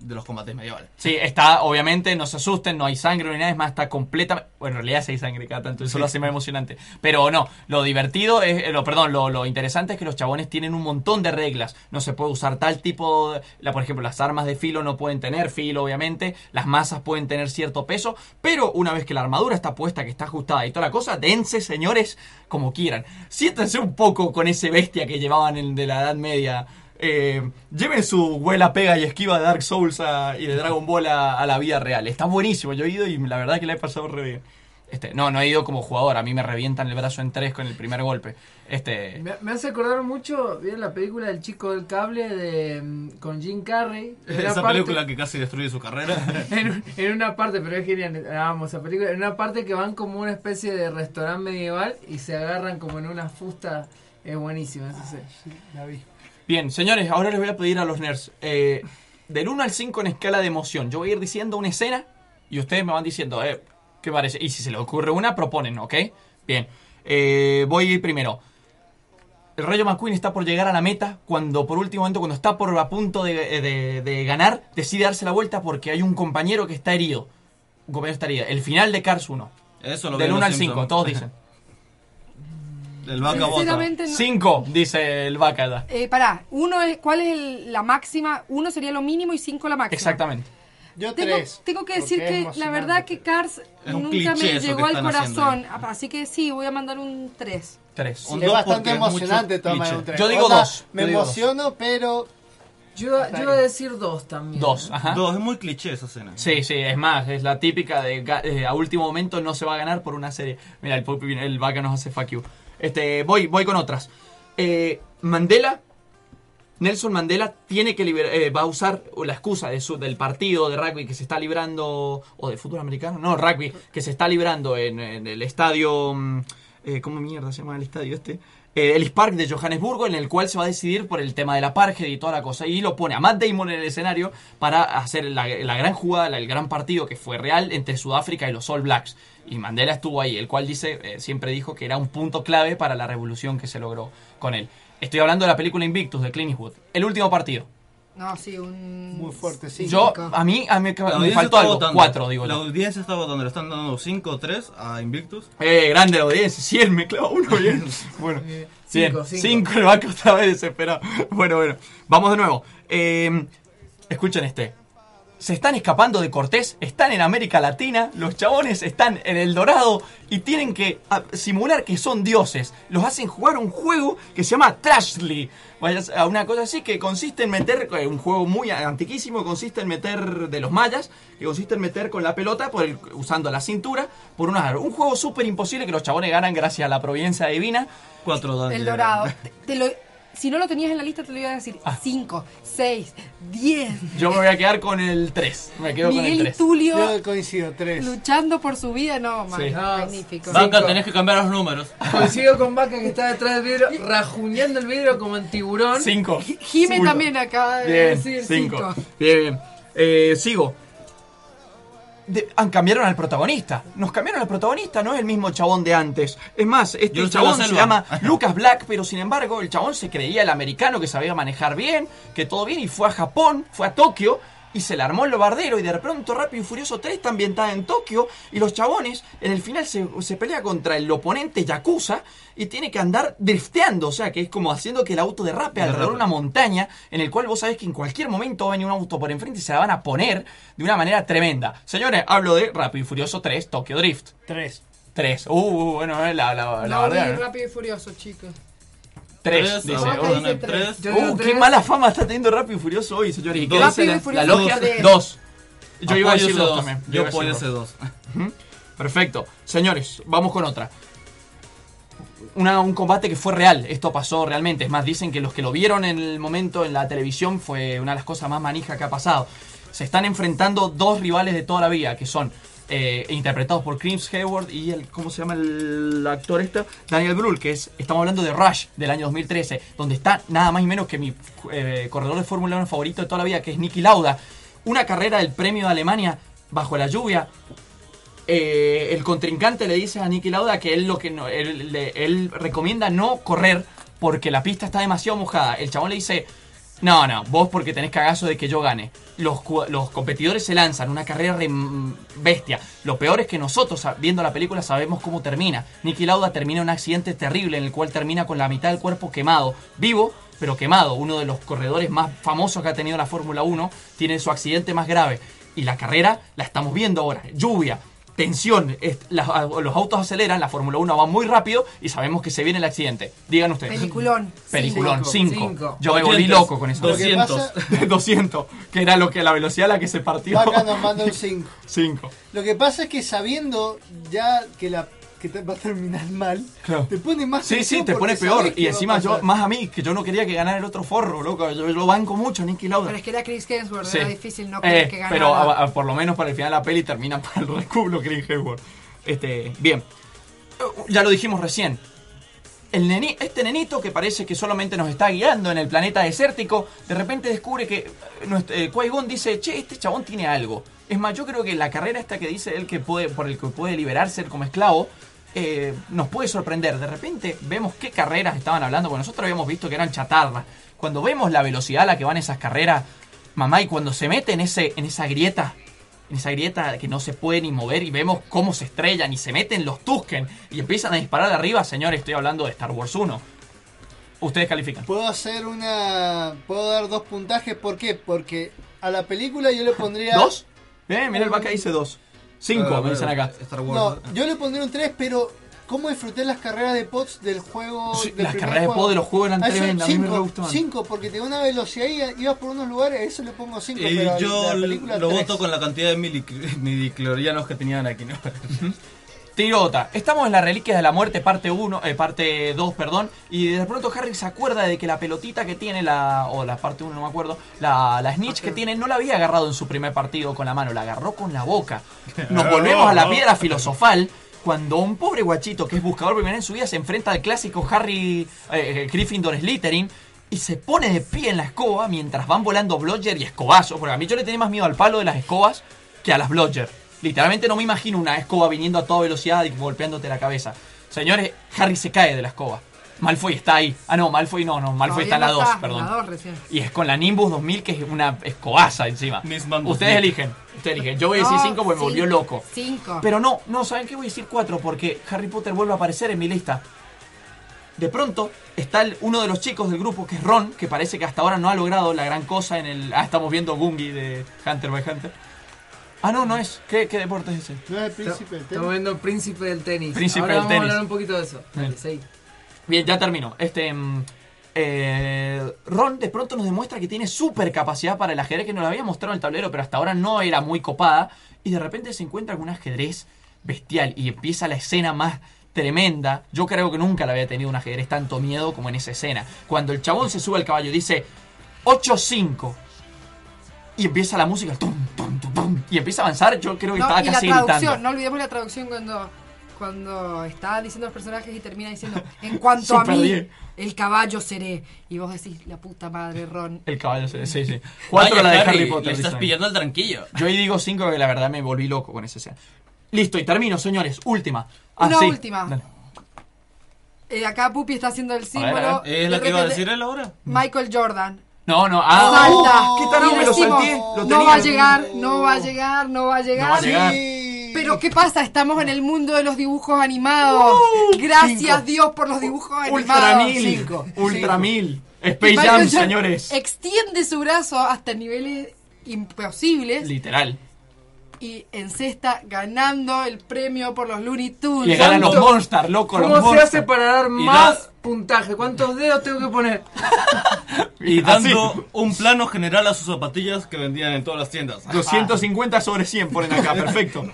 Speaker 10: de, los combates medievales.
Speaker 5: Sí, está, obviamente, no se asusten, no hay sangre ni nada, es más, está completa. Bueno, en realidad sí hay sangre cada tanto, eso
Speaker 10: Sí.
Speaker 5: lo hace más emocionante. Pero no, lo divertido es, eh, lo, perdón, lo, lo interesante es que los chabones tienen un montón de reglas. No se puede usar tal tipo, de- la, por ejemplo, las armas de filo no pueden tener filo, obviamente, las masas pueden tener cierto peso, pero una vez que la armadura está puesta, que está ajustada y toda la cosa, dense, señores, como quieran. Siéntense un poco con ese bestia que llevaban en, de la Edad Media. Eh, lleven su vuela, pega y esquiva de Dark Souls a- y de Dragon Ball a, a la vida real. Está buenísimo. Yo he ido y la verdad que la he pasado re bien. Este, no, no he ido como jugador. A mí me revientan el brazo en tres con el primer golpe. Este,
Speaker 9: Me, me hace acordar mucho, ¿vieron la película del chico del cable de mm, con Jim Carrey? (laughs)
Speaker 10: Esa
Speaker 9: parte-
Speaker 10: película que casi destruye su carrera. (laughs)
Speaker 9: en, un- en una parte, pero es genial, vamos, esa película, en una parte que van como una especie de restaurante medieval y se agarran como en una fusta, es buenísima esa serie.
Speaker 12: La vi.
Speaker 5: Bien, señores, ahora les voy a pedir a los nerds. eh, del 1 al 5 en escala de emoción. Yo voy a ir diciendo una escena y ustedes me van diciendo, eh, ¿qué parece? Y si se les ocurre una, proponen, ¿ok? Bien. Eh, voy a ir primero. El Rayo McQueen está por llegar a la meta cuando, por último momento, cuando está por a punto de, de- de ganar, decide darse la vuelta porque hay un compañero que está herido. Un compañero está herido. El final de Cars 1.
Speaker 10: Eso lo
Speaker 5: Del
Speaker 10: ven
Speaker 5: 1
Speaker 10: los
Speaker 5: al 5,
Speaker 10: Simpsons.
Speaker 5: todos dicen. (laughs)
Speaker 10: El vaca.
Speaker 11: Sinceramente no-
Speaker 5: 5, dice el vaca.
Speaker 11: Eh, pará, uno es, ¿cuál es el- la máxima? Uno sería lo mínimo y cinco la máxima.
Speaker 5: Exactamente.
Speaker 12: Yo
Speaker 11: Tengo,
Speaker 12: tres.
Speaker 11: tengo que decir que la verdad que Cars nunca me llegó al corazón. Así que sí, voy a mandar un 3.
Speaker 5: 3.
Speaker 10: Un
Speaker 12: es
Speaker 10: dos
Speaker 12: bastante
Speaker 10: es
Speaker 12: emocionante tomar
Speaker 10: cliché.
Speaker 12: un tres.
Speaker 5: Yo digo
Speaker 12: Onda,
Speaker 5: dos,
Speaker 12: Me
Speaker 5: yo digo dos.
Speaker 12: emociono, pero
Speaker 9: Yo, yo iba a decir dos también.
Speaker 5: 2, ajá.
Speaker 10: Dos, es muy cliché esa escena.
Speaker 5: Sí, sí, es más, es la típica de eh, a último momento no se va a ganar por una serie. Mira, el, el vaca nos hace fuck you. Este, voy, voy con otras. Eh, Mandela, Nelson Mandela tiene que liberar, eh, va a usar la excusa de su, del partido de rugby que se está librando, o de fútbol americano, no, rugby, que se está librando en, el estadio, mm, eh, ¿cómo mierda se llama el estadio este? Eh, el Park de Johannesburgo, en el cual se va a decidir por el tema del apartheid y toda la cosa. Y lo pone a Matt Damon en el escenario para hacer la, la gran jugada, la- el gran partido que fue real entre Sudáfrica y los All Blacks. Y Mandela estuvo ahí, el cual dice, eh, siempre dijo que era un punto clave para la revolución que se logró con él. Estoy hablando de la película Invictus de Clint Eastwood. El último partido.
Speaker 11: No, sí, un.
Speaker 12: muy fuerte, sí.
Speaker 5: Yo, a mí, a mí me faltó algo.
Speaker 10: votando.
Speaker 5: Cuatro, digo
Speaker 10: La
Speaker 5: yo.
Speaker 10: audiencia está votando, le están dando 5 o 3 a Invictus.
Speaker 5: Eh, grande la audiencia. 100 me clava uno bien. (laughs) Bueno,
Speaker 9: cinco,
Speaker 5: bien.
Speaker 9: cinco.
Speaker 5: 5 el vaca otra vez desesperado. Bueno, bueno. Vamos de nuevo. Eh, escuchen este. Se están escapando de Cortés, están en América Latina, los chabones están en El Dorado y tienen que ah, simular que son dioses. Los hacen jugar un juego que se llama Trashly. Vaya a una cosa así que consiste en meter, eh, un juego muy antiquísimo, consiste en meter de los mayas, que consiste en meter con la pelota por el- usando la cintura por una Un juego súper imposible que los chabones ganan gracias a la providencia divina.
Speaker 10: 4 dados.
Speaker 11: El dorado. (laughs) Te- te lo- si no lo tenías en la lista, te lo iba a decir.
Speaker 5: Ah.
Speaker 11: 5, 6, 10.
Speaker 5: Yo me voy a quedar con el 3. Me quedo con el
Speaker 11: Miguel y
Speaker 5: 3.
Speaker 11: Tulio
Speaker 12: Yo coincido, tres.
Speaker 11: luchando por su vida. No, man,
Speaker 5: Sí.
Speaker 11: magnífico.
Speaker 10: Vaca, tenés que cambiar los números.
Speaker 9: Coincido con Vaca que está detrás del vidrio, rajuñando el vidrio como en tiburón.
Speaker 5: 5.
Speaker 11: Jime también acaba de
Speaker 5: Bien,
Speaker 11: decir
Speaker 5: 5.
Speaker 11: 5.
Speaker 5: Bien, bien. Eh, sigo. De- han cambiaron al protagonista. Nos cambiaron al protagonista, no es el mismo chabón de antes. Es más, este
Speaker 10: Yo
Speaker 5: chabón se llama Lucas Black, pero sin embargo, el chabón se creía el americano que sabía manejar bien, que todo bien, y fue a Japón, fue a Tokio. Y se le armó el bardero y de pronto Rápido y Furioso 3 está ambientada en Tokio y los chabones en el final se, se pelea contra el oponente Yakuza y tiene que andar drifteando, o sea que es como haciendo que el auto derrape alrededor de una montaña en el cual vos sabés que en cualquier momento va a venir un auto por enfrente y se la van a poner de una manera tremenda. Señores, hablo de Rápido y Furioso 3, Tokyo Drift.
Speaker 12: Tres.
Speaker 5: 3. Uh, uh, bueno, eh, la, la, la
Speaker 11: vi
Speaker 5: verdad.
Speaker 11: rápido y furioso, chicos.
Speaker 5: 3,
Speaker 10: Tres,
Speaker 5: dice. Uh,
Speaker 10: tres.
Speaker 9: Yo digo
Speaker 5: uh, qué
Speaker 9: tres.
Speaker 5: mala fama está teniendo Rápido y Furioso hoy, señores. ¿Y qué
Speaker 10: Dos.
Speaker 5: dice la,
Speaker 11: y Furioso
Speaker 5: la logia?
Speaker 11: tres.
Speaker 5: 2. Yo iba a decir dos
Speaker 10: dos.
Speaker 5: también.
Speaker 10: Yo
Speaker 5: iba a
Speaker 10: apoyo
Speaker 5: decir
Speaker 10: ese dos.
Speaker 5: Perfecto. Señores, vamos con otra. Una- un combate que fue real, esto pasó realmente. Es más, dicen que los que lo vieron en el momento en la televisión fue una de las cosas más manijas que ha pasado. Se están enfrentando dos rivales de toda la vida, que son eh, interpretados por Chris Hayward y el, ¿cómo se llama el actor este? Daniel Brühl, que es, estamos hablando de Rush del año 2013, donde está nada más y menos que mi eh, corredor de Fórmula 1 favorito de toda la vida, que es Nicky Lauda. Una carrera del premio de Alemania bajo la lluvia, eh, el contrincante le dice a Niki Lauda que él lo que no, él, él recomienda no correr porque la pista está demasiado mojada. El chabón le dice, no, no, vos porque tenés cagazo de que yo gane. Los, competidores se lanzan, una carrera re- bestia. Lo peor es que nosotros, viendo la película, sabemos cómo termina. Niki Lauda termina un accidente terrible en el cual termina con la mitad del cuerpo quemado. Vivo, pero quemado. Uno de los corredores más famosos que ha tenido la Fórmula 1 tiene su accidente más grave. Y la carrera la estamos viendo ahora. Lluvia, tensión, es- la- los autos aceleran, la Fórmula 1 va muy rápido y sabemos que se viene el accidente. Digan ustedes.
Speaker 11: Peliculón.
Speaker 5: Peliculón,
Speaker 9: Cinco.
Speaker 5: 5.
Speaker 9: Cinco.
Speaker 5: Yo me volví
Speaker 10: 200.
Speaker 5: loco con eso.
Speaker 12: Lo que
Speaker 10: 200.
Speaker 12: pasa- (laughs)
Speaker 5: 200, que era lo que la velocidad a la que se partió.
Speaker 12: Vaca nos manda un 5.
Speaker 5: 5. (laughs)
Speaker 12: Lo que pasa es que sabiendo ya que la que te va a terminar mal,
Speaker 5: Claro.
Speaker 12: te pone más
Speaker 5: Sí, sí, te pone peor. Y encima yo, más a mí, que yo no quería que ganara el otro forro, loco. Yo, yo lo banco mucho, Nicky Lauda.
Speaker 11: Pero es que era Chris Hemsworth,
Speaker 5: Sí.
Speaker 11: era difícil no
Speaker 5: Eh,
Speaker 11: querer que ganara.
Speaker 5: pero a- a- por lo menos para el final de la peli termina (laughs) para el recublo Chris Hayward. Este, bien. Ya lo dijimos recién. El neni- este nenito que parece que solamente nos está guiando en el planeta desértico, de repente descubre que eh, nuestro, eh, Qui-Gon dice, che, este chabón tiene algo. Es más, yo creo que la carrera esta que dice él que puede, por el que puede liberarse como esclavo, eh, nos puede sorprender. De repente vemos qué carreras estaban hablando, porque nosotros habíamos visto que eran chatarras. Cuando vemos la velocidad a la que van esas carreras, mamá, y cuando se mete en, ese, en esa grieta, en esa grieta que no se puede ni mover y vemos cómo se estrellan y se meten los Tusken y empiezan a disparar de arriba, señores, estoy hablando de Star Wars 1. Ustedes califican.
Speaker 12: Puedo hacer una. Puedo dar dos puntajes. ¿Por qué? Porque a la película yo le pondría.
Speaker 5: ¿Dos? Eh, mira el vaca dice dos. Cinco,
Speaker 10: Ah,
Speaker 5: me dicen acá.
Speaker 10: Star
Speaker 12: No,
Speaker 10: Wars.
Speaker 12: yo le pondría un 3, pero. ¿Cómo disfruté las carreras de pods del juego?
Speaker 5: Sí,
Speaker 12: del
Speaker 5: las carreras de
Speaker 12: juego?
Speaker 5: pod de los juegos eran tremendas, a mí me gustaban.
Speaker 12: cinco, porque te da una velocidad y ibas por unos lugares, a eso le pongo 5.
Speaker 10: Y
Speaker 12: pero
Speaker 10: yo
Speaker 12: la película
Speaker 10: lo
Speaker 12: tres.
Speaker 10: voto con la cantidad de (laughs) midiclorianos que tenían aquí, ¿no?
Speaker 5: Tiro otra. Estamos en las Reliquias de la Muerte, parte 1, eh, parte 2, perdón. Y de pronto Harry se acuerda de que la pelotita que tiene, la o la parte 1, no me acuerdo, la, la snitch que tiene, no la había agarrado en su primer partido con la mano, la agarró con la boca. (laughs) Nos volvemos a la piedra filosofal. Cuando un pobre guachito que es buscador primero en su vida se enfrenta al clásico Harry eh, eh, Gryffindor Slytherin y se pone de pie en la escoba mientras van volando Blodger y escobazos. Porque a mí yo le tenía más miedo al palo de las escobas que a las Blodger. Literalmente no me imagino una escoba viniendo a toda velocidad y golpeándote la cabeza. Señores, Harry se cae de la escoba. Malfoy está ahí. Ah, no, Malfoy no, no. Malfoy está en la
Speaker 11: Todavía
Speaker 5: 2,
Speaker 11: no
Speaker 5: perdón.
Speaker 11: en la dos recién.
Speaker 5: Y es con la Nimbus 2000, que es una escobaza encima. Ustedes
Speaker 10: 2000.
Speaker 5: eligen. Ustedes eligen. Yo voy a decir
Speaker 11: No,
Speaker 5: 5 porque me volvió loco.
Speaker 11: Cinco.
Speaker 5: Pero no, no, ¿saben qué? Voy a decir 4 porque Harry Potter vuelve a aparecer en mi lista. De pronto está el- uno de los chicos del grupo que es Ron, que parece que hasta ahora no ha logrado la gran cosa en el... Ah, estamos viendo Gungi de Hunter by Hunter. Ah, no, no es. ¿Qué, qué deporte es ese?
Speaker 12: No es el príncipe del
Speaker 9: Estamos viendo Príncipe del Tenis.
Speaker 5: Príncipe
Speaker 9: Ahora
Speaker 5: del
Speaker 9: vamos
Speaker 5: tenis.
Speaker 9: a hablar un poquito de eso. Dale,
Speaker 5: Bien.
Speaker 9: seguí.
Speaker 5: Bien, ya terminó. Este. mm, eh, Ron de pronto nos demuestra que tiene súper capacidad para el ajedrez que nos lo había mostrado en el tablero, pero hasta ahora no era muy copada. Y de repente se encuentra con un ajedrez bestial y empieza la escena más tremenda. Yo creo que nunca le había tenido un ajedrez tanto miedo como en esa escena. Cuando el chabón se sube al caballo y dice 8-5 y empieza la música tum, y empieza a avanzar, yo creo que
Speaker 11: No,
Speaker 5: estaba
Speaker 11: y la
Speaker 5: casi
Speaker 11: traducción,
Speaker 5: gritando.
Speaker 11: no olvidemos la traducción cuando, cuando está diciendo los personajes y termina diciendo, en cuanto a mí,
Speaker 5: bien.
Speaker 11: el caballo seré. Y vos decís, la puta madre, Ron.
Speaker 5: El caballo, sí, sí. sí. Cuatro
Speaker 10: Vaya,
Speaker 5: la de
Speaker 10: Harry,
Speaker 5: Harry Potter.
Speaker 10: le estás
Speaker 5: dicen.
Speaker 10: pillando el tranquillo.
Speaker 5: Yo ahí digo cinco que la verdad me volví loco con esa escena. Listo, y termino, señores. Última. Ah,
Speaker 11: Una
Speaker 5: sí.
Speaker 11: última.
Speaker 5: Dale.
Speaker 11: Eh, acá Pupi está haciendo el símbolo.
Speaker 10: ¿Es la que iba a decir él ahora?
Speaker 11: Michael Jordan.
Speaker 5: No, no. Ah,
Speaker 11: Salta.
Speaker 5: ¿Qué tal?
Speaker 11: Y
Speaker 5: Me lo
Speaker 11: decimos,
Speaker 5: salté. Lo
Speaker 11: no va a llegar, no va a llegar, no va a llegar.
Speaker 5: No va a llegar.
Speaker 11: Pero ¿qué pasa? Estamos en el mundo de los dibujos animados. Gracias
Speaker 5: cinco.
Speaker 11: Dios por los dibujos
Speaker 5: Ultra
Speaker 11: animados.
Speaker 5: mil.
Speaker 12: Cinco.
Speaker 5: Ultra
Speaker 12: Cinco.
Speaker 5: mil. Space Jam, señores.
Speaker 11: Extiende su brazo hasta niveles imposibles
Speaker 5: Literal.
Speaker 11: y encesta ganando el premio por los Looney Tunes.
Speaker 5: Le ganan los. Monsters, loco, los
Speaker 9: ¿Cómo se
Speaker 5: Monsters.
Speaker 9: hace para dar
Speaker 10: Y
Speaker 9: más
Speaker 10: da-
Speaker 9: puntaje? ¿Cuántos dedos tengo que poner?
Speaker 10: Y
Speaker 5: Así.
Speaker 10: dando un plano general a sus zapatillas que vendían en todas las tiendas.
Speaker 5: 250 sobre 100 ponen acá, perfecto.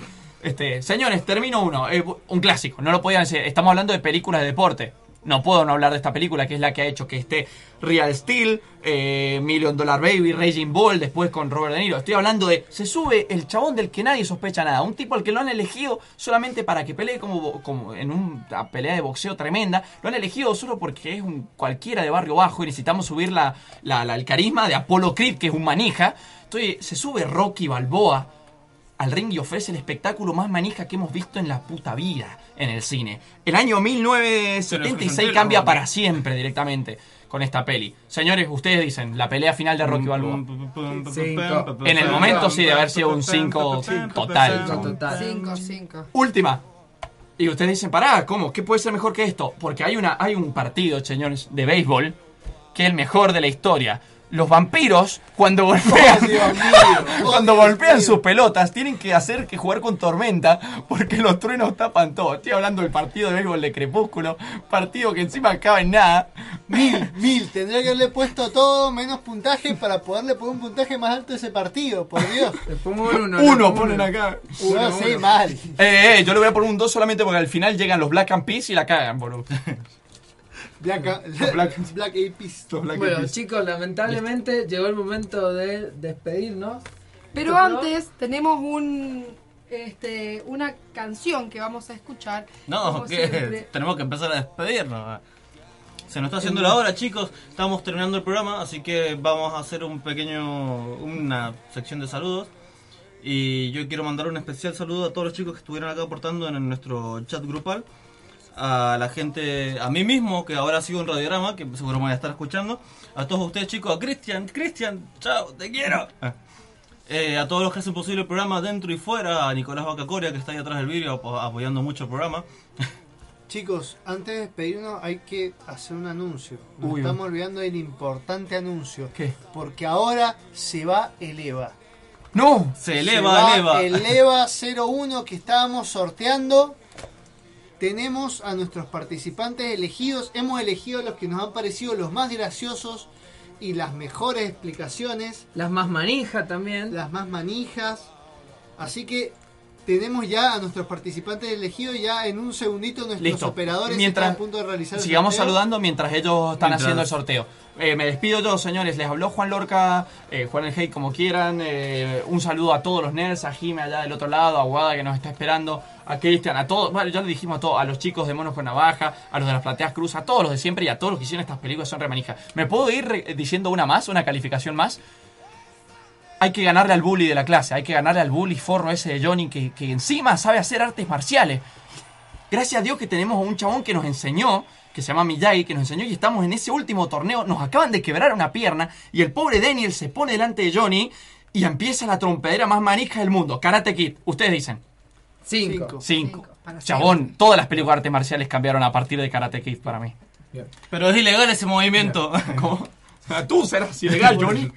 Speaker 5: Este, señores, termino uno. eh, un clásico, no lo podían decir. Estamos hablando de películas de deporte. No puedo no hablar de esta película, que es la que ha hecho que esté Real Steel, eh, Million Dollar Baby, Raging Bull, después con Robert De Niro. Estoy hablando de. Se sube el chabón del que nadie sospecha nada. Un tipo al que lo han elegido solamente para que pelee como, como en una pelea de boxeo tremenda. Lo han elegido solo porque es un cualquiera de barrio bajo y necesitamos subir la, la- la- el carisma de Apollo Creed, que es un manija. Entonces se sube Rocky Balboa al ring y ofrece el espectáculo más manija que hemos visto en la puta vida en el cine. El año 1976 cambia para siempre directamente con esta peli. Señores, ustedes dicen, la pelea final de Rocky Balboa. En el momento sí, de haber sido un 5 total.
Speaker 11: Cinco, cinco.
Speaker 5: Última. Y ustedes dicen, pará, ¿cómo? ¿Qué puede ser mejor que esto? Porque hay, una, hay un partido, señores, de béisbol que es el mejor de la historia. Los vampiros, cuando golpean, (laughs) cuando golpean sus pelotas, tienen que hacer que jugar con tormenta porque los truenos tapan todo. Estoy hablando del partido de béisbol de Crepúsculo, partido que encima acaba en nada.
Speaker 12: Mil, mil. Tendría que haberle puesto todo menos puntaje para poderle poner un puntaje más alto a ese partido, por Dios.
Speaker 9: Le pongo un uno.
Speaker 5: Uno ponen acá.
Speaker 12: Uno, sí, mal.
Speaker 5: Eh, eh, yo le voy a poner un 2 solamente porque al final llegan los Black and Peace y la cagan, boludo.
Speaker 12: Black, (laughs)
Speaker 5: Black- (laughs)
Speaker 12: Black Eyed Peas.
Speaker 9: Bueno, chicos, lamentablemente llegó el momento de despedirnos.
Speaker 11: Pero
Speaker 9: ¿No?
Speaker 11: antes tenemos un este una canción que vamos a escuchar.
Speaker 10: No, que
Speaker 11: siempre.
Speaker 10: tenemos que empezar a despedirnos. Se nos está haciendo la hora, chicos. Estamos terminando el programa, así que vamos a hacer un pequeño, una sección de saludos. Y yo quiero mandar un especial saludo a todos los chicos que estuvieron acá aportando en nuestro chat grupal. A la gente, a mí mismo, que ahora sigo en Radiograma, que seguro me voy a estar escuchando. A todos ustedes, chicos, a Cristian, Cristian, chao, te quiero. Eh, a todos los que hacen posible el programa dentro y fuera, a Nicolás Bacacoria, que está ahí atrás del vídeo apo- apoyando mucho el programa.
Speaker 12: Chicos, antes de despedirnos hay que hacer un anuncio. Nos
Speaker 5: Uy,
Speaker 12: estamos olvidando del importante anuncio.
Speaker 5: ¿Qué?
Speaker 12: Porque ahora se va el EVA.
Speaker 5: ¡No!
Speaker 10: Se eleva,
Speaker 12: va
Speaker 10: eleva.
Speaker 12: El EVA 01 que estábamos sorteando. Tenemos a nuestros participantes elegidos. Hemos elegido los que nos han parecido los más graciosos y las mejores explicaciones.
Speaker 9: Las más manijas también.
Speaker 12: Las más manijas. Así que tenemos ya a nuestros participantes elegidos. Ya en un segundito nuestros
Speaker 5: Listo.
Speaker 12: operadores
Speaker 5: Mientras-
Speaker 12: están a punto de realizar el
Speaker 5: Sigamos
Speaker 12: sorteo.
Speaker 5: saludando mientras ellos están
Speaker 10: Mientras-
Speaker 5: haciendo el sorteo. Eh, me despido yo, señores. Les habló Juan Lorca, eh, Juan El Hey, como quieran. eh, un saludo a todos los nerds, a Jime allá del otro lado, a Guada que nos está esperando, a Cristian, a todos. Bueno, ya le dijimos a todos, a los chicos de Monos con Navaja, a los de las Plateas Cruz, a todos los de siempre y a todos los que hicieron estas películas son remanijas. ¿Me puedo ir re- diciendo una más, una calificación más? Hay que ganarle al bully de la clase, hay que ganarle al bully forro ese de Johnny que, que encima sabe hacer artes marciales. Gracias a Dios que tenemos a un chabón que nos enseñó, que se llama Miyagi, que nos enseñó y estamos en ese último torneo. Nos acaban de quebrar una pierna y el pobre Daniel se pone delante de Johnny y empieza la trompedera más manija del mundo. Karate Kid, ustedes dicen.
Speaker 9: Cinco.
Speaker 5: Cinco. Chabón, todas las películas de artes marciales cambiaron a partir de Karate Kid para mí.
Speaker 10: Pero es ilegal ese movimiento. (laughs)
Speaker 5: ¿Cómo? Tú serás ilegal, Johnny.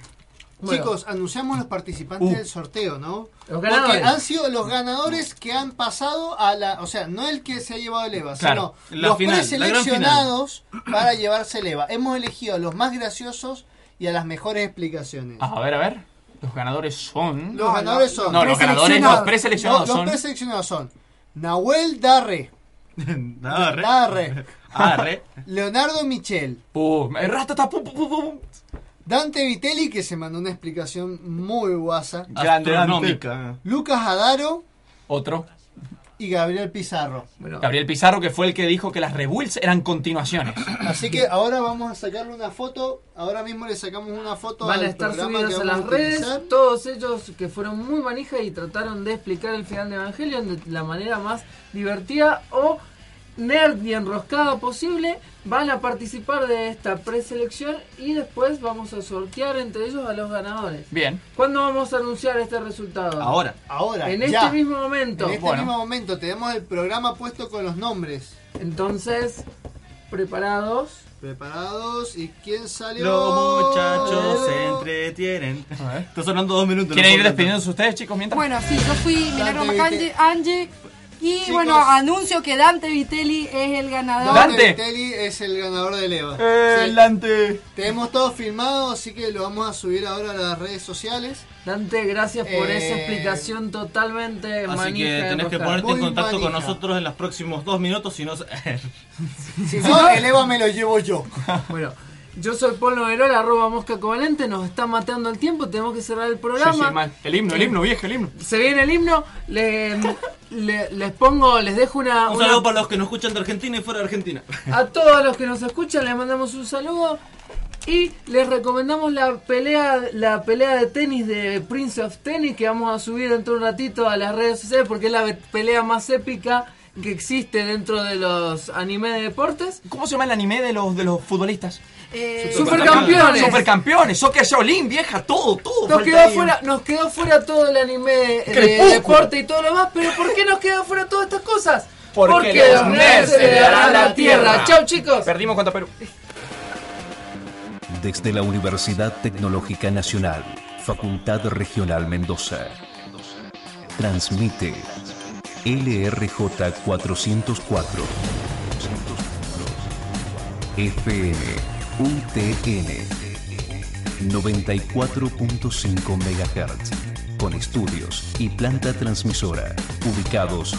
Speaker 12: Chicos, anunciamos los participantes
Speaker 5: Uh.
Speaker 12: del sorteo, ¿no?
Speaker 9: Los
Speaker 12: Porque
Speaker 9: ganadores.
Speaker 12: han sido los ganadores que han pasado a la. O sea, no el que se ha llevado el EVA,
Speaker 10: Claro,
Speaker 12: sino los
Speaker 10: final,
Speaker 12: preseleccionados para llevarse el EVA. Hemos elegido a los más graciosos y a las mejores explicaciones.
Speaker 5: A ver, a ver. Los ganadores son.
Speaker 12: Los ganadores son.
Speaker 5: No, los ganadores, los preseleccionados
Speaker 12: No,
Speaker 5: son.
Speaker 12: Los preseleccionados son Nahuel Darre,
Speaker 10: Arre. (laughs)
Speaker 12: Darre,
Speaker 10: Arre. (laughs)
Speaker 12: Leonardo Michel,
Speaker 5: Uh, ratata, pum, pum, pum, pum.
Speaker 12: Dante Vitelli, que se mandó una explicación muy guasa.
Speaker 10: Astronómica.
Speaker 12: Lucas Adaro
Speaker 5: Otro.
Speaker 12: y Gabriel Pizarro.
Speaker 5: Gabriel Pizarro, que fue el que dijo que las rebuilds eran continuaciones.
Speaker 12: Así que ahora vamos a sacarle una foto. Ahora mismo le sacamos una foto
Speaker 9: Van a estar subidas a las redes, todos ellos que fueron muy manijas y trataron de explicar el final de Evangelion de la manera más divertida o nerd y enroscada posible, van a participar de esta preselección y después vamos a sortear entre ellos a los ganadores.
Speaker 5: Bien.
Speaker 9: ¿Cuándo vamos a anunciar este resultado?
Speaker 10: Ahora.
Speaker 12: Ahora,
Speaker 9: En
Speaker 12: ya.
Speaker 9: este mismo momento.
Speaker 12: En este
Speaker 5: Bueno.
Speaker 12: mismo momento tenemos el programa puesto con los nombres.
Speaker 9: Entonces, preparados.
Speaker 12: Preparados. ¿Y quién salió?
Speaker 10: Los muchachos se entretienen. Está sonando dos minutos.
Speaker 5: ¿Quieren
Speaker 10: no
Speaker 5: ir despidiéndose ustedes, chicos, mientras?
Speaker 11: Bueno, sí, yo fui
Speaker 12: viste.
Speaker 11: Angie, Y
Speaker 12: Chicos.
Speaker 11: bueno, anuncio que Dante Vitelli es el ganador.
Speaker 12: Dante Vitelli es el ganador del EVA.
Speaker 5: Eh,
Speaker 12: Sí.
Speaker 5: Dante.
Speaker 12: Tenemos todo filmado, así que lo vamos a subir ahora a las redes sociales.
Speaker 9: Dante, gracias por
Speaker 12: Eh,
Speaker 9: esa explicación totalmente
Speaker 10: Así
Speaker 9: manija
Speaker 10: que
Speaker 9: de
Speaker 10: tenés que ponerte en contacto con nosotros en los próximos dos minutos, si no...
Speaker 12: Si no, (laughs) el EVA me lo llevo yo.
Speaker 9: Bueno, yo soy Paul Noverola, arroba mosca covalente, nos está mateando el tiempo, tenemos que cerrar el programa.
Speaker 5: Sí, sí, mal. El himno, el himno, viejo, el himno.
Speaker 9: Se viene el himno, le- le- les pongo, les dejo una,
Speaker 10: Un
Speaker 9: una-
Speaker 10: saludo para los que nos escuchan de Argentina y fuera de Argentina.
Speaker 9: a todos los que nos escuchan, les mandamos un saludo y les recomendamos la pelea, la pelea de tenis de Prince of Tennis que vamos a subir dentro de un ratito a las redes sociales porque es la pelea más épica que existe dentro de los anime de deportes.
Speaker 5: ¿Cómo se llama el anime de los, de los futbolistas?
Speaker 11: Eh,
Speaker 9: Supercampeones.
Speaker 5: Supercampeones, Soccer Shaolin, vieja, todo, todo.
Speaker 9: Nos quedó,
Speaker 5: ahí.
Speaker 9: fuera, nos quedó fuera todo el anime de
Speaker 5: Crepúsculo.
Speaker 9: deporte y todo lo demás, pero ¿por qué nos quedó fuera todas estas cosas?
Speaker 5: Porque los nerds heredarán la tierra.
Speaker 9: Chau chicos.
Speaker 5: Perdimos contra Perú.
Speaker 23: Desde la Universidad Tecnológica Nacional, Facultad Regional Mendoza. Transmite LRJ 404. FM UTN 94.5 MHz. Con estudios y planta transmisora ubicados